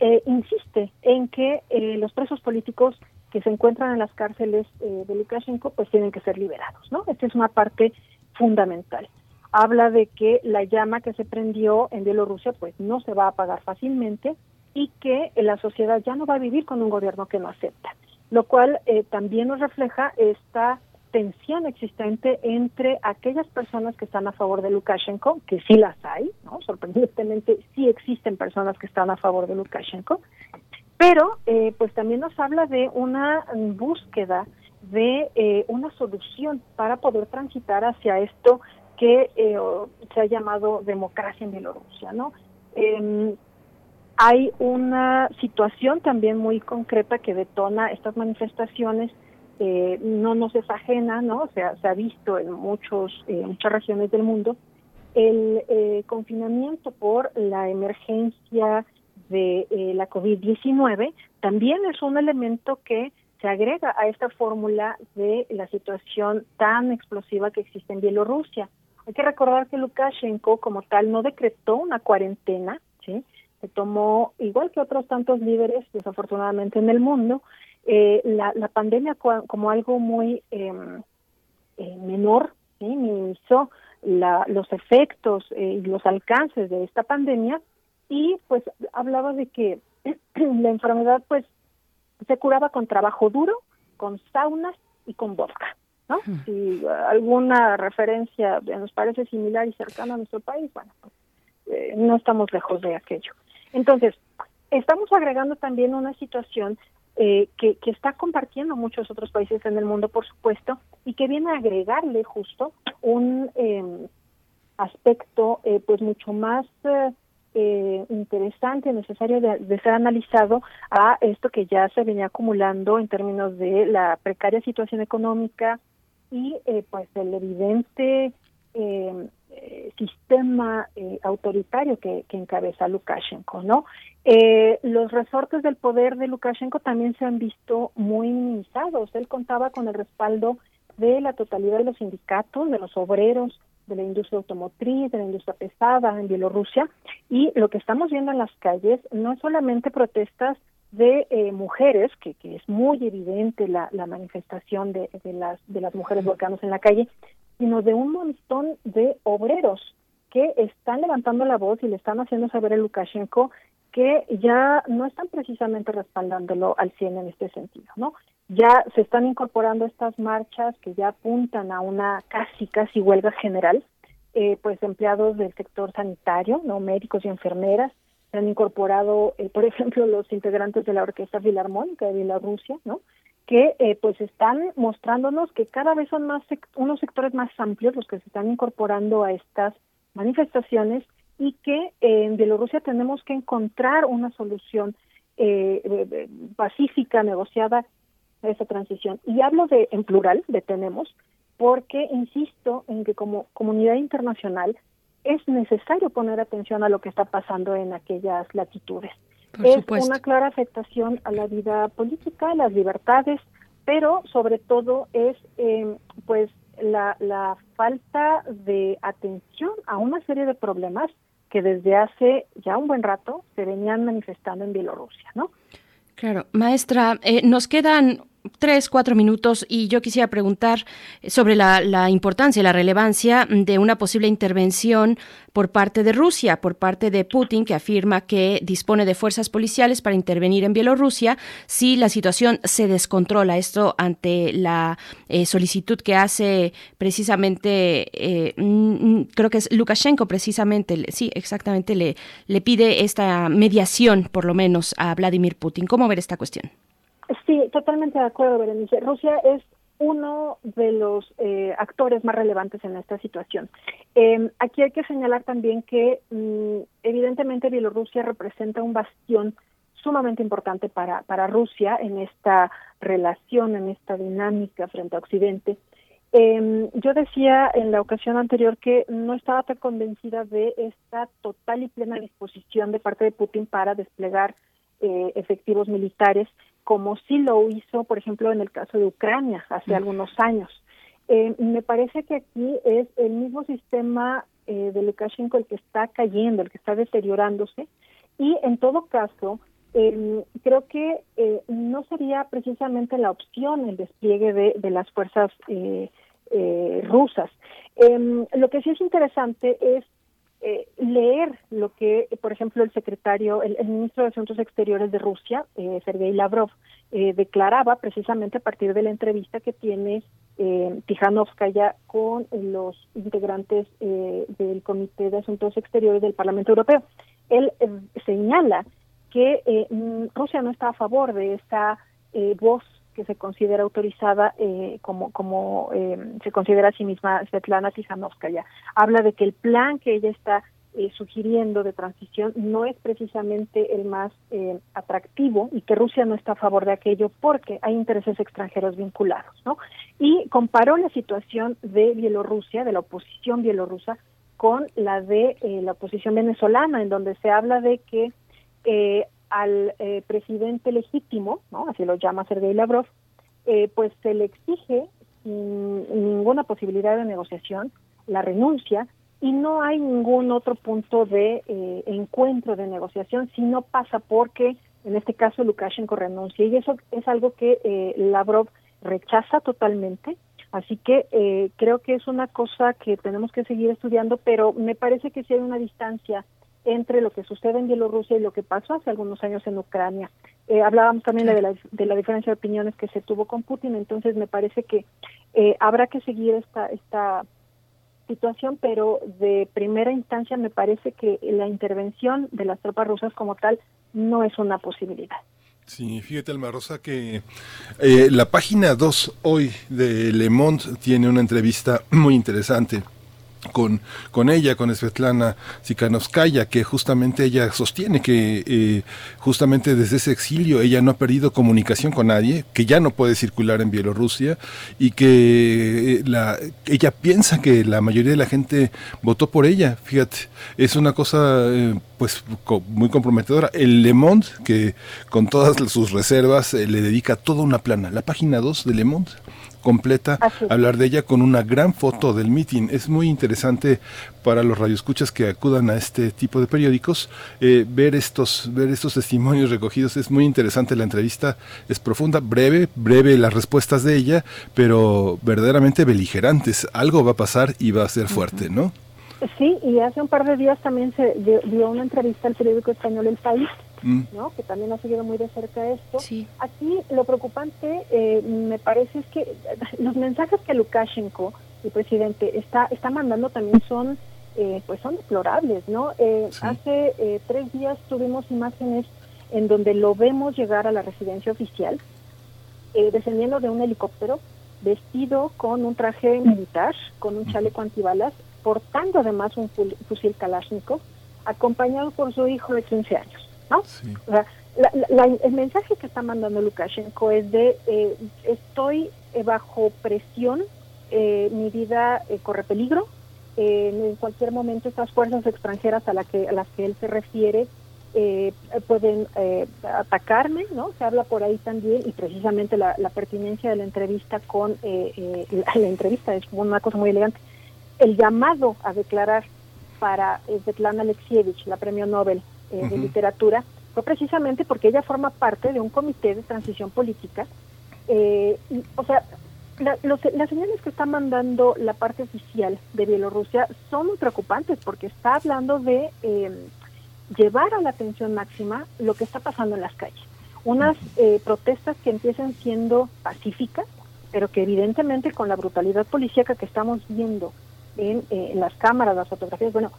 eh, insiste en que eh, los presos políticos que se encuentran en las cárceles eh, de Lukashenko pues tienen que ser liberados, ¿no? Esta es una parte fundamental. Habla de que la llama que se prendió en Bielorrusia pues no se va a apagar fácilmente y que la sociedad ya no va a vivir con un gobierno que no acepta, lo cual eh, también nos refleja esta tensión existente entre aquellas personas que están a favor de Lukashenko, que sí las hay, ¿no? sorprendentemente sí existen personas que están a favor de Lukashenko, pero eh, pues también nos habla de una búsqueda de eh, una solución para poder transitar hacia esto que eh, se ha llamado democracia en Bielorrusia, ¿no? Eh, hay una situación también muy concreta que detona estas manifestaciones eh, no nos es ajena, ¿no? O sea, se ha visto en muchos, eh, muchas regiones del mundo, el eh, confinamiento por la emergencia de la COVID-19 también es un elemento que se agrega a esta fórmula de la situación tan explosiva que existe en Bielorrusia. Hay que recordar que Lukashenko como tal no decretó una cuarentena, ¿sí? Se tomó, igual que otros tantos líderes, desafortunadamente en el mundo, eh, la, la, pandemia como algo muy eh, eh, menor, ¿sí? minimizó la, los efectos y los alcances de esta pandemia y pues hablaba de que la enfermedad pues se curaba con trabajo duro, con saunas y con vodka. ¿No? Si alguna referencia nos parece similar y cercana a nuestro país, bueno, pues, eh, no estamos lejos de aquello. Entonces, estamos agregando también una situación eh, que, que, está compartiendo muchos otros países en el mundo, por supuesto, y que viene a agregarle justo un eh, aspecto eh, pues mucho más eh, interesante, necesario de, de, ser analizado a esto que ya se venía acumulando en términos de la precaria situación económica y pues el evidente eh, sistema eh, autoritario que, que, encabeza Lukashenko, ¿no? Eh, los resortes del poder de Lukashenko también se han visto muy minimizados. Él contaba con el respaldo de la totalidad de los sindicatos, de los obreros, de la industria automotriz, de la industria pesada en Bielorrusia, y lo que estamos viendo en las calles no es solamente protestas de eh, mujeres, que, que es muy evidente la, la manifestación de, de, las, de las mujeres volcanos en la calle, sino de un montón de obreros que están levantando la voz y le están haciendo saber a Lukashenko que ya no están precisamente respaldándolo al 100 en este sentido, ¿no? Ya se están incorporando estas marchas que ya apuntan a una casi, casi huelga general, eh, pues empleados del sector sanitario, ¿no? Médicos y enfermeras, se han incorporado, eh, por ejemplo, los integrantes de la Orquesta Filarmónica de Bielorrusia, ¿no? que eh, pues están mostrándonos que cada vez son más unos sectores más amplios los que se están incorporando a estas manifestaciones y que eh, en Bielorrusia tenemos que encontrar una solución eh, pacífica, negociada a esa transición. Y hablo de en plural, de tenemos, porque insisto en que como comunidad internacional es necesario poner atención a lo que está pasando en aquellas latitudes. Por es supuesto. una clara afectación a la vida política, a las libertades, pero sobre todo es eh, pues la, la falta de atención a una serie de problemas que desde hace ya un buen rato se venían manifestando en Bielorrusia, ¿no? Claro, maestra, eh, nos quedan tres, cuatro minutos y yo quisiera preguntar sobre la, importancia, la relevancia de una posible intervención por parte de Rusia, por parte de Putin, que afirma que dispone de fuerzas policiales para intervenir en Bielorrusia si la situación se descontrola. Esto ante la eh, solicitud que hace precisamente, eh, creo que es Lukashenko precisamente, sí, exactamente, le, le pide esta mediación, por lo menos, a Vladimir Putin. ¿Cómo ver esta cuestión? Sí, totalmente de acuerdo, Berenice. Rusia es uno de los eh, actores más relevantes en esta situación. Eh, aquí hay que señalar también que mm, evidentemente Bielorrusia representa un bastión sumamente importante para, para Rusia en esta relación, en esta dinámica frente a Occidente. Eh, yo decía en la ocasión anterior que no estaba tan convencida de esta total y plena disposición de parte de Putin para desplegar eh, efectivos militares como sí lo hizo, por ejemplo, en el caso de Ucrania hace algunos años. Eh, me parece que aquí es el mismo sistema eh, de Lukashenko el que está cayendo, el que está deteriorándose, y en todo caso, eh, creo que eh, no sería precisamente la opción el despliegue de, de las fuerzas eh, rusas. Em, lo que sí es interesante es eh, leer lo que, por ejemplo, el secretario, el, ministro de Asuntos Exteriores de Rusia, eh, Sergei Lavrov, eh, declaraba precisamente a partir de la entrevista que tiene eh, Tijanovskaya con los integrantes eh, del Comité de Asuntos Exteriores del Parlamento Europeo. Él eh, señala que eh, mm, Rusia no está a favor de esta voz que se considera autorizada eh, como como eh, se considera a sí misma Svetlana Tijanovskaya. Habla de que el plan que ella está eh, sugiriendo de transición no es precisamente el más eh, atractivo y que Rusia no está a favor de aquello porque hay intereses extranjeros vinculados, ¿no? Y comparó la situación de Bielorrusia, de la oposición bielorrusa, con la de eh, la oposición venezolana, en donde se habla de que eh, al eh, presidente legítimo, ¿no? así lo llama Sergei Lavrov, eh, pues se le exige sin ninguna posibilidad de negociación la renuncia y no hay ningún otro punto de eh, encuentro de negociación si no pasa porque en este caso Lukashenko renuncia y eso es algo que eh, Lavrov rechaza totalmente así que eh, creo que es una cosa que tenemos que seguir estudiando pero me parece que sí hay una distancia entre lo que sucede en Bielorrusia y lo que pasó hace algunos años en Ucrania. Eh, hablábamos también de la, de la diferencia de opiniones que se tuvo con Putin, entonces me parece que eh, habrá que seguir esta, esta situación, pero de primera instancia me parece que la intervención de las tropas rusas como tal no es una posibilidad. Sí, fíjate, Alma Rosa, que eh, la página 2 hoy de Le Monde tiene una entrevista muy interesante con, con ella, con Svetlana Tsikhanouskaya, que justamente ella sostiene que eh, justamente desde ese exilio ella no ha perdido comunicación con nadie, que ya no puede circular en Bielorrusia y que eh, la, ella piensa que la mayoría de la gente votó por ella. Fíjate, es una cosa eh, pues co- muy comprometedora. El Le Monde, que con todas sus reservas eh, le dedica toda una plana, la página 2 de Le Monde completa hablar de ella con una gran foto del meeting. Es muy interesante para los radioescuchas que acudan a este tipo de periódicos eh, ver estos ver estos testimonios recogidos. Es muy interesante la entrevista, es profunda, breve, breve las respuestas de ella, pero verdaderamente beligerantes. Algo va a pasar y va a ser fuerte, ¿no? Sí, y hace un par de días también se dio, dio una entrevista al periódico español El País, Mm. ¿no? que también ha seguido muy de cerca esto. Aquí lo preocupante eh, me parece es que los mensajes que Lukashenko, el presidente, está, está mandando también son eh, pues son deplorables, ¿no? Eh, Hace eh, tres días tuvimos imágenes en donde lo vemos llegar a la residencia oficial, eh, descendiendo de un helicóptero, vestido con un traje militar, con un chaleco antibalas, portando además un fusil Kalashnikov, acompañado por su hijo de 15 años, ¿no? O sea, la- la- el mensaje que está mandando Lukashenko es de eh, estoy eh, bajo presión, eh, mi vida eh, corre peligro, eh, en cualquier momento estas fuerzas extranjeras a, la que, a las que él se refiere eh, pueden eh, atacarme, ¿no? Se habla por ahí también y precisamente la, la pertinencia de la entrevista con eh, eh, la, entrevista es una cosa muy elegante. El llamado a declarar para Svetlana Alexievich, la premio Nobel eh, de literatura, fue precisamente porque ella forma parte de un comité de transición política Eh, o sea, las señales que está mandando la parte oficial de Bielorrusia son muy preocupantes porque está hablando de em, llevar a la atención máxima lo que está pasando en las calles. Unas eh, protestas que empiezan siendo pacíficas, pero que evidentemente con la brutalidad policíaca que estamos viendo en, eh, en las cámaras, las fotografías, bueno,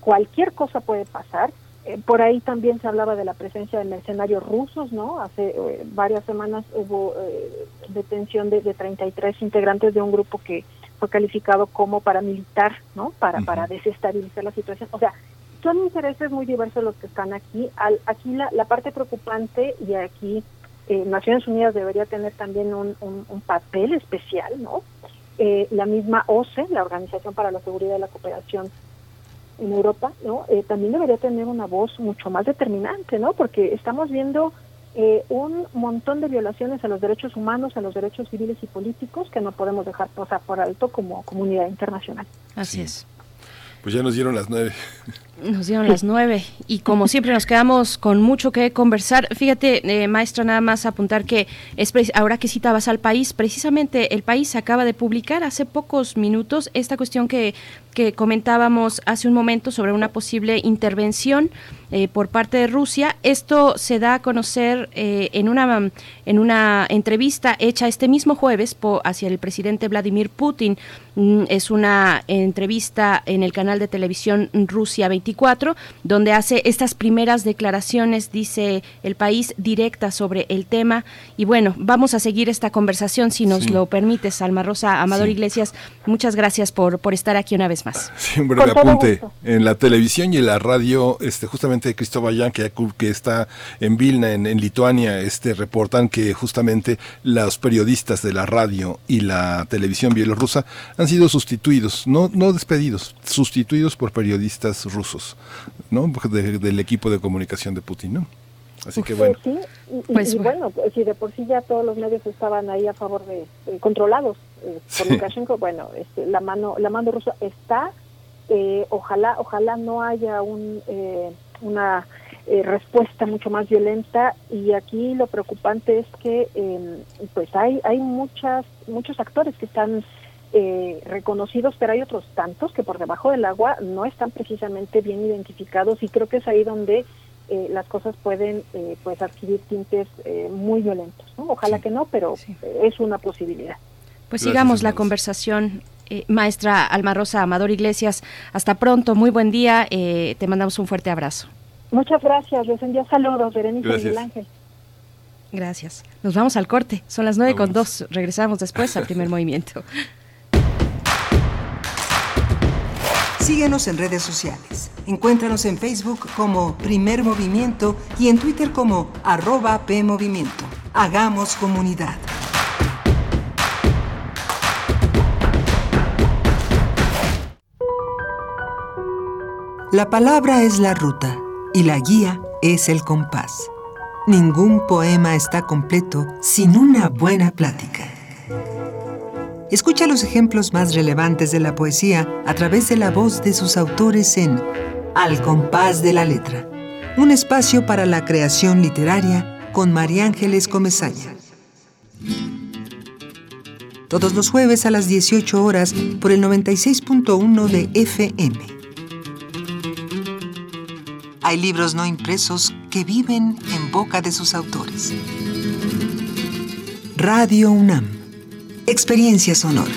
cualquier cosa puede pasar eh, por ahí también se hablaba de la presencia de mercenarios rusos, ¿no? Hace eh, varias semanas hubo eh, detención de, de, 33 integrantes de un grupo que fue calificado como paramilitar, ¿no? Para, para desestabilizar la situación. O sea, son intereses muy diversos los que están aquí. Al, aquí la, la, parte preocupante y aquí Naciones Unidas debería tener también un, un, un papel especial, ¿no? la misma OCE, la Organización para la Seguridad y la Cooperación en Europa, ¿no? Eh, también debería tener una voz mucho más determinante, ¿no? Porque estamos viendo eh, un montón de violaciones a los derechos humanos, a los derechos civiles y políticos que no podemos dejar pasar por alto como comunidad internacional. Así es. Pues ya nos dieron las nueve. Nos dieron las nueve y como siempre nos quedamos con mucho que conversar. Fíjate, eh, maestra, nada más apuntar que es ahora que citabas al país, precisamente el país acaba de publicar hace pocos minutos esta cuestión que que comentábamos hace un momento sobre una posible intervención eh, por parte de Rusia. Esto se da a conocer eh, en, una, en una entrevista hecha este mismo jueves hacia el presidente Vladimir Putin. Mm, es una entrevista en el canal de televisión Rusia 24, donde hace estas primeras declaraciones, dice el país, directa sobre el tema. Y bueno, vamos a seguir esta conversación si nos lo permites, Alma Rosa Amador Iglesias. Muchas gracias por, por estar aquí una vez más. Sí, un breve apunte. En la televisión y en la radio, este, justamente Cristóbal Jan, que, que está en Vilna, en, Lituania, este, reportan que justamente los periodistas de la radio y la televisión bielorrusa han sido sustituidos, no, no despedidos, sustituidos por periodistas rusos, ¿no? del equipo de comunicación de Putin, ¿no? Así que bueno. Sí, y, pues, bueno, pues, si de por sí ya todos los medios estaban ahí a favor de, controlados eh, por Lukashenko, bueno, este, la mano la mano rusa está. Eh, ojalá ojalá no haya un eh, una respuesta mucho más violenta y aquí lo preocupante es que em, pues hay hay muchas muchos actores que están reconocidos, pero hay otros tantos que por debajo del agua no están precisamente bien identificados y creo que es ahí donde eh, las cosas pueden eh, pues adquirir tintes eh, muy violentos. Ojalá que no, pero es una posibilidad. Pues sigamos la conversación. maestra Alma Rosa Amador Iglesias, hasta pronto, muy buen día, te mandamos un fuerte abrazo. Muchas gracias, les envío saludos, Berenice Miguel Ángel. Gracias. Nos vamos al corte, son las nueve con dos, regresamos después al primer movimiento. Síguenos en redes sociales. Encuéntranos en Facebook como Primer Movimiento y en Twitter como arroba PMovimiento. Hagamos comunidad. La palabra es la ruta y la guía es el compás. Ningún poema está completo sin una buena plática. Escucha los ejemplos más relevantes de la poesía a través de la voz de sus autores en Al compás de la letra, un espacio para la creación literaria con María Ángeles Comezaña. Todos los jueves a las 18 horas por el 96.1 de FM. Hay libros no impresos que viven en boca de sus autores. Radio UNAM Experiencia sonora.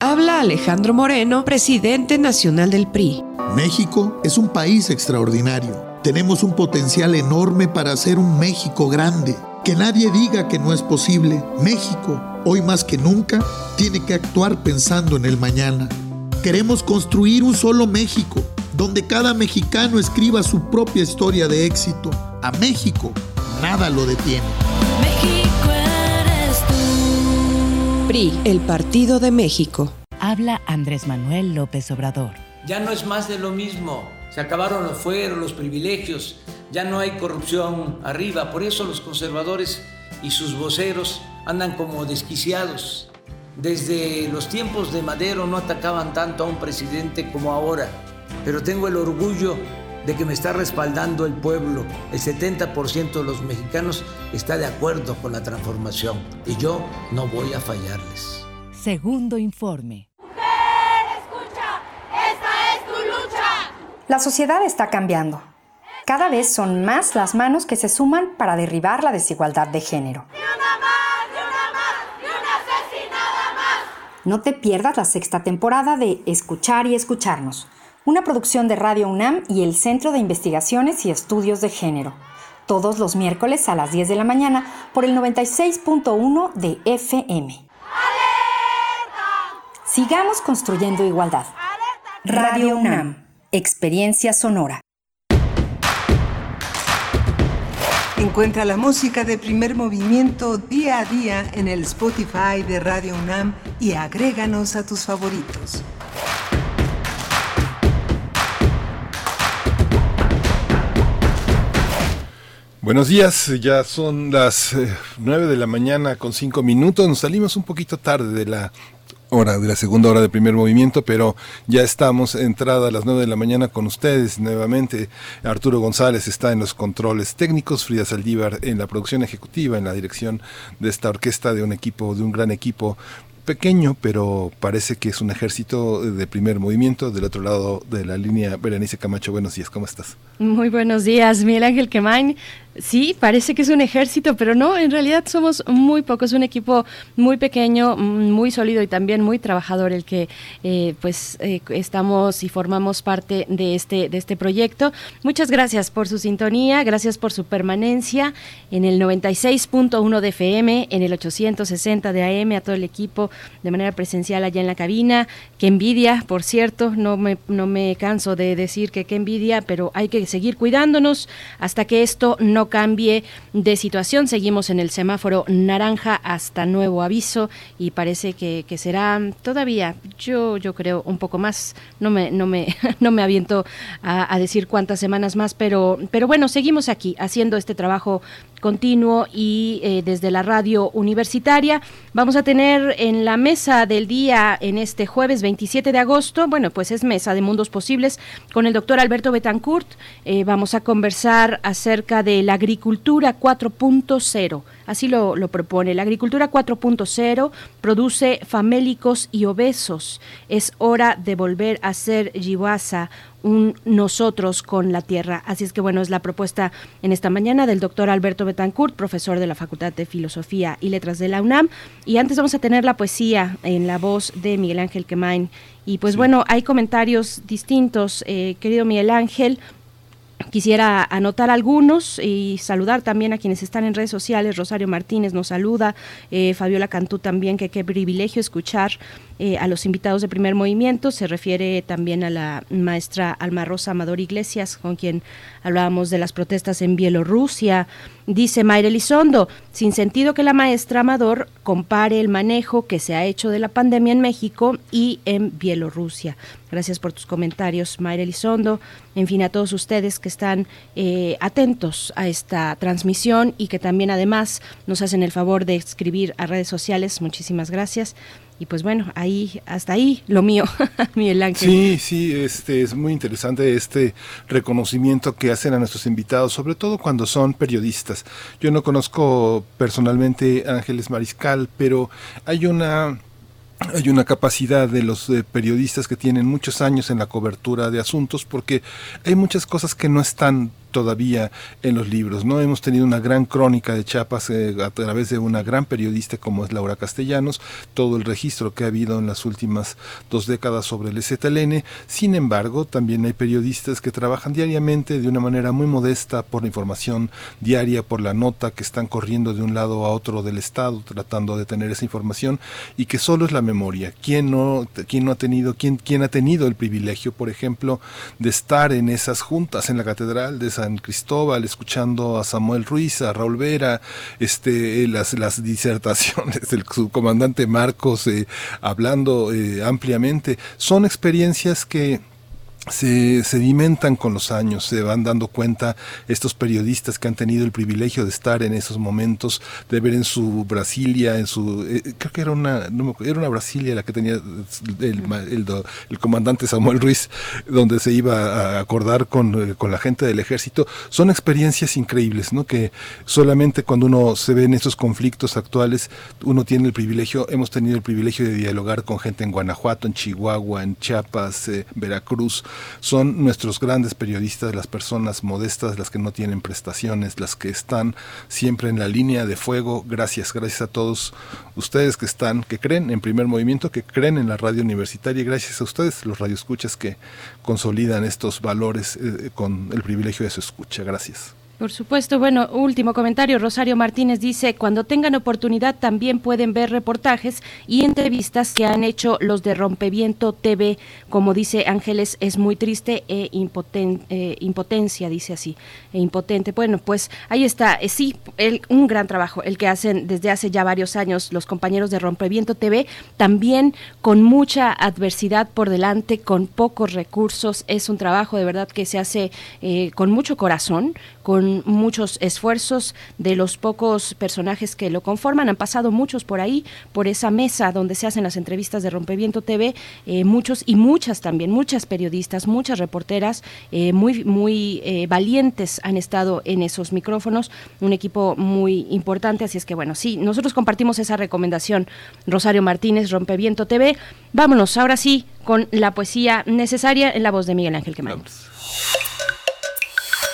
Habla Alejandro Moreno, presidente nacional del PRI. México es un país extraordinario. Tenemos un potencial enorme para hacer un México grande. Que nadie diga que no es posible. México, hoy más que nunca, tiene que actuar pensando en el mañana. Queremos construir un solo México donde cada mexicano escriba su propia historia de éxito. A México nada lo detiene. México eres tú. PRI, el Partido de México. Habla Andrés Manuel López Obrador. Ya no es más de lo mismo. Se acabaron los fueros, los privilegios. Ya no hay corrupción arriba. Por eso los conservadores y sus voceros andan como desquiciados. Desde los tiempos de Madero no atacaban tanto a un presidente como ahora pero tengo el orgullo de que me está respaldando el pueblo. El 70% de los mexicanos está de acuerdo con la transformación y yo no voy a fallarles. Segundo informe. escucha! ¡Esta es tu lucha! La sociedad está cambiando. Cada vez son más las manos que se suman para derribar la desigualdad de género. ¡Ni una más! ¡Ni una más! ¡Ni una asesinada más! No te pierdas la sexta temporada de Escuchar y Escucharnos una producción de Radio UNAM y el Centro de Investigaciones y Estudios de Género, todos los miércoles a las 10 de la mañana por el 96.1 de FM. Sigamos construyendo igualdad. Radio UNAM, Experiencia Sonora. Encuentra la música de primer movimiento día a día en el Spotify de Radio UNAM y agréganos a tus favoritos. Buenos días, ya son las eh, nueve de la mañana con cinco minutos. Nos salimos un poquito tarde de la hora, de la segunda hora de primer movimiento, pero ya estamos entrada a las nueve de la mañana con ustedes nuevamente. Arturo González está en los controles técnicos, Frida Saldívar en la producción ejecutiva, en la dirección de esta orquesta de un equipo, de un gran equipo pequeño, pero parece que es un ejército de primer movimiento. Del otro lado de la línea, Berenice Camacho, buenos días, ¿cómo estás? Muy buenos días, Miguel Ángel Quemain. Sí, parece que es un ejército, pero no, en realidad somos muy pocos, un equipo muy pequeño, mm, muy sólido y también muy trabajador el que eh, pues eh, estamos y formamos parte de este, de este proyecto. Muchas gracias por su sintonía, gracias por su permanencia en el 96.1 de FM, en el 860 de AM, a todo el equipo de manera presencial allá en la cabina. Qué envidia, por cierto, no me, no me canso de decir que qué envidia, pero hay que seguir cuidándonos hasta que esto no cambie de situación. Seguimos en el semáforo naranja hasta nuevo aviso y parece que, será todavía, yo, yo creo, un poco más. No me, no me, no me aviento a, a decir cuántas semanas más, pero, pero bueno, seguimos aquí haciendo este trabajo continuo y eh, desde la radio universitaria. Vamos a tener en la mesa del día en este jueves 27 de agosto, bueno, pues es mesa de mundos posibles con el doctor Alberto Betancourt. Eh, vamos a conversar acerca de la agricultura 4.0 Así lo, propone. La agricultura 4.0 produce famélicos y obesos. Es hora de volver a ser Yiwasa, un nosotros con la tierra. Así es que bueno, es la propuesta en esta mañana del doctor Alberto Betancourt, profesor de la Facultad de Filosofía y Letras de la UNAM. Y antes vamos a tener la poesía en la voz de Miguel Ángel Quemain. Y pues bueno, hay comentarios distintos, eh, querido Miguel Ángel. Quisiera anotar algunos y saludar también a quienes están en redes sociales. Rosario Martínez nos saluda, eh, Fabiola Cantú también, que qué privilegio escuchar eh, a los invitados de primer movimiento. Se refiere también a la maestra Alma Rosa Amador Iglesias, con quien hablábamos de las protestas en Bielorrusia. Dice Mayra Elizondo, sin sentido que la maestra Amador compare el manejo que se ha hecho de la pandemia en México y en Bielorrusia. Gracias por tus comentarios, Mayra Elizondo. En fin, a todos ustedes que están eh, atentos a esta transmisión y que también además nos hacen el favor de escribir a redes sociales. Muchísimas gracias. Y pues bueno, ahí hasta ahí lo mío, Miguel Ángel. Sí, sí, este es muy interesante este reconocimiento que hacen a nuestros invitados, sobre todo cuando son periodistas. Yo no conozco personalmente Ángeles Mariscal, pero hay una hay una capacidad de los periodistas que tienen muchos años en la cobertura de asuntos porque hay muchas cosas que no están todavía en los libros. No hemos tenido una gran crónica de Chiapas eh, a través de una gran periodista como es Laura Castellanos, todo el registro que ha habido en las últimas dos décadas sobre el ZLN. Sin embargo, también hay periodistas que trabajan diariamente de una manera muy modesta por la información diaria, por la nota que están corriendo de un lado a otro del estado tratando de tener esa información y que solo es la memoria. ¿Quién no, quién no ha tenido, quién, quién ha tenido el privilegio, por ejemplo, de estar en esas juntas en la catedral de San Cristóbal, escuchando a Samuel Ruiz, a Raúl Vera, este, las, las disertaciones del subcomandante Marcos, eh, hablando eh, ampliamente. Son experiencias que se sedimentan con los años, se van dando cuenta estos periodistas que han tenido el privilegio de estar en esos momentos, de ver en su Brasilia, en su eh, creo que era una era una Brasilia la que tenía el, el, comandante Samuel Ruiz, donde se iba a acordar con, eh, con, la gente del ejército, son experiencias increíbles, ¿no? Que solamente cuando uno se ve en estos conflictos actuales, uno tiene el privilegio, hemos tenido el privilegio de dialogar con gente en Guanajuato, en Chihuahua, en Chiapas, eh, Veracruz, son nuestros grandes periodistas, las personas modestas, las que no tienen prestaciones, las que están siempre en la línea de fuego. Gracias, gracias a todos ustedes que están, que creen en primer movimiento, que creen en la radio universitaria gracias a ustedes, los radioescuchas que consolidan estos valores eh, con el privilegio de su escucha. Gracias. Por supuesto. Bueno, último comentario. Rosario Martínez dice, cuando tengan oportunidad también pueden ver reportajes y entrevistas que han hecho los de Rompeviento TV. Como dice Ángeles, es muy triste e eh, impotencia, dice así, e impotente. Bueno, pues ahí está. Eh, sí, un gran trabajo, el que hacen desde hace ya varios años los compañeros de Rompeviento TV, también con mucha adversidad por delante, con pocos recursos. Es un trabajo de verdad que se hace eh, con mucho corazón, con muchos esfuerzos de los pocos personajes que lo conforman. Han pasado muchos por ahí, por esa mesa donde se hacen las entrevistas de Rompeviento TV, eh, muchos y muchas también, muchas periodistas, muchas reporteras eh, muy, muy eh, valientes han estado en esos micrófonos, un equipo muy importante, así es que bueno, sí, nosotros compartimos esa recomendación, Rosario Martínez, Rompeviento TV. Vámonos ahora sí con la poesía necesaria en la voz de Miguel Ángel Quemán.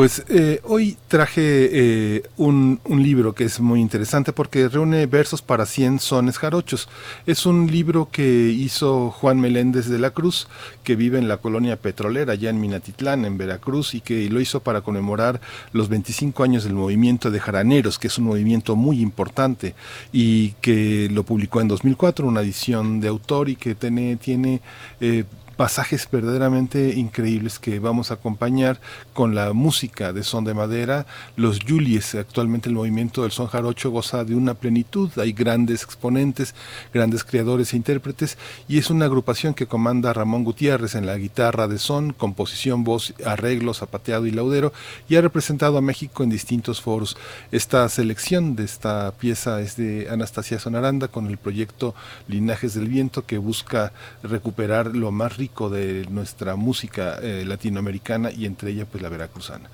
Pues eh, hoy traje eh, un, libro que es muy interesante porque reúne versos para 100 sones jarochos. Es un libro que hizo Juan Meléndez de la Cruz, que vive en la colonia petrolera, allá en Minatitlán, en Veracruz, y que lo hizo para conmemorar los 25 años del movimiento de jaraneros, que es un movimiento muy importante y que lo publicó en 2004, una edición de autor y que tiene, eh, pasajes verdaderamente increíbles que vamos a acompañar con la música de son de madera. Los Julies, actualmente el movimiento del son jarocho goza de una plenitud, hay grandes exponentes, grandes creadores e intérpretes y es una agrupación que comanda Ramón Gutiérrez en la guitarra de son, composición, voz, arreglo, zapateado y laudero y ha representado a México en distintos foros. Esta selección de esta pieza es de Anastasia Sonaranda con el proyecto Linajes del Viento que busca recuperar lo más rico de nuestra música eh, latinoamericana y entre ellas pues la veracruzana.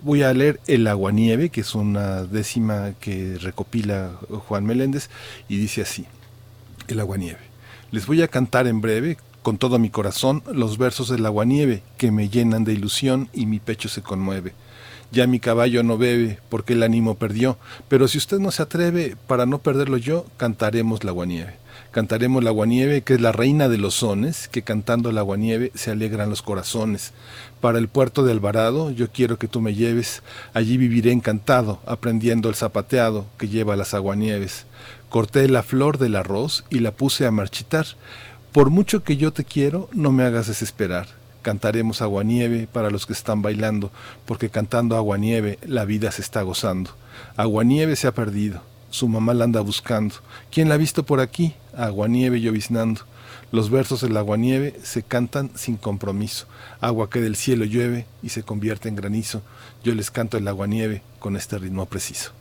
Voy a leer El aguanieve, que es una décima que recopila Juan Meléndez, y dice así, El aguanieve. Les voy a cantar en breve, con todo mi corazón, los versos del aguanieve, que me llenan de ilusión y mi pecho se conmueve. Ya mi caballo no bebe, porque el ánimo perdió, pero si usted no se atreve, para no perderlo yo, cantaremos la aguanieve. Cantaremos la aguanieve, que es la reina de los sones, que cantando la aguanieve se alegran los corazones. Para el puerto de Alvarado yo quiero que tú me lleves, allí viviré encantado, aprendiendo el zapateado que lleva las aguanieves. Corté la flor del arroz y la puse a marchitar. Por mucho que yo te quiero, no me hagas desesperar. Cantaremos aguanieve para los que están bailando, porque cantando aguanieve la vida se está gozando. Aguanieve se ha perdido, su mamá la anda buscando. ¿Quién la ha visto por aquí? Aguanieve lloviznando. Los versos del aguanieve se cantan sin compromiso. Agua que del cielo llueve y se convierte en granizo. Yo les canto el aguanieve con este ritmo preciso.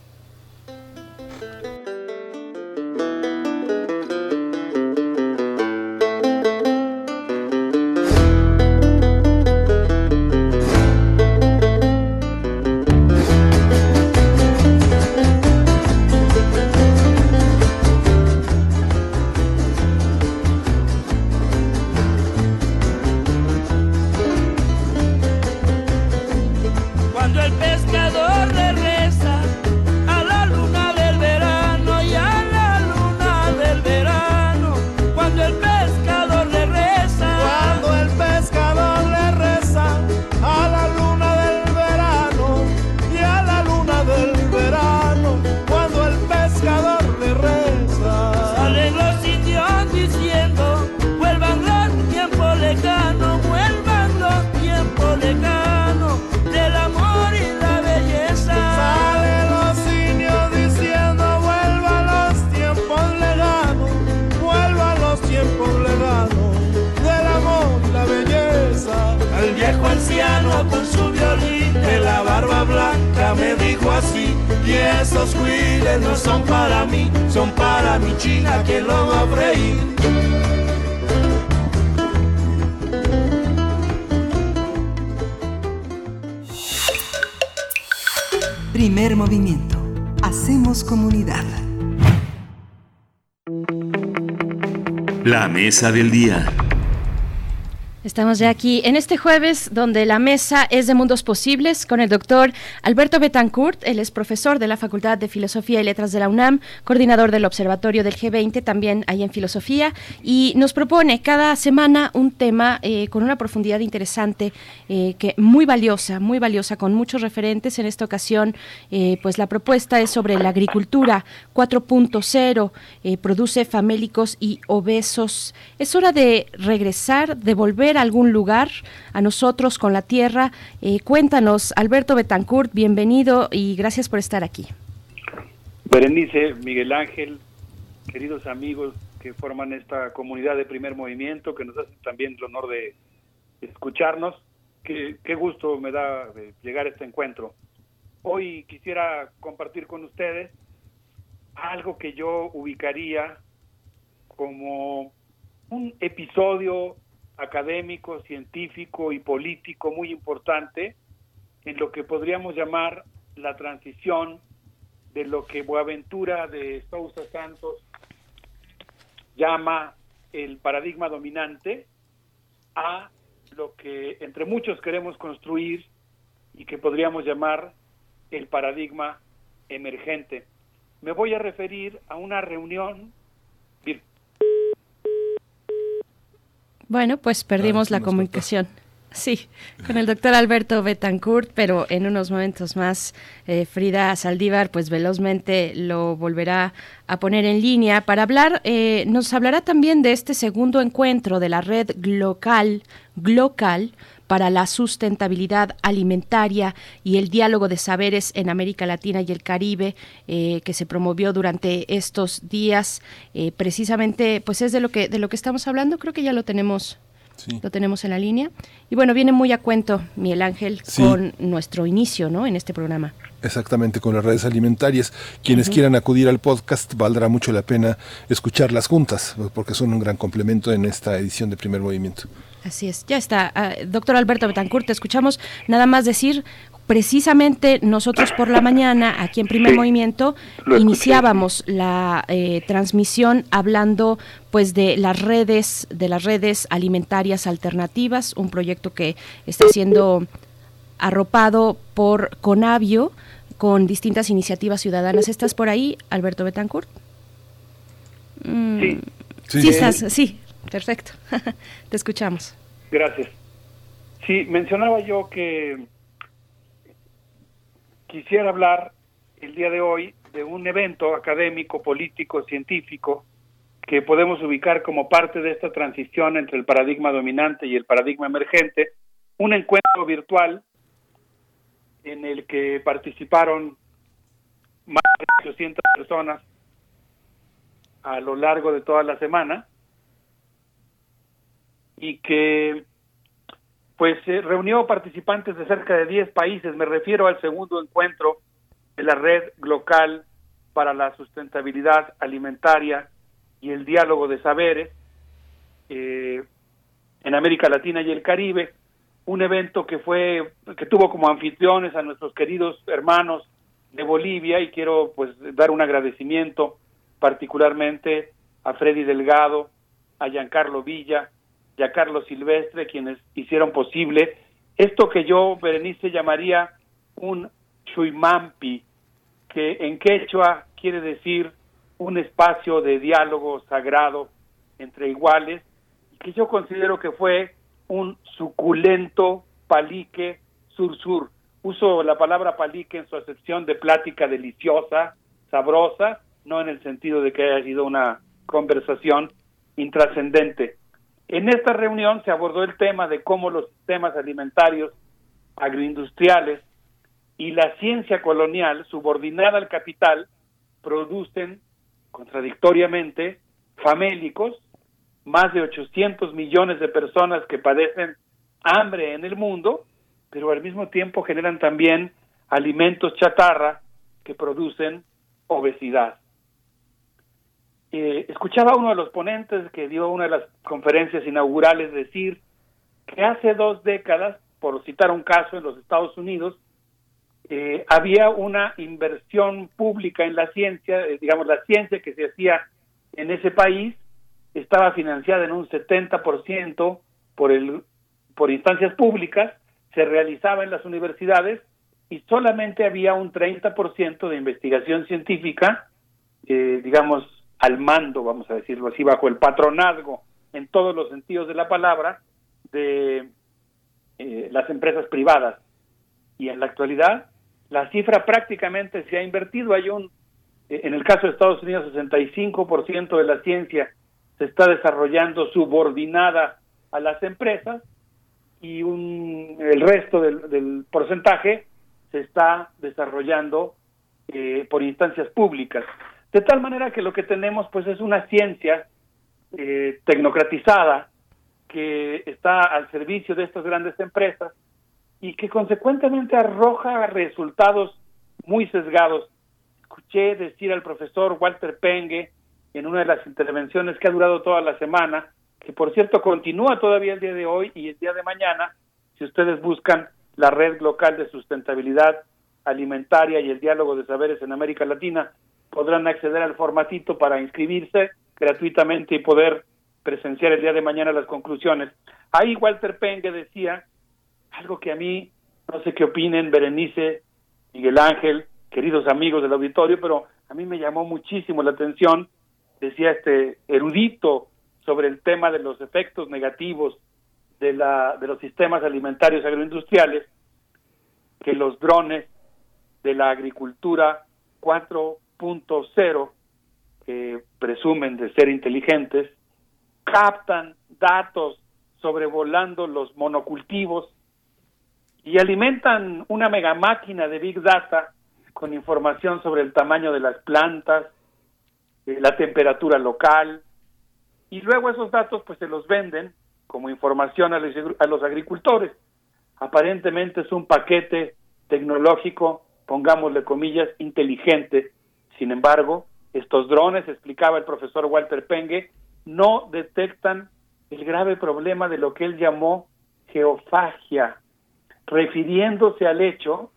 Del día. Estamos ya aquí en este jueves donde la mesa es de mundos posibles con el doctor Alberto Betancourt. Él es profesor de la Facultad de Filosofía y Letras de la UNAM, coordinador del Observatorio del G20, también ahí en Filosofía, y nos propone cada semana un tema eh, con una profundidad interesante, eh, que muy valiosa, muy valiosa, con muchos referentes. En esta ocasión, eh, pues la propuesta es sobre la agricultura 4.0, produce famélicos y obesos. Es hora de regresar, de volver a algún lugar, a nosotros con la tierra. Eh, cuéntanos, Alberto Betancourt, bienvenido y gracias por estar aquí. Berenice, Miguel Ángel, queridos amigos que forman esta comunidad de primer movimiento, que nos hacen también el honor de escucharnos. Qué, qué gusto me da llegar a este encuentro. Hoy quisiera compartir con ustedes algo que yo ubicaría como un episodio académico, científico y político muy importante en lo que podríamos llamar la transición de lo que Boaventura de Sousa Santos llama el paradigma dominante a lo que entre muchos queremos construir y que podríamos llamar el paradigma emergente. Me voy a referir a una reunión Bueno, pues perdimos la comunicación. Sí, con el doctor Alberto Betancourt, pero en unos momentos más eh, Frida Saldívar pues velozmente lo volverá a poner en línea para hablar, eh, nos hablará también de este segundo encuentro de la red local, Glocal, para la sustentabilidad alimentaria y el diálogo de saberes en América Latina y el Caribe eh, que se promovió durante estos días eh, precisamente pues es de lo que de lo que estamos hablando creo que ya lo tenemos Lo tenemos en la línea. Y bueno, viene muy a cuento, Miguel Ángel, con nuestro inicio ¿no? en este programa. Exactamente, con las redes alimentarias. Quienes quieran acudir al podcast, valdrá mucho la pena escucharlas juntas, porque son un gran complemento en esta edición de Primer Movimiento. Así es, ya está. Ah, doctor Alberto Betancourt, te escuchamos nada más decir precisamente nosotros por la mañana aquí en primer movimiento iniciábamos la eh, transmisión hablando pues de las redes de las redes alimentarias alternativas un proyecto que está siendo arropado por Conavio con distintas iniciativas ciudadanas. Estás por ahí Alberto Betancourt mm, sí. Sí, estás sí. Perfecto. Te escuchamos. Gracias. Sí mencionaba yo que quisiera hablar el día de hoy de un evento académico, político, científico que podemos ubicar como parte de esta transición entre el paradigma dominante y el paradigma emergente, un encuentro virtual en el que participaron más de 800 personas a lo largo de toda la semana y que pues se reunió participantes de cerca de 10 países. Me refiero al segundo encuentro de la red local para la sustentabilidad alimentaria y el diálogo de saberes eh, en América Latina y el Caribe. Un evento que fue que tuvo como anfitriones a nuestros queridos hermanos de Bolivia y quiero pues dar un agradecimiento particularmente a Freddy Delgado, a Giancarlo Villa, a Carlos Silvestre, quienes hicieron posible esto que yo, Berenice, llamaría un Chuimampi, que en quechua quiere decir un espacio de diálogo sagrado entre iguales, que yo considero que fue un suculento palique sur-sur. Uso la palabra palique en su acepción de plática deliciosa, sabrosa, no en el sentido de que haya sido una conversación intrascendente. En esta reunión se abordó el tema de cómo los sistemas alimentarios agroindustriales y la ciencia colonial subordinada al capital producen contradictoriamente famélicos, más de 800 millones de personas que padecen hambre en el mundo, pero al mismo tiempo generan también alimentos chatarra que producen obesidad. Eh, escuchaba a uno de los ponentes que dio una de las conferencias inaugurales decir que hace dos décadas, por citar un caso en los Estados Unidos, eh, había una inversión pública en la ciencia, eh, digamos, la ciencia que se hacía en ese país estaba financiada en un 70% por, el, por instancias públicas, se realizaba en las universidades y solamente había un 30% de investigación científica, eh, digamos, al mando, vamos a decirlo así, bajo el patronazgo en todos los sentidos de la palabra de eh, las empresas privadas. Y en la actualidad, la cifra prácticamente se ha invertido. Hay un, eh, en el caso de Estados Unidos, 65% de la ciencia se está desarrollando subordinada a las empresas y un, el resto del, porcentaje se está desarrollando eh, por instancias públicas. De tal manera que lo que tenemos pues es una ciencia eh, tecnocratizada que está al servicio de estas grandes empresas y que consecuentemente arroja resultados muy sesgados. Escuché decir al profesor Walter Penge en una de las intervenciones que ha durado toda la semana, que por cierto continúa todavía el día de hoy y el día de mañana, si ustedes buscan la red local de sustentabilidad alimentaria y el diálogo de saberes en América Latina, podrán acceder al formatito para inscribirse gratuitamente y poder presenciar el día de mañana las conclusiones. Ahí Walter Penge decía algo que a mí, no sé qué opinen, Berenice, Miguel Ángel, queridos amigos del auditorio, pero a mí me llamó muchísimo la atención, decía este erudito sobre el tema de los efectos negativos de, la, de los sistemas alimentarios agroindustriales, que los drones de la agricultura 4.0, que presumen de ser inteligentes, captan datos sobrevolando los monocultivos y alimentan una mega máquina de Big Data con información sobre el tamaño de las plantas, eh, la temperatura local, y luego esos datos pues se los venden como información a los, a los agricultores. Aparentemente es un paquete tecnológico, pongámosle comillas, inteligente. Sin embargo, estos drones, explicaba el profesor Walter Penge, no detectan el grave problema de lo que él llamó geofagia, refiriéndose al hecho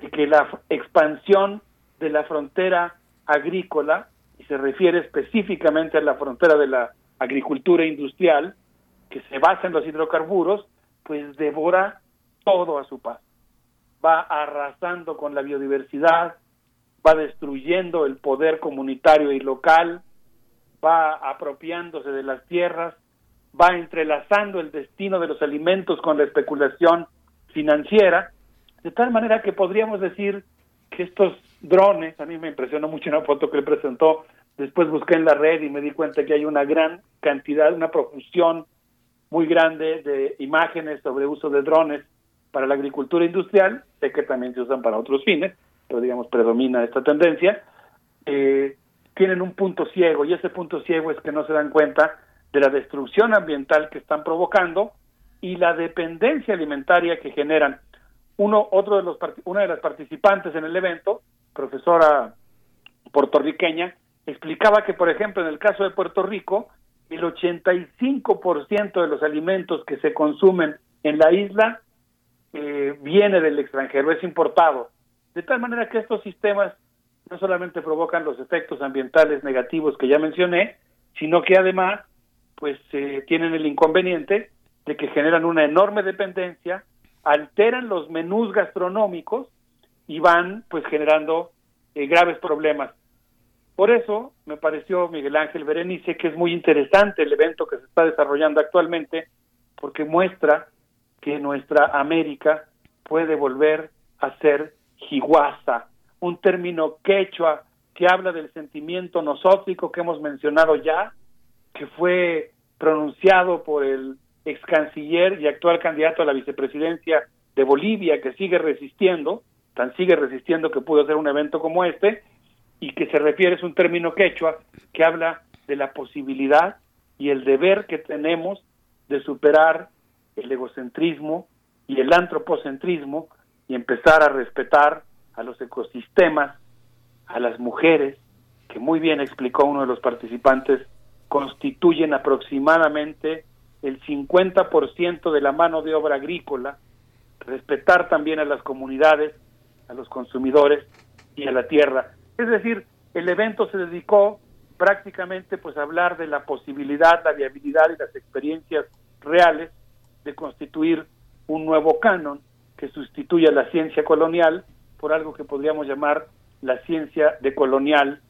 de que la expansión de la frontera agrícola, se refiere específicamente a la frontera de la agricultura industrial, que se basa en los hidrocarburos, pues devora todo a su paso. Va arrasando con la biodiversidad, va destruyendo el poder comunitario y local, va apropiándose de las tierras, va entrelazando el destino de los alimentos con la especulación financiera, de tal manera que podríamos decir que estos drones, a mí me impresionó mucho una foto que él presentó, después busqué en la red y me di cuenta que hay una gran cantidad, una profusión muy grande de imágenes sobre uso de drones para la agricultura industrial, sé que también se usan para otros fines, pero digamos predomina esta tendencia, eh, tienen un punto ciego y ese punto ciego es que no se dan cuenta de la destrucción ambiental que están provocando y la dependencia alimentaria que generan. Uno, otro de los, una de las participantes en el evento, profesora puertorriqueña, explicaba que, por ejemplo, en el caso de Puerto Rico, el 85% de los alimentos que se consumen en la isla eh, viene del extranjero, es importado. De tal manera que estos sistemas no solamente provocan los efectos ambientales negativos que ya mencioné, sino que además pues eh, tienen el inconveniente de que generan una enorme dependencia, alteran los menús gastronómicos y van pues generando eh, graves problemas por eso me pareció, Miguel Ángel Berenice, que es muy interesante el evento que se está desarrollando actualmente, porque muestra que nuestra América puede volver a ser jiguasa, un término quechua que habla del sentimiento nosótrico que hemos mencionado ya, que fue pronunciado por el ex canciller y actual candidato a la vicepresidencia de Bolivia, que sigue resistiendo, tan sigue resistiendo que pudo hacer un evento como este, y que se refiere, es un término quechua, que habla de la posibilidad y el deber que tenemos de superar el egocentrismo y el antropocentrismo y empezar a respetar a los ecosistemas a las mujeres, que muy bien explicó uno de los participantes, constituyen aproximadamente el 50% de la mano de obra agrícola, respetar también a las comunidades, a los consumidores y a la tierra. Es decir, el evento se dedicó prácticamente pues a hablar de la posibilidad, la viabilidad y las experiencias reales de constituir un nuevo canon que sustituya la ciencia colonial por algo que podríamos llamar la ciencia decolonial,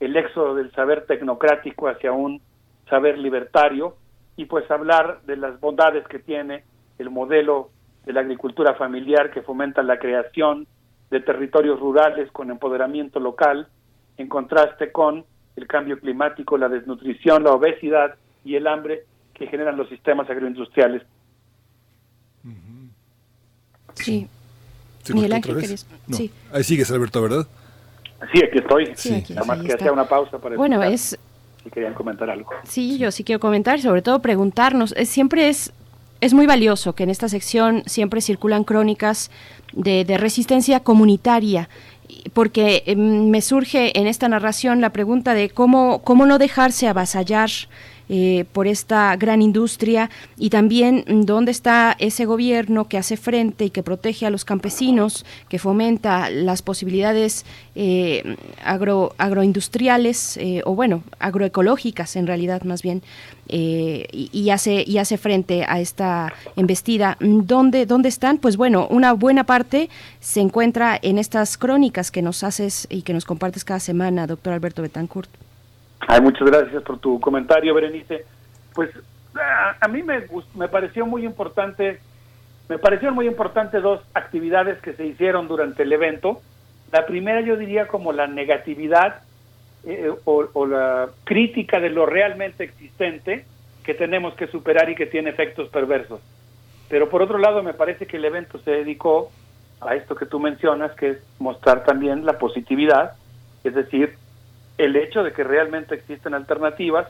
el éxodo del saber tecnocrático hacia un saber libertario y pues hablar de las bondades que tiene el modelo de la agricultura familiar que fomenta la creación de territorios rurales con empoderamiento local en contraste con el cambio climático, la desnutrición, la obesidad y el hambre que generan los sistemas agroindustriales. Sí. Miguel Ángel, sí. Ahí sigues, Alberto, ¿verdad? Sí, aquí estoy. Sí, Nada más que hacía una pausa para Bueno, es... Si querían comentar algo. Sí, yo sí quiero comentar, sobre todo preguntarnos. Es, siempre es, es muy valioso que en esta sección siempre circulan crónicas de, resistencia comunitaria porque em, me surge en esta narración la pregunta de cómo, cómo no dejarse avasallar eh, por esta gran industria y también mm, dónde está ese gobierno que hace frente y que protege a los campesinos, que fomenta las posibilidades eh, agro, agroindustriales eh, o bueno, agroecológicas en realidad más bien. y, hace y hace frente a esta embestida. ¿Dónde, ¿Dónde están? Pues bueno, una buena parte se encuentra en estas crónicas que nos haces y que nos compartes cada semana, doctor Alberto Betancourt. Ay, muchas gracias por tu comentario, Berenice. Pues a, mí me, me pareció muy importante, me parecieron muy importantes dos actividades que se hicieron durante el evento. La primera yo diría como la negatividad eh, o, o, la crítica de lo realmente existente que tenemos que superar y que tiene efectos perversos. Pero por otro lado me parece que el evento se dedicó a esto que tú mencionas, que es mostrar también la positividad, es decir, el hecho de que realmente existen alternativas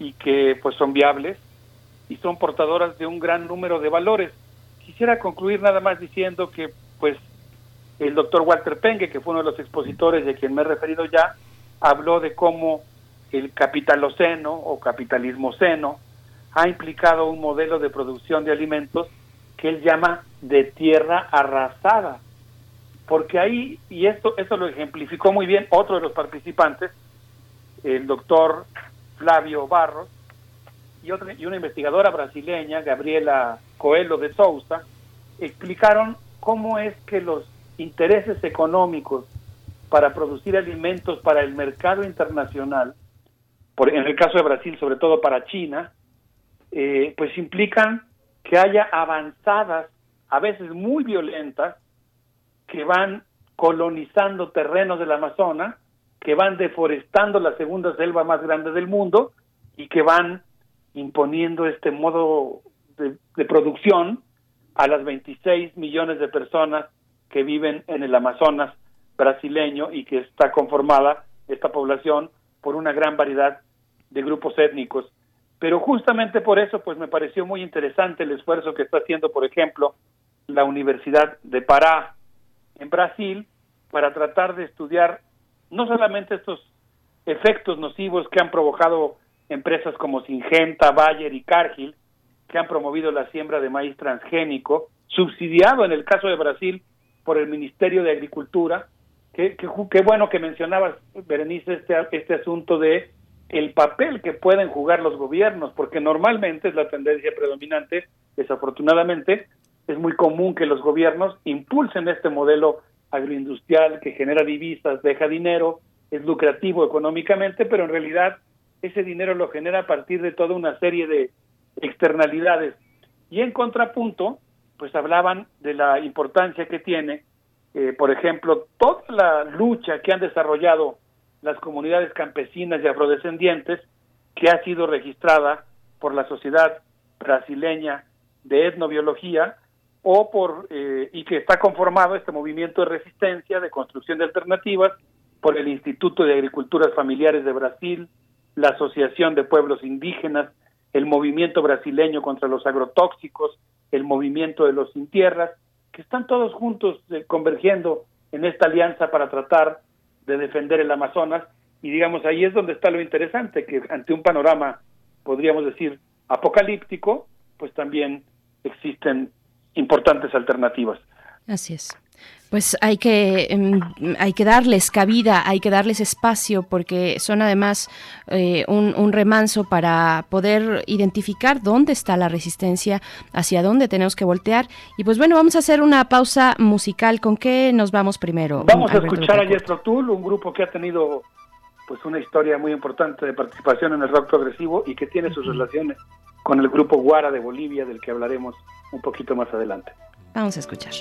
y que pues son viables y son portadoras de un gran número de valores. Quisiera concluir nada más diciendo que pues el doctor Walter Penge, que fue uno de los expositores de quien me he referido ya, habló de cómo el capitaloceno o capitalismo seno ha implicado un modelo de producción de alimentos que él llama de tierra arrasada porque ahí, y esto, esto lo ejemplificó muy bien otro de los participantes, el doctor Flavio Barros, y, otra, y una investigadora brasileña, Gabriela Coelho de Souza, explicaron cómo es que los intereses económicos para producir alimentos para el mercado internacional, por, en el caso de Brasil, sobre todo para China, eh, pues implican que haya avanzadas, a veces muy violentas, que van colonizando terrenos del Amazonas, que van deforestando la segunda selva más grande del mundo y que van imponiendo este modo de, producción a las 26 millones de personas que viven en el Amazonas brasileño y que está conformada esta población por una gran variedad de grupos étnicos. Pero justamente por eso, pues me pareció muy interesante el esfuerzo que está haciendo, por ejemplo, la Universidad de Pará, en Brasil para tratar de estudiar no solamente estos efectos nocivos que han provocado empresas como Singenta, Bayer y Cargill, que han promovido la siembra de maíz transgénico, subsidiado en el caso de Brasil por el Ministerio de Agricultura. Qué que, bueno que mencionabas, Berenice, este, este asunto de el papel que pueden jugar los gobiernos, porque normalmente es la tendencia predominante, desafortunadamente, es muy común que los gobiernos impulsen este modelo agroindustrial que genera divisas, deja dinero, es lucrativo económicamente, pero en realidad ese dinero lo genera a partir de toda una serie de externalidades. Y en contrapunto, pues hablaban de la importancia que tiene, eh, por ejemplo, toda la lucha que han desarrollado las comunidades campesinas y afrodescendientes, que ha sido registrada por la Sociedad Brasileña de Etnobiología, o por eh, y que está conformado este movimiento de resistencia, de construcción de alternativas, por el Instituto de Agriculturas Familiares de Brasil, la Asociación de Pueblos Indígenas, el movimiento brasileño contra los agrotóxicos, el movimiento de los sin tierras, que están todos juntos eh, convergiendo en esta alianza para tratar de defender el Amazonas. Y digamos ahí es donde está lo interesante, que ante un panorama, podríamos decir, apocalíptico, pues también existen importantes alternativas. Así es. Pues hay que, em, hay que darles cabida, hay que darles espacio, porque son además eh, un, un, remanso para poder identificar dónde está la resistencia, hacia dónde tenemos que voltear. Y pues bueno, vamos a hacer una pausa musical. ¿Con qué nos vamos primero? Vamos a escuchar a Jethro Tull, un grupo que ha tenido pues una historia muy importante de participación en el rock progresivo y que tiene sus relaciones con el grupo Guara de Bolivia, del que hablaremos un poquito más adelante. Vamos a escuchar.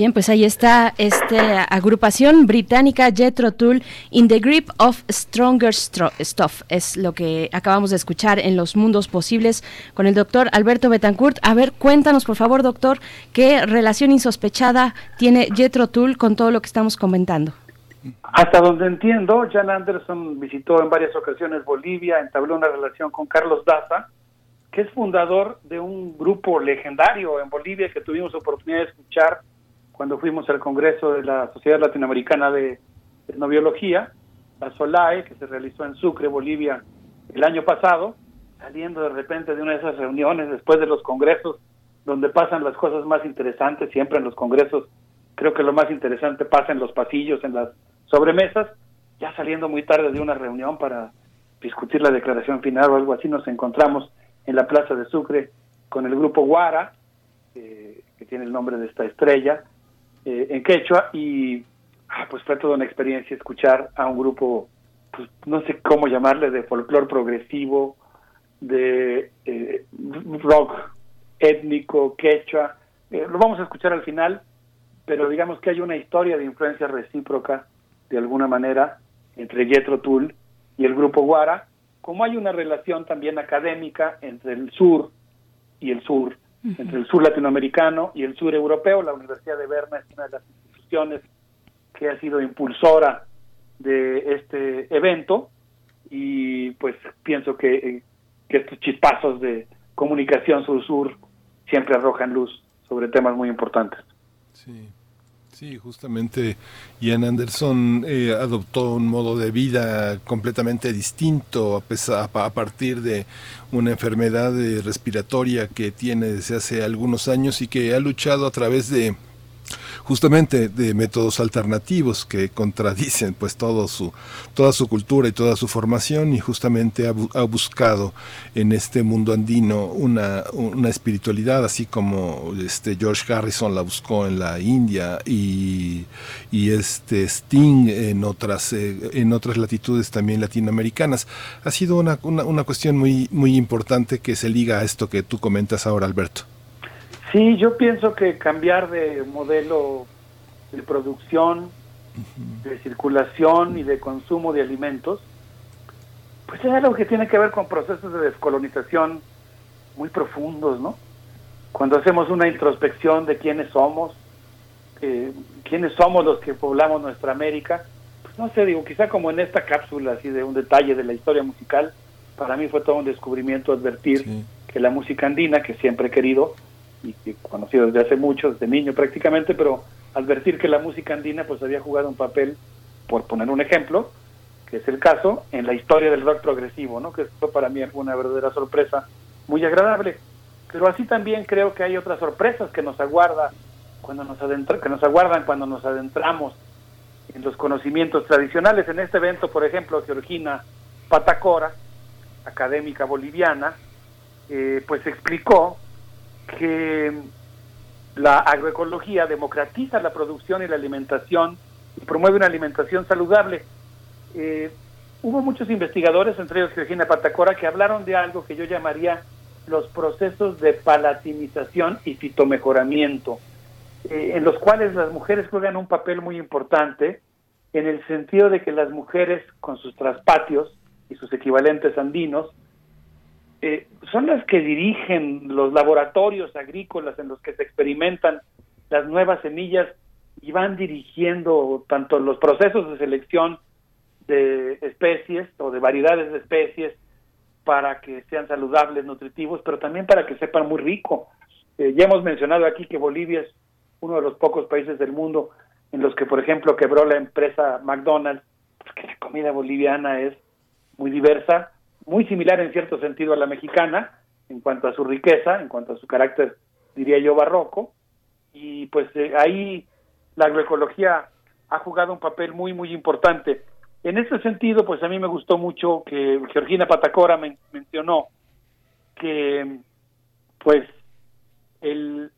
Bien, pues ahí está esta agrupación británica Jethro Tull in the Grip of Stronger Stuff. Es lo que acabamos de escuchar en Los Mundos Posibles con el doctor Alberto Betancourt. A ver, cuéntanos por favor, doctor, qué relación insospechada tiene Jethro Tull con todo lo que estamos comentando. Hasta donde entiendo, Jan Anderson visitó en varias ocasiones Bolivia, entabló una relación con Carlos Daza, que es fundador de un grupo legendario en Bolivia que tuvimos oportunidad de escuchar cuando fuimos al Congreso de la Sociedad Latinoamericana de Etnobiología, la SOLAE, que se realizó en Sucre, Bolivia, el año pasado, saliendo de repente de una de esas reuniones después de los congresos, donde pasan las cosas más interesantes, siempre en los congresos, creo que lo más interesante pasa en los pasillos, en las sobremesas, ya saliendo muy tarde de una reunión para discutir la declaración final o algo así, nos encontramos en la plaza de Sucre con el grupo Guara, eh, que tiene el nombre de esta estrella, eh, en quechua y ah, pues fue toda una experiencia escuchar a un grupo, pues no sé cómo llamarle, de folclore progresivo, de eh, rock étnico, quechua. Eh, lo vamos a escuchar al final, pero digamos que hay una historia de influencia recíproca, de alguna manera, entre Jethro Tull y el grupo Guara, como hay una relación también académica entre el sur y el sur entre el sur latinoamericano y el sur europeo. La Universidad de Berna es una de las instituciones que ha sido impulsora de este evento y pues pienso que, que estos chispazos de comunicación sur-sur siempre arrojan luz sobre temas muy importantes. Sí. Sí, justamente Ian Anderson eh, adoptó un modo de vida completamente distinto a, pesar, a partir de una enfermedad respiratoria que tiene desde hace algunos años y que ha luchado a través de justamente de métodos alternativos que contradicen pues todo su, toda su cultura y toda su formación y justamente ha, ha buscado en este mundo andino una, una espiritualidad así como este George Harrison la buscó en la India y, y este Sting en otras, eh, en otras latitudes también latinoamericanas. Ha sido una, una, una cuestión muy, muy importante que se liga a esto que tú comentas ahora, Alberto. Sí, yo pienso que cambiar de modelo de producción, de circulación y de consumo de alimentos, pues es algo que tiene que ver con procesos de descolonización muy profundos, ¿no? Cuando hacemos una introspección de quiénes somos, eh, quiénes somos los que poblamos nuestra América, pues no sé, digo, quizá como en esta cápsula así de un detalle de la historia musical, para mí fue todo un descubrimiento advertir que la música andina, que siempre he querido, y que conocido desde hace mucho, desde niño prácticamente, pero advertir que la música andina pues había jugado un papel, por poner un ejemplo, que es el caso, en la historia del rock progresivo, ¿no? que fue para mí una verdadera sorpresa muy agradable. Pero así también creo que hay otras sorpresas que nos aguarda cuando nos adentra, que nos aguardan cuando nos adentramos en los conocimientos tradicionales. En este evento, por ejemplo, Georgina Patacora, académica boliviana, eh, pues explicó que la agroecología democratiza la producción y la alimentación y promueve una alimentación saludable. Eh, hubo muchos investigadores, entre ellos Georgina Patacora, que hablaron de algo que yo llamaría los procesos de palatinización y fitomejoramiento, eh, en los cuales las mujeres juegan un papel muy importante en el sentido de que las mujeres con sus traspatios y sus equivalentes andinos eh, son las que dirigen los laboratorios agrícolas en los que se experimentan las nuevas semillas y van dirigiendo tanto los procesos de selección de especies o de variedades de especies para que sean saludables, nutritivos, pero también para que sepan muy rico. Eh, ya hemos mencionado aquí que Bolivia es uno de los pocos países del mundo en los que, por ejemplo, quebró la empresa McDonald's, porque la comida boliviana es muy diversa, muy similar en cierto sentido a la mexicana, en cuanto a su riqueza, en cuanto a su carácter, diría yo, barroco, y pues eh, ahí la agroecología ha jugado un papel muy, muy importante. En ese sentido, pues a mí me gustó mucho que Georgina Patacora mencionó que, pues, el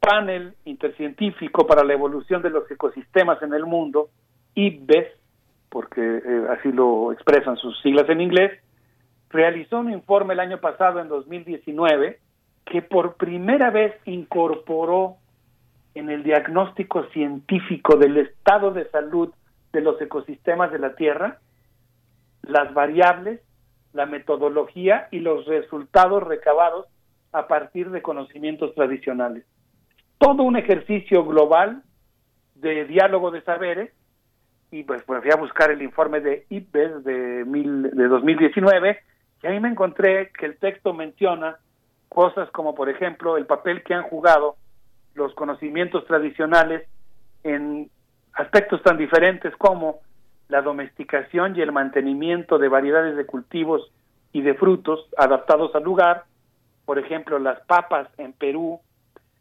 panel intercientífico para la evolución de los ecosistemas en el mundo, IPBES, porque eh, así lo expresan sus siglas en inglés, realizó un informe el año pasado, en 2019, que por primera vez incorporó en el diagnóstico científico del estado de salud de los ecosistemas de la Tierra las variables, la metodología y los resultados recabados a partir de conocimientos tradicionales. Todo un ejercicio global de diálogo de saberes y pues, pues fui a buscar el informe de IPBES de, mil, de 2019 y ahí me encontré que el texto menciona cosas como, por ejemplo, el papel que han jugado los conocimientos tradicionales en aspectos tan diferentes como la domesticación y el mantenimiento de variedades de cultivos y de frutos adaptados al lugar, por ejemplo, las papas en Perú,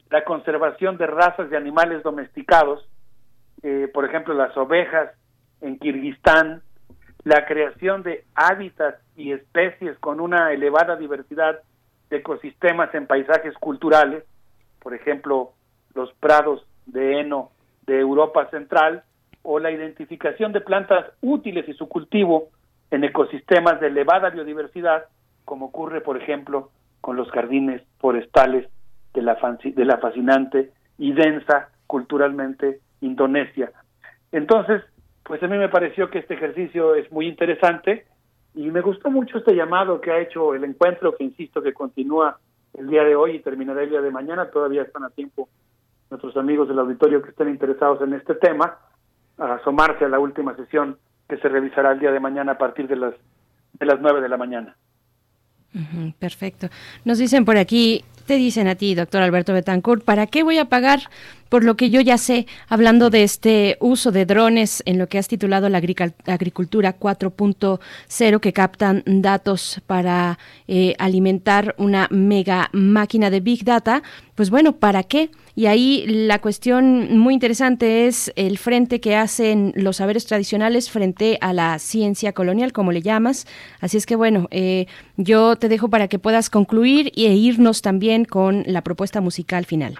la conservación de razas de animales domesticados, eh, por ejemplo, las ovejas en Kirguistán, la creación de hábitats y especies con una elevada diversidad de ecosistemas en paisajes culturales, por ejemplo, los prados de heno de Europa Central, o la identificación de plantas útiles y su cultivo en ecosistemas de elevada biodiversidad, como ocurre, por ejemplo, con los jardines forestales de la, de la fascinante y densa culturalmente Indonesia. Entonces, pues a mí me pareció que este ejercicio es muy interesante y me gustó mucho este llamado que ha hecho el encuentro, que insisto que continúa el día de hoy y terminará el día de mañana. Todavía están a tiempo nuestros amigos del auditorio que estén interesados en este tema, a asomarse a la última sesión que se realizará el día de mañana a partir de las, de las 9 de la mañana. perfecto. Nos dicen por aquí, Te dicen a ti, doctor Alberto Betancourt, ¿para qué voy a pagar por lo que yo ya sé, hablando de este uso de drones en lo que has titulado la agricultura 4.0, que captan datos para eh, alimentar una mega máquina de Big Data, pues bueno, ¿para qué? Y ahí la cuestión muy interesante es el frente que hacen los saberes tradicionales frente a la ciencia colonial, como le llamas. Así es que bueno, eh, yo te dejo para que puedas concluir e irnos también con la propuesta musical final.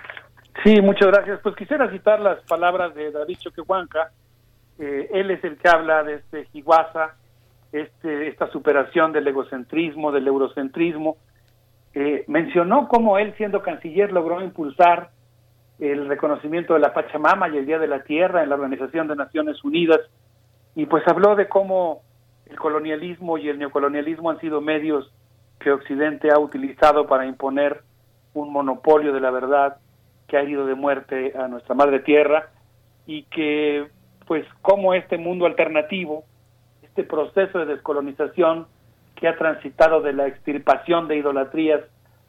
Sí, muchas gracias. Pues quisiera citar las palabras de David Choquehuanca. Eh, él es el que habla de este Higuasa, este, esta superación del egocentrismo, del eurocentrismo. Eh, mencionó cómo él, siendo canciller, logró impulsar el reconocimiento de la Pachamama y el Día de la Tierra en la Organización de Naciones Unidas. Y pues habló de cómo el colonialismo y el neocolonialismo han sido medios que Occidente ha utilizado para imponer un monopolio de la verdad que ha herido de muerte a nuestra madre tierra y que pues como este mundo alternativo, este proceso de descolonización que ha transitado de la extirpación de idolatrías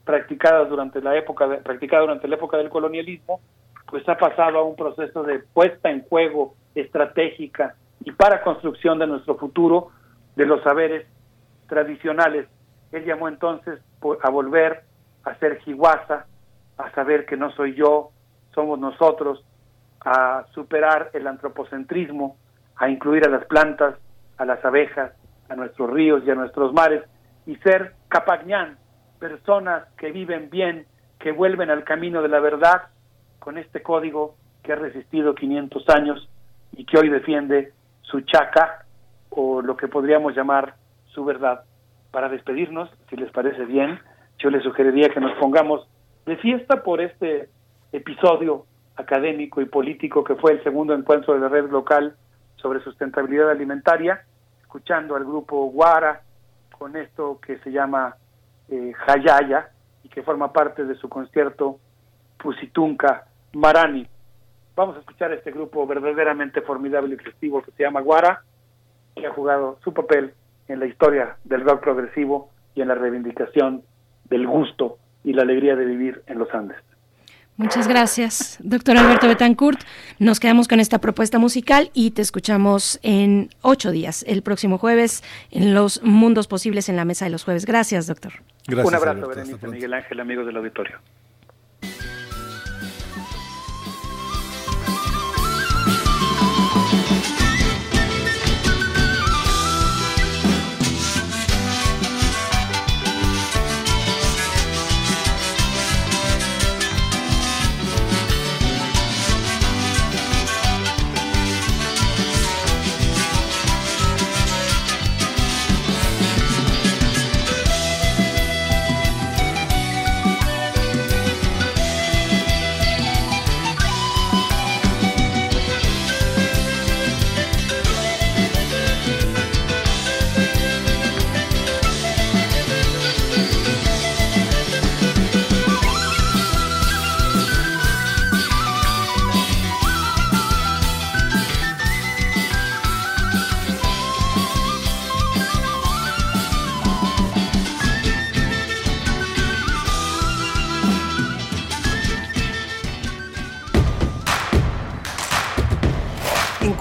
practicadas durante la época de, practicada durante la época del colonialismo, pues ha pasado a un proceso de puesta en juego estratégica y para construcción de nuestro futuro de los saberes tradicionales. Él llamó entonces a volver a ser jihuasa, a saber que no soy yo, somos nosotros, a superar el antropocentrismo, a incluir a las plantas, a las abejas, a nuestros ríos y a nuestros mares, y ser capagñán, personas que viven bien, que vuelven al camino de la verdad, con este código que ha resistido 500 años y que hoy defiende su chaca, o lo que podríamos llamar su verdad. Para despedirnos, si les parece bien, yo les sugeriría que nos pongamos de fiesta por este episodio académico y político que fue el segundo encuentro de la red local sobre sustentabilidad alimentaria, escuchando al grupo Guara con esto que se llama eh, Hayaya y que forma parte de su concierto Pusitunca Marani. Vamos a escuchar este grupo verdaderamente formidable y festivo que se llama Guara, que ha jugado su papel en la historia del rock progresivo y en la reivindicación del gusto y la alegría de vivir en los Andes. Muchas gracias, doctor Alberto Betancourt. Nos quedamos con esta propuesta musical y te escuchamos en ocho días, el próximo jueves, en Los Mundos Posibles en la Mesa de los Jueves. Gracias, doctor. Gracias, Un abrazo, Berenice, Miguel Ángel, amigos del auditorio.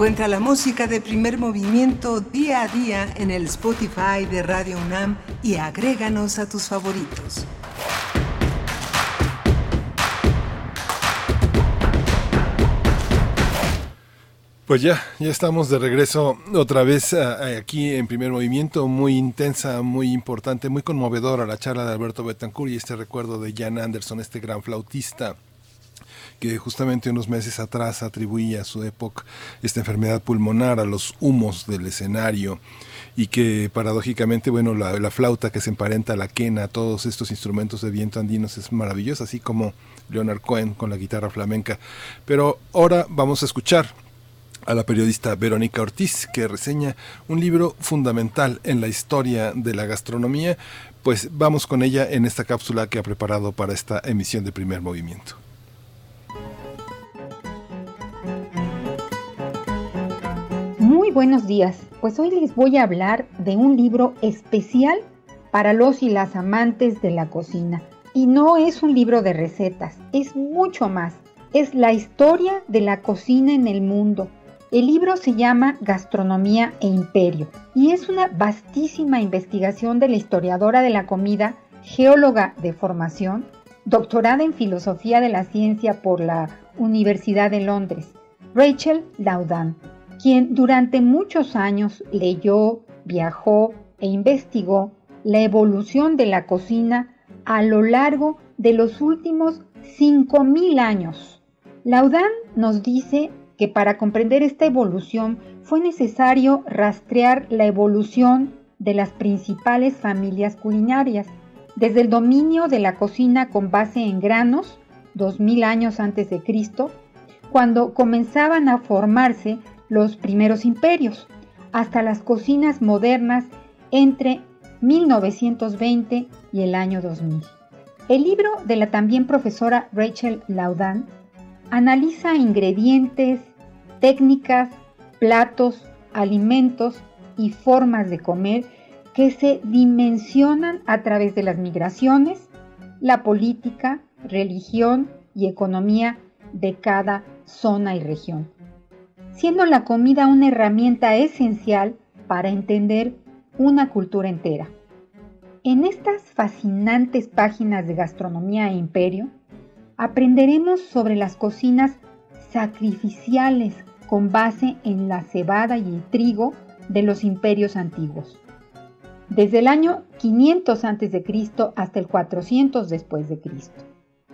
Encuentra la música de primer movimiento día a día en el Spotify de Radio UNAM y agréganos a tus favoritos. Pues ya, ya estamos de regreso otra vez aquí en primer movimiento, muy intensa, muy importante, muy conmovedora la charla de Alberto Betancourt y este recuerdo de Jan Anderson, este gran flautista que justamente unos meses atrás atribuía a su época esta enfermedad pulmonar a los humos del escenario y que paradójicamente, bueno, la, flauta que se emparenta a la quena, todos estos instrumentos de viento andinos es maravilloso, así como Leonard Cohen con la guitarra flamenca. Pero ahora vamos a escuchar a la periodista Verónica Ortiz, que reseña un libro fundamental en la historia de la gastronomía. Pues vamos con ella en esta cápsula que ha preparado para esta emisión de primer movimiento. Muy buenos días, pues hoy les voy a hablar de un libro especial para los y las amantes de la cocina, Y no es un libro de recetas, es mucho más. Es la historia de la cocina en el mundo. El libro se llama Gastronomía e Imperio y es una vastísima investigación de la historiadora de la comida, geóloga de formación, doctorada en Filosofía de la Ciencia por la Universidad de Londres, Rachel Laudan, quien durante muchos años leyó, viajó e investigó la evolución de la cocina a lo largo de los últimos 5.000 años. Laudan nos dice que para comprender esta evolución fue necesario rastrear la evolución de las principales familias culinarias, desde el dominio de la cocina con base en granos, 2000 años antes de Cristo, cuando comenzaban a formarse los primeros imperios, hasta las cocinas modernas entre 1920 y el año 2000. El libro de la también profesora Rachel Laudan analiza ingredientes, técnicas, platos, alimentos y formas de comer que se dimensionan a través de las migraciones, la política, religión y economía de cada zona y región, siendo la comida una herramienta esencial para entender una cultura entera. En estas fascinantes páginas de gastronomía e imperio, aprenderemos sobre las cocinas sacrificiales con base en la cebada y el trigo de los imperios antiguos. Desde el año 500 a.C. hasta el 400 después de Cristo.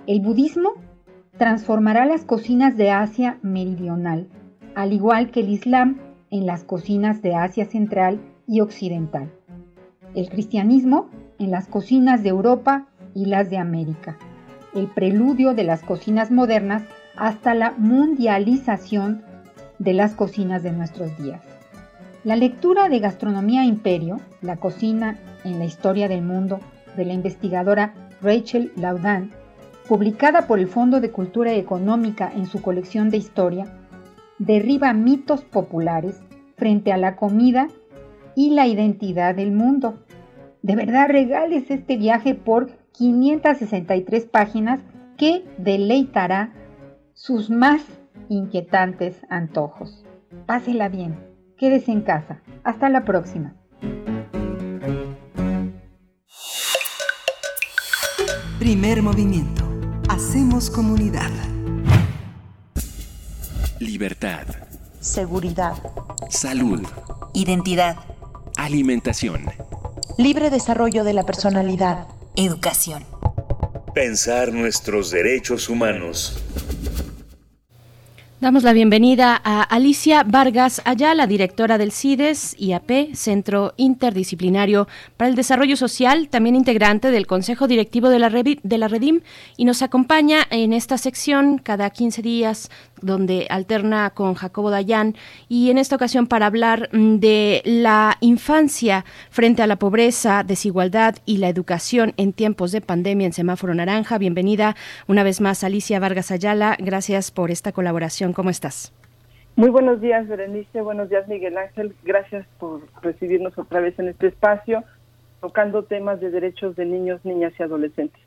El budismo transformará las cocinas de Asia meridional, al igual que el Islam en las cocinas de Asia central y occidental. El cristianismo en las cocinas de Europa y las de América. El preludio de las cocinas modernas hasta la mundialización de las cocinas de nuestros días. La lectura de Gastronomía Imperio, la cocina en la historia del mundo, de la investigadora Rachel Laudan, publicada por el Fondo de Cultura Económica en su colección de historia, derriba mitos populares frente a la comida y la identidad del mundo. De verdad, regales este viaje por 563 páginas que deleitará sus más inquietantes antojos. Pásela bien, quédese en casa. Hasta la próxima. Primer movimiento. Hacemos comunidad. Libertad. Seguridad. Salud. Identidad. Alimentación. Libre desarrollo de la personalidad. Educación. Pensar nuestros derechos humanos. Damos la bienvenida a Alicia Vargas Ayala, directora del CIDES IAP, Centro Interdisciplinario para el Desarrollo Social, también integrante del Consejo Directivo de la, de la Redim, y nos acompaña en esta sección cada 15 días, donde alterna con Jacobo Dayan, y en esta ocasión para hablar mm, de la infancia frente a la pobreza, desigualdad y la educación en tiempos de pandemia en semáforo naranja. Bienvenida una vez más, Alicia Vargas Ayala. Gracias por esta colaboración. ¿Cómo estás? Muy buenos días, Berenice. Buenos días, Miguel Ángel. Gracias por recibirnos otra vez en este espacio, tocando temas de derechos de niños, niñas y adolescentes.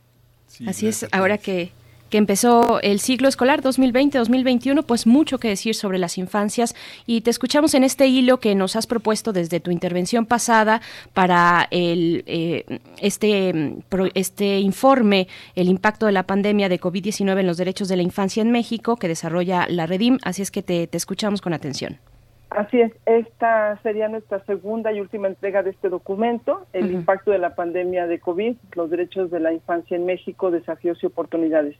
Así es, ahora que que empezó el ciclo escolar 2020-2021, pues mucho que decir sobre las infancias y te escuchamos en este hilo que nos has propuesto desde tu intervención pasada para el, eh, este, este informe, el impacto de la pandemia de COVID-19 en los derechos de la infancia en México que desarrolla la Redim, así es que te, escuchamos con atención. Así es, esta sería nuestra segunda y última entrega de este documento, el impacto de la pandemia de COVID, los derechos de la infancia en México, desafíos y oportunidades.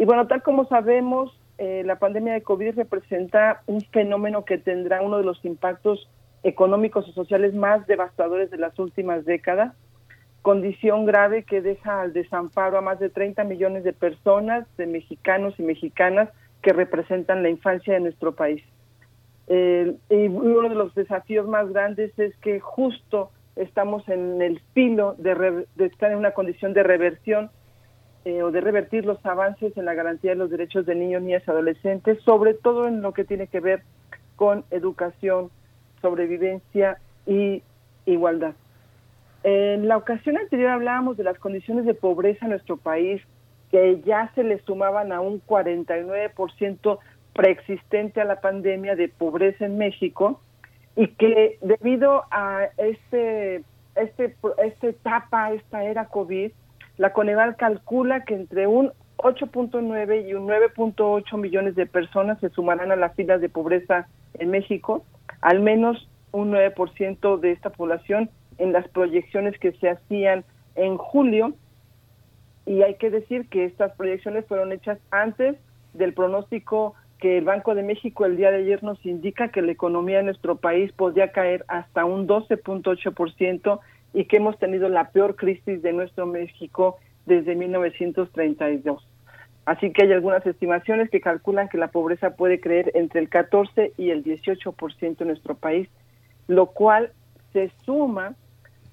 Y bueno, tal como sabemos, eh, la pandemia de COVID representa un fenómeno que tendrá uno de los impactos económicos y sociales más devastadores de las últimas décadas, condición grave que deja al desamparo a más de 30 millones de personas, de mexicanos y mexicanas que representan la infancia de nuestro país. Y uno de los desafíos más grandes es que justo estamos en el filo de, de estar en una condición de reversión eh, o de revertir los avances en la garantía de los derechos de niños, niñas y adolescentes, sobre todo en lo que tiene que ver con educación, sobrevivencia y igualdad. En la ocasión anterior hablábamos de las condiciones de pobreza en nuestro país, que ya se le sumaban a un 49% preexistente a la pandemia de pobreza en México y que debido a este, este, esta etapa, esta era COVID, la Coneval calcula que entre un 8.9 y un 9.8 millones de personas se sumarán a las filas de pobreza en México, al menos un 9% de esta población en las proyecciones que se hacían en julio. Y hay que decir que estas proyecciones fueron hechas antes del pronóstico que el Banco de México el día de ayer nos indica que la economía de nuestro país podría caer hasta un 12.8% y que hemos tenido la peor crisis de nuestro México desde 1932. Así que hay algunas estimaciones que calculan que la pobreza puede creer entre el 14 y el 18% en nuestro país, lo cual se suma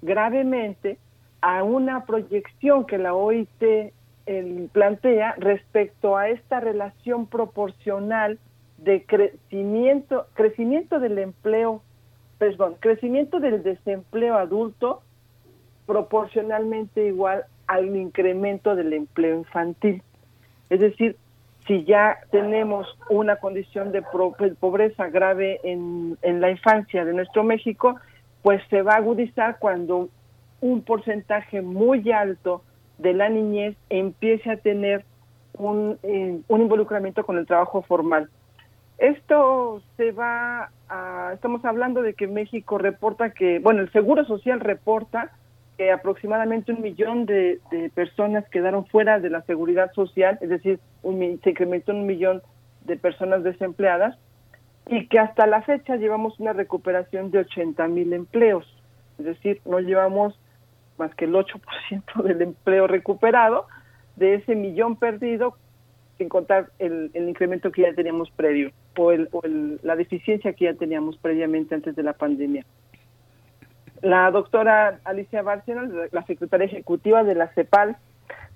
gravemente a una proyección que la OIT plantea respecto a esta relación proporcional de crecimiento, crecimiento del empleo, perdón, crecimiento del desempleo adulto proporcionalmente igual al incremento del empleo infantil. Es decir, si ya tenemos una condición de pobreza grave en, en la infancia de nuestro México, pues se va a agudizar cuando un porcentaje muy alto de la niñez empiece a tener un, eh, un involucramiento con el trabajo formal. Esto se va a, estamos hablando de que México reporta que, bueno, el Seguro Social reporta que aproximadamente un millón de, personas quedaron fuera de la seguridad social, es decir, un, se incrementó un millón de personas desempleadas y que hasta la fecha llevamos una recuperación de 80 mil empleos, es decir, no llevamos más que el 8% del empleo recuperado, de ese millón perdido, sin contar el, incremento que ya teníamos previo o, el, la deficiencia que ya teníamos previamente antes de la pandemia. La doctora Alicia Bárcena, la secretaria ejecutiva de la CEPAL,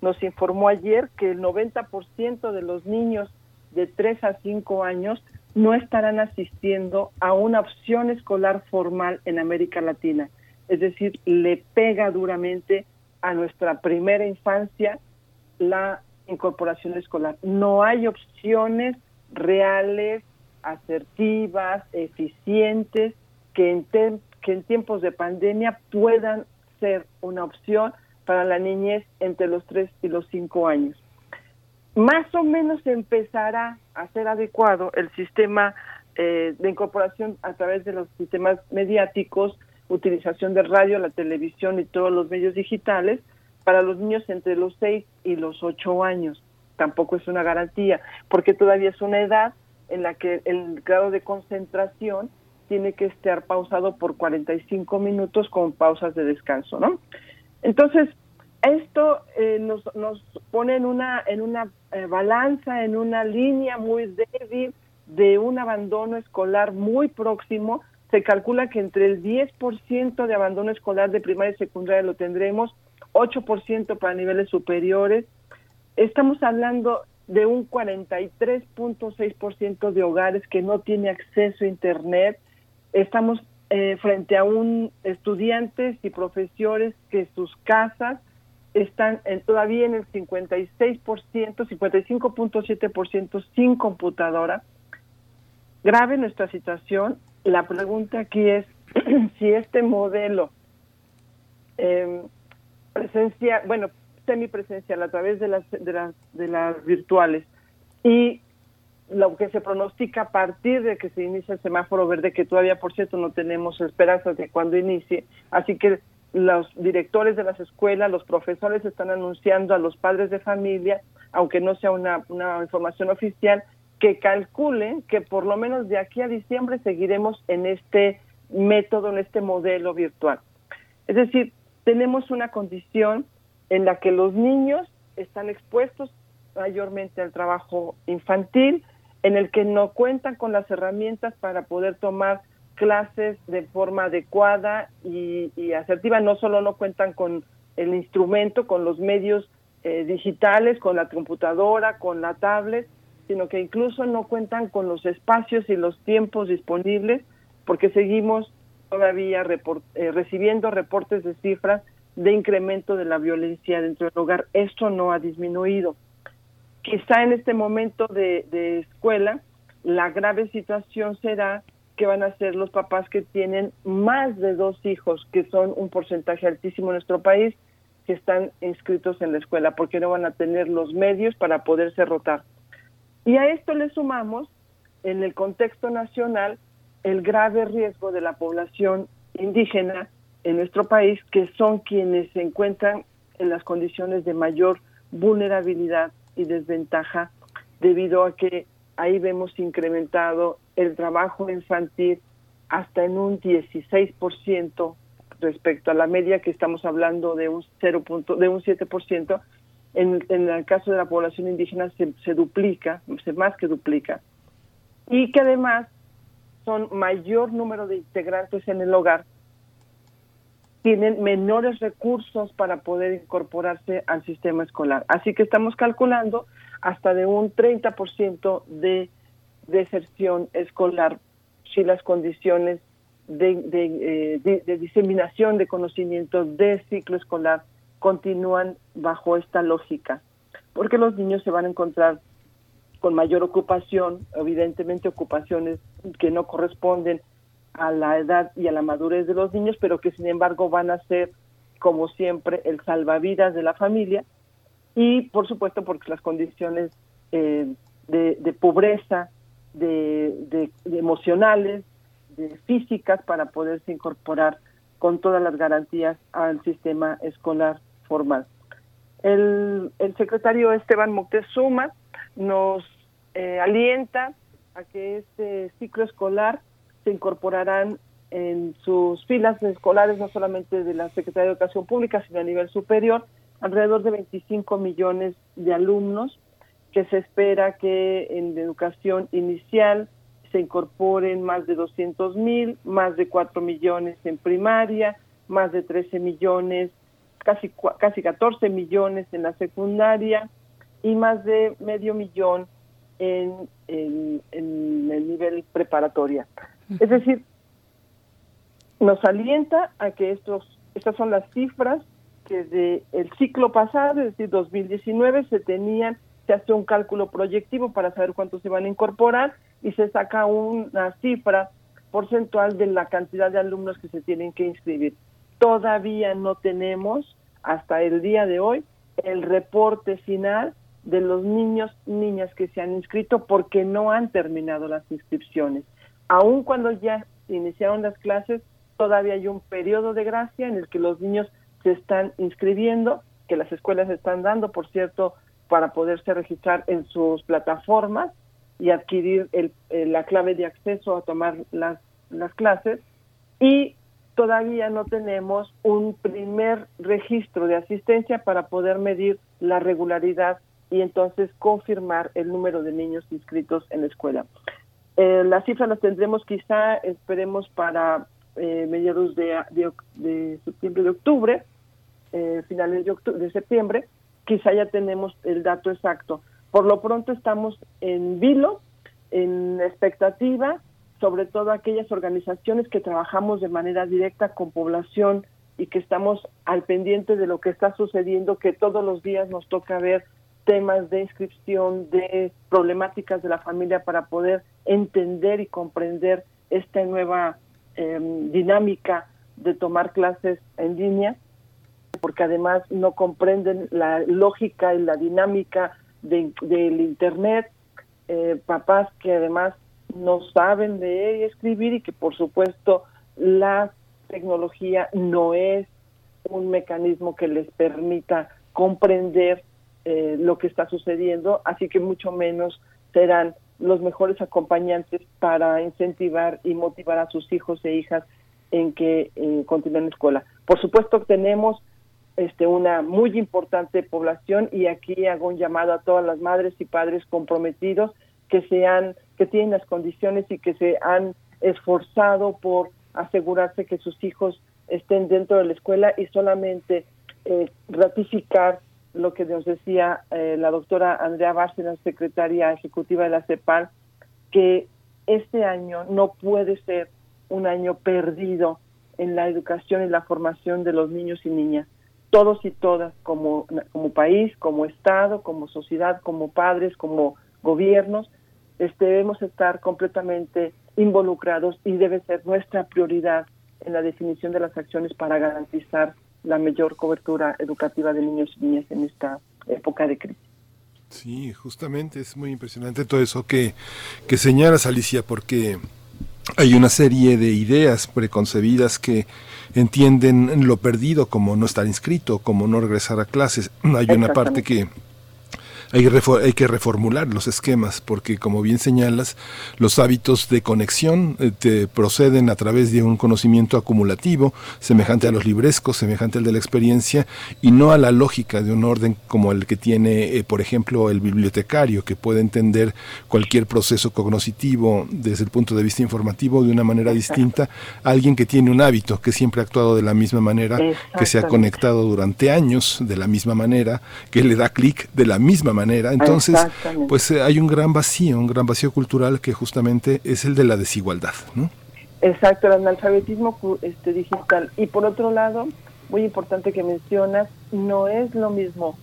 nos informó ayer que el 90% de los niños de 3 a 5 años no estarán asistiendo a una opción escolar formal en América Latina es decir, le pega duramente a nuestra primera infancia la incorporación escolar. No hay opciones reales, asertivas, eficientes, que en, que en tiempos de pandemia puedan ser una opción para la niñez entre los 3 y los 5 años. Más o menos empezará a ser adecuado el sistema eh, de incorporación a través de los sistemas mediáticos utilización de radio, la televisión y todos los medios digitales para los niños entre los 6 y los 8 años. Tampoco es una garantía, porque todavía es una edad en la que el grado de concentración tiene que estar pausado por 45 minutos con pausas de descanso, ¿no? Entonces, esto eh, nos, nos pone en una, en una eh, balanza, en una línea muy débil de un abandono escolar muy próximo se calcula que entre el 10% de abandono escolar de primaria y secundaria lo tendremos, 8% para niveles superiores. Estamos hablando de un 43.6% de hogares que no tiene acceso a Internet. Estamos eh, frente a un estudiantes y profesores que sus casas están todavía en el 56%, 55.7% sin computadora. Grave nuestra situación la pregunta aquí es si este modelo eh, presencial, bueno, semipresencial a través de las, de las, de las virtuales y lo que se pronostica a partir de que se inicia el semáforo verde, que todavía, por cierto, no tenemos esperanzas de cuando inicie, así que los directores de las escuelas, los profesores están anunciando a los padres de familia, aunque no sea una, una información oficial, que calculen que por lo menos de aquí a diciembre seguiremos en este método, en este modelo virtual. Es decir, tenemos una condición en la que los niños están expuestos mayormente al trabajo infantil, en el que no cuentan con las herramientas para poder tomar clases de forma adecuada y, asertiva, no solo no cuentan con el instrumento, con los medios eh, digitales, con la computadora, con la tablet, sino que incluso no cuentan con los espacios y los tiempos disponibles porque seguimos todavía eh, recibiendo reportes de cifras de incremento de la violencia dentro del hogar. Esto no ha disminuido. Quizá en este momento de escuela, la grave situación será que van a ser los papás que tienen más de dos hijos, que son un porcentaje altísimo en nuestro país, que están inscritos en la escuela, porque no van a tener los medios para poderse rotar. Y a esto le sumamos, en el contexto nacional, el grave riesgo de la población indígena en nuestro país, que son quienes se encuentran en las condiciones de mayor vulnerabilidad y desventaja, debido a que ahí vemos incrementado el trabajo infantil hasta en un 16% respecto a la media que estamos hablando de un 0. de un 7%, en, el caso de la población indígena se, se duplica, se más que duplica. Y que además son mayor número de integrantes en el hogar, tienen menores recursos para poder incorporarse al sistema escolar. Así que estamos calculando hasta de un 30% de deserción escolar si las condiciones eh, de, diseminación de conocimiento de ciclo escolar continúan bajo esta lógica, porque los niños se van a encontrar con mayor ocupación, evidentemente ocupaciones que no corresponden a la edad y a la madurez de los niños, pero que sin embargo van a ser, como siempre, el salvavidas de la familia y, por supuesto, porque las condiciones eh, de, pobreza, de emocionales, físicas para poderse incorporar con todas las garantías al sistema escolar formal. El, secretario Esteban Moctezuma nos eh, alienta a que este ciclo escolar se incorporarán en sus filas escolares, no solamente de la Secretaría de Educación Pública, sino a nivel superior, alrededor de 25 millones de alumnos que se espera que en educación inicial, se incorporen más de 200 mil, más de 4 millones en primaria, más de 13 millones, casi, casi 14 millones en la secundaria y más de medio millón en, en, el nivel preparatoria. Es decir, nos alienta a que estos, estas son las cifras que de el ciclo pasado, es decir, 2019, se tenían, se hace un cálculo proyectivo para saber cuántos se van a incorporar y se saca una cifra porcentual de la cantidad de alumnos que se tienen que inscribir. Todavía no tenemos hasta el día de hoy el reporte final de los niños niñas que se han inscrito porque no han terminado las inscripciones. Aun cuando ya iniciaron las clases, todavía hay un periodo de gracia en el que los niños se están inscribiendo, que las escuelas están dando, por cierto, para poderse registrar en sus plataformas y adquirir el, la clave de acceso a tomar las, las clases y todavía no tenemos un primer registro de asistencia para poder medir la regularidad y entonces confirmar el número de niños inscritos en la escuela. Eh, las cifras las tendremos quizá, esperemos, para eh, mediados de, de, septiembre, de octubre, eh, finales de, de septiembre, quizá ya tenemos el dato exacto. Por lo pronto estamos en vilo, en expectativa, sobre todo aquellas organizaciones que trabajamos de manera directa con población y que estamos al pendiente de lo que está sucediendo, que todos los días nos toca ver temas de inscripción, de problemáticas de la familia para poder entender y comprender esta nueva em, dinámica de tomar clases en línea, porque además no comprenden la lógica y la dinámica del Internet, eh, papás que además no saben leer y escribir y que por supuesto la tecnología no es un mecanismo que les permita comprender eh, lo que está sucediendo, así que mucho menos serán los mejores acompañantes para incentivar y motivar a sus hijos e hijas en que eh, continúen la escuela. Por supuesto tenemos este, una muy importante población y aquí hago un llamado a todas las madres y padres comprometidos que sean que tienen las condiciones y que se han esforzado por asegurarse que sus hijos estén dentro de la escuela y solamente eh, ratificar lo que nos decía eh, la doctora Andrea Bárcena, secretaria ejecutiva de la CEPAL, que este año no puede ser un año perdido en la educación y la formación de los niños y niñas. Todos y todas, como, como país, como Estado, como sociedad, como padres, como gobiernos, este, debemos estar completamente involucrados y debe ser nuestra prioridad en la definición de las acciones para garantizar la mayor cobertura educativa de niños y niñas en esta época de crisis. Sí, justamente es muy impresionante todo eso que, que señalas, Alicia, porque hay una serie de ideas preconcebidas que entienden lo perdido como no estar inscrito, como no regresar a clases. Hay una parte que hay que, reformular los esquemas porque, como bien señalas, los hábitos de conexión eh, te proceden a través de un conocimiento acumulativo, semejante a los librescos, semejante al de la experiencia, y no a la lógica de un orden como el que tiene, eh, por ejemplo, el bibliotecario, que puede entender cualquier proceso cognitivo desde el punto de vista informativo de una manera distinta a alguien que tiene un hábito, que siempre ha actuado de la misma manera, que se ha conectado durante años de la misma manera, que le da clic de la misma manera entonces, pues eh, hay un gran vacío, un gran vacío cultural que justamente es el de la desigualdad, ¿no? Exacto, el analfabetismo este, digital. Y por otro lado, muy importante que mencionas, no es lo mismo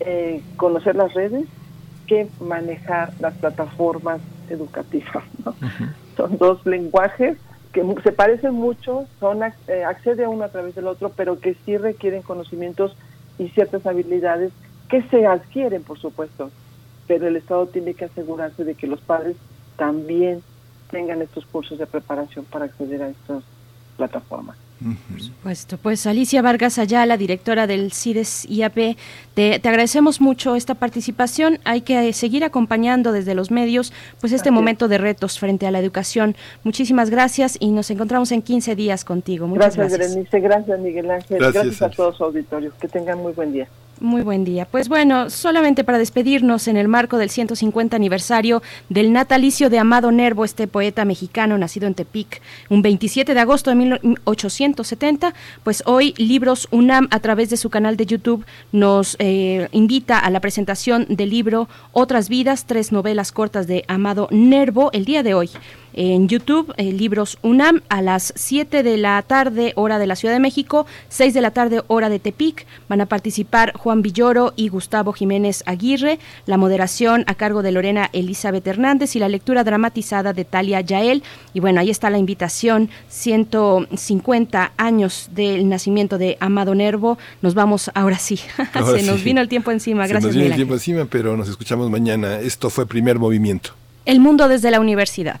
eh, conocer las redes que manejar las plataformas educativas. Son dos lenguajes que se parecen mucho, son eh, accede a uno a través del otro, pero que sí requieren conocimientos y ciertas habilidades que se adquieren, por supuesto, pero el Estado tiene que asegurarse de que los padres también tengan estos cursos de preparación para acceder a estas plataformas. Por supuesto. Pues Alicia Vargas Ayala, directora del CIDES IAP, te, te, agradecemos mucho esta participación. Hay que seguir acompañando desde los medios pues este momento de retos frente a la educación. Muchísimas gracias y nos encontramos en 15 días contigo. Muchas gracias. Gracias, Berenice. Gracias, Miguel Ángel. Gracias, a todos su auditorio. Que tengan muy buen día. Muy buen día. Pues bueno, solamente para despedirnos en el marco del 150 aniversario del natalicio de Amado Nervo, este poeta mexicano nacido en Tepic, un 27 de agosto de 1870, pues hoy Libros UNAM a través de su canal de YouTube nos eh, invita a la presentación del libro Otras vidas, tres novelas cortas de Amado Nervo el día de hoy en YouTube, eh, Libros UNAM, a las 7 de la tarde, hora de la Ciudad de México, 6 de la tarde, hora de Tepic. Van a participar Juan Villoro y Gustavo Jiménez Aguirre, la moderación a cargo de Lorena Elizabeth Hernández y la lectura dramatizada de Talia Yael. Y bueno, ahí está la invitación, 150 años del nacimiento de Amado Nervo. Nos vamos ahora sí. Se nos vino el tiempo encima. Gracias. Se nos vino el tiempo encima, pero nos escuchamos mañana. Esto fue Primer Movimiento. El mundo desde la universidad.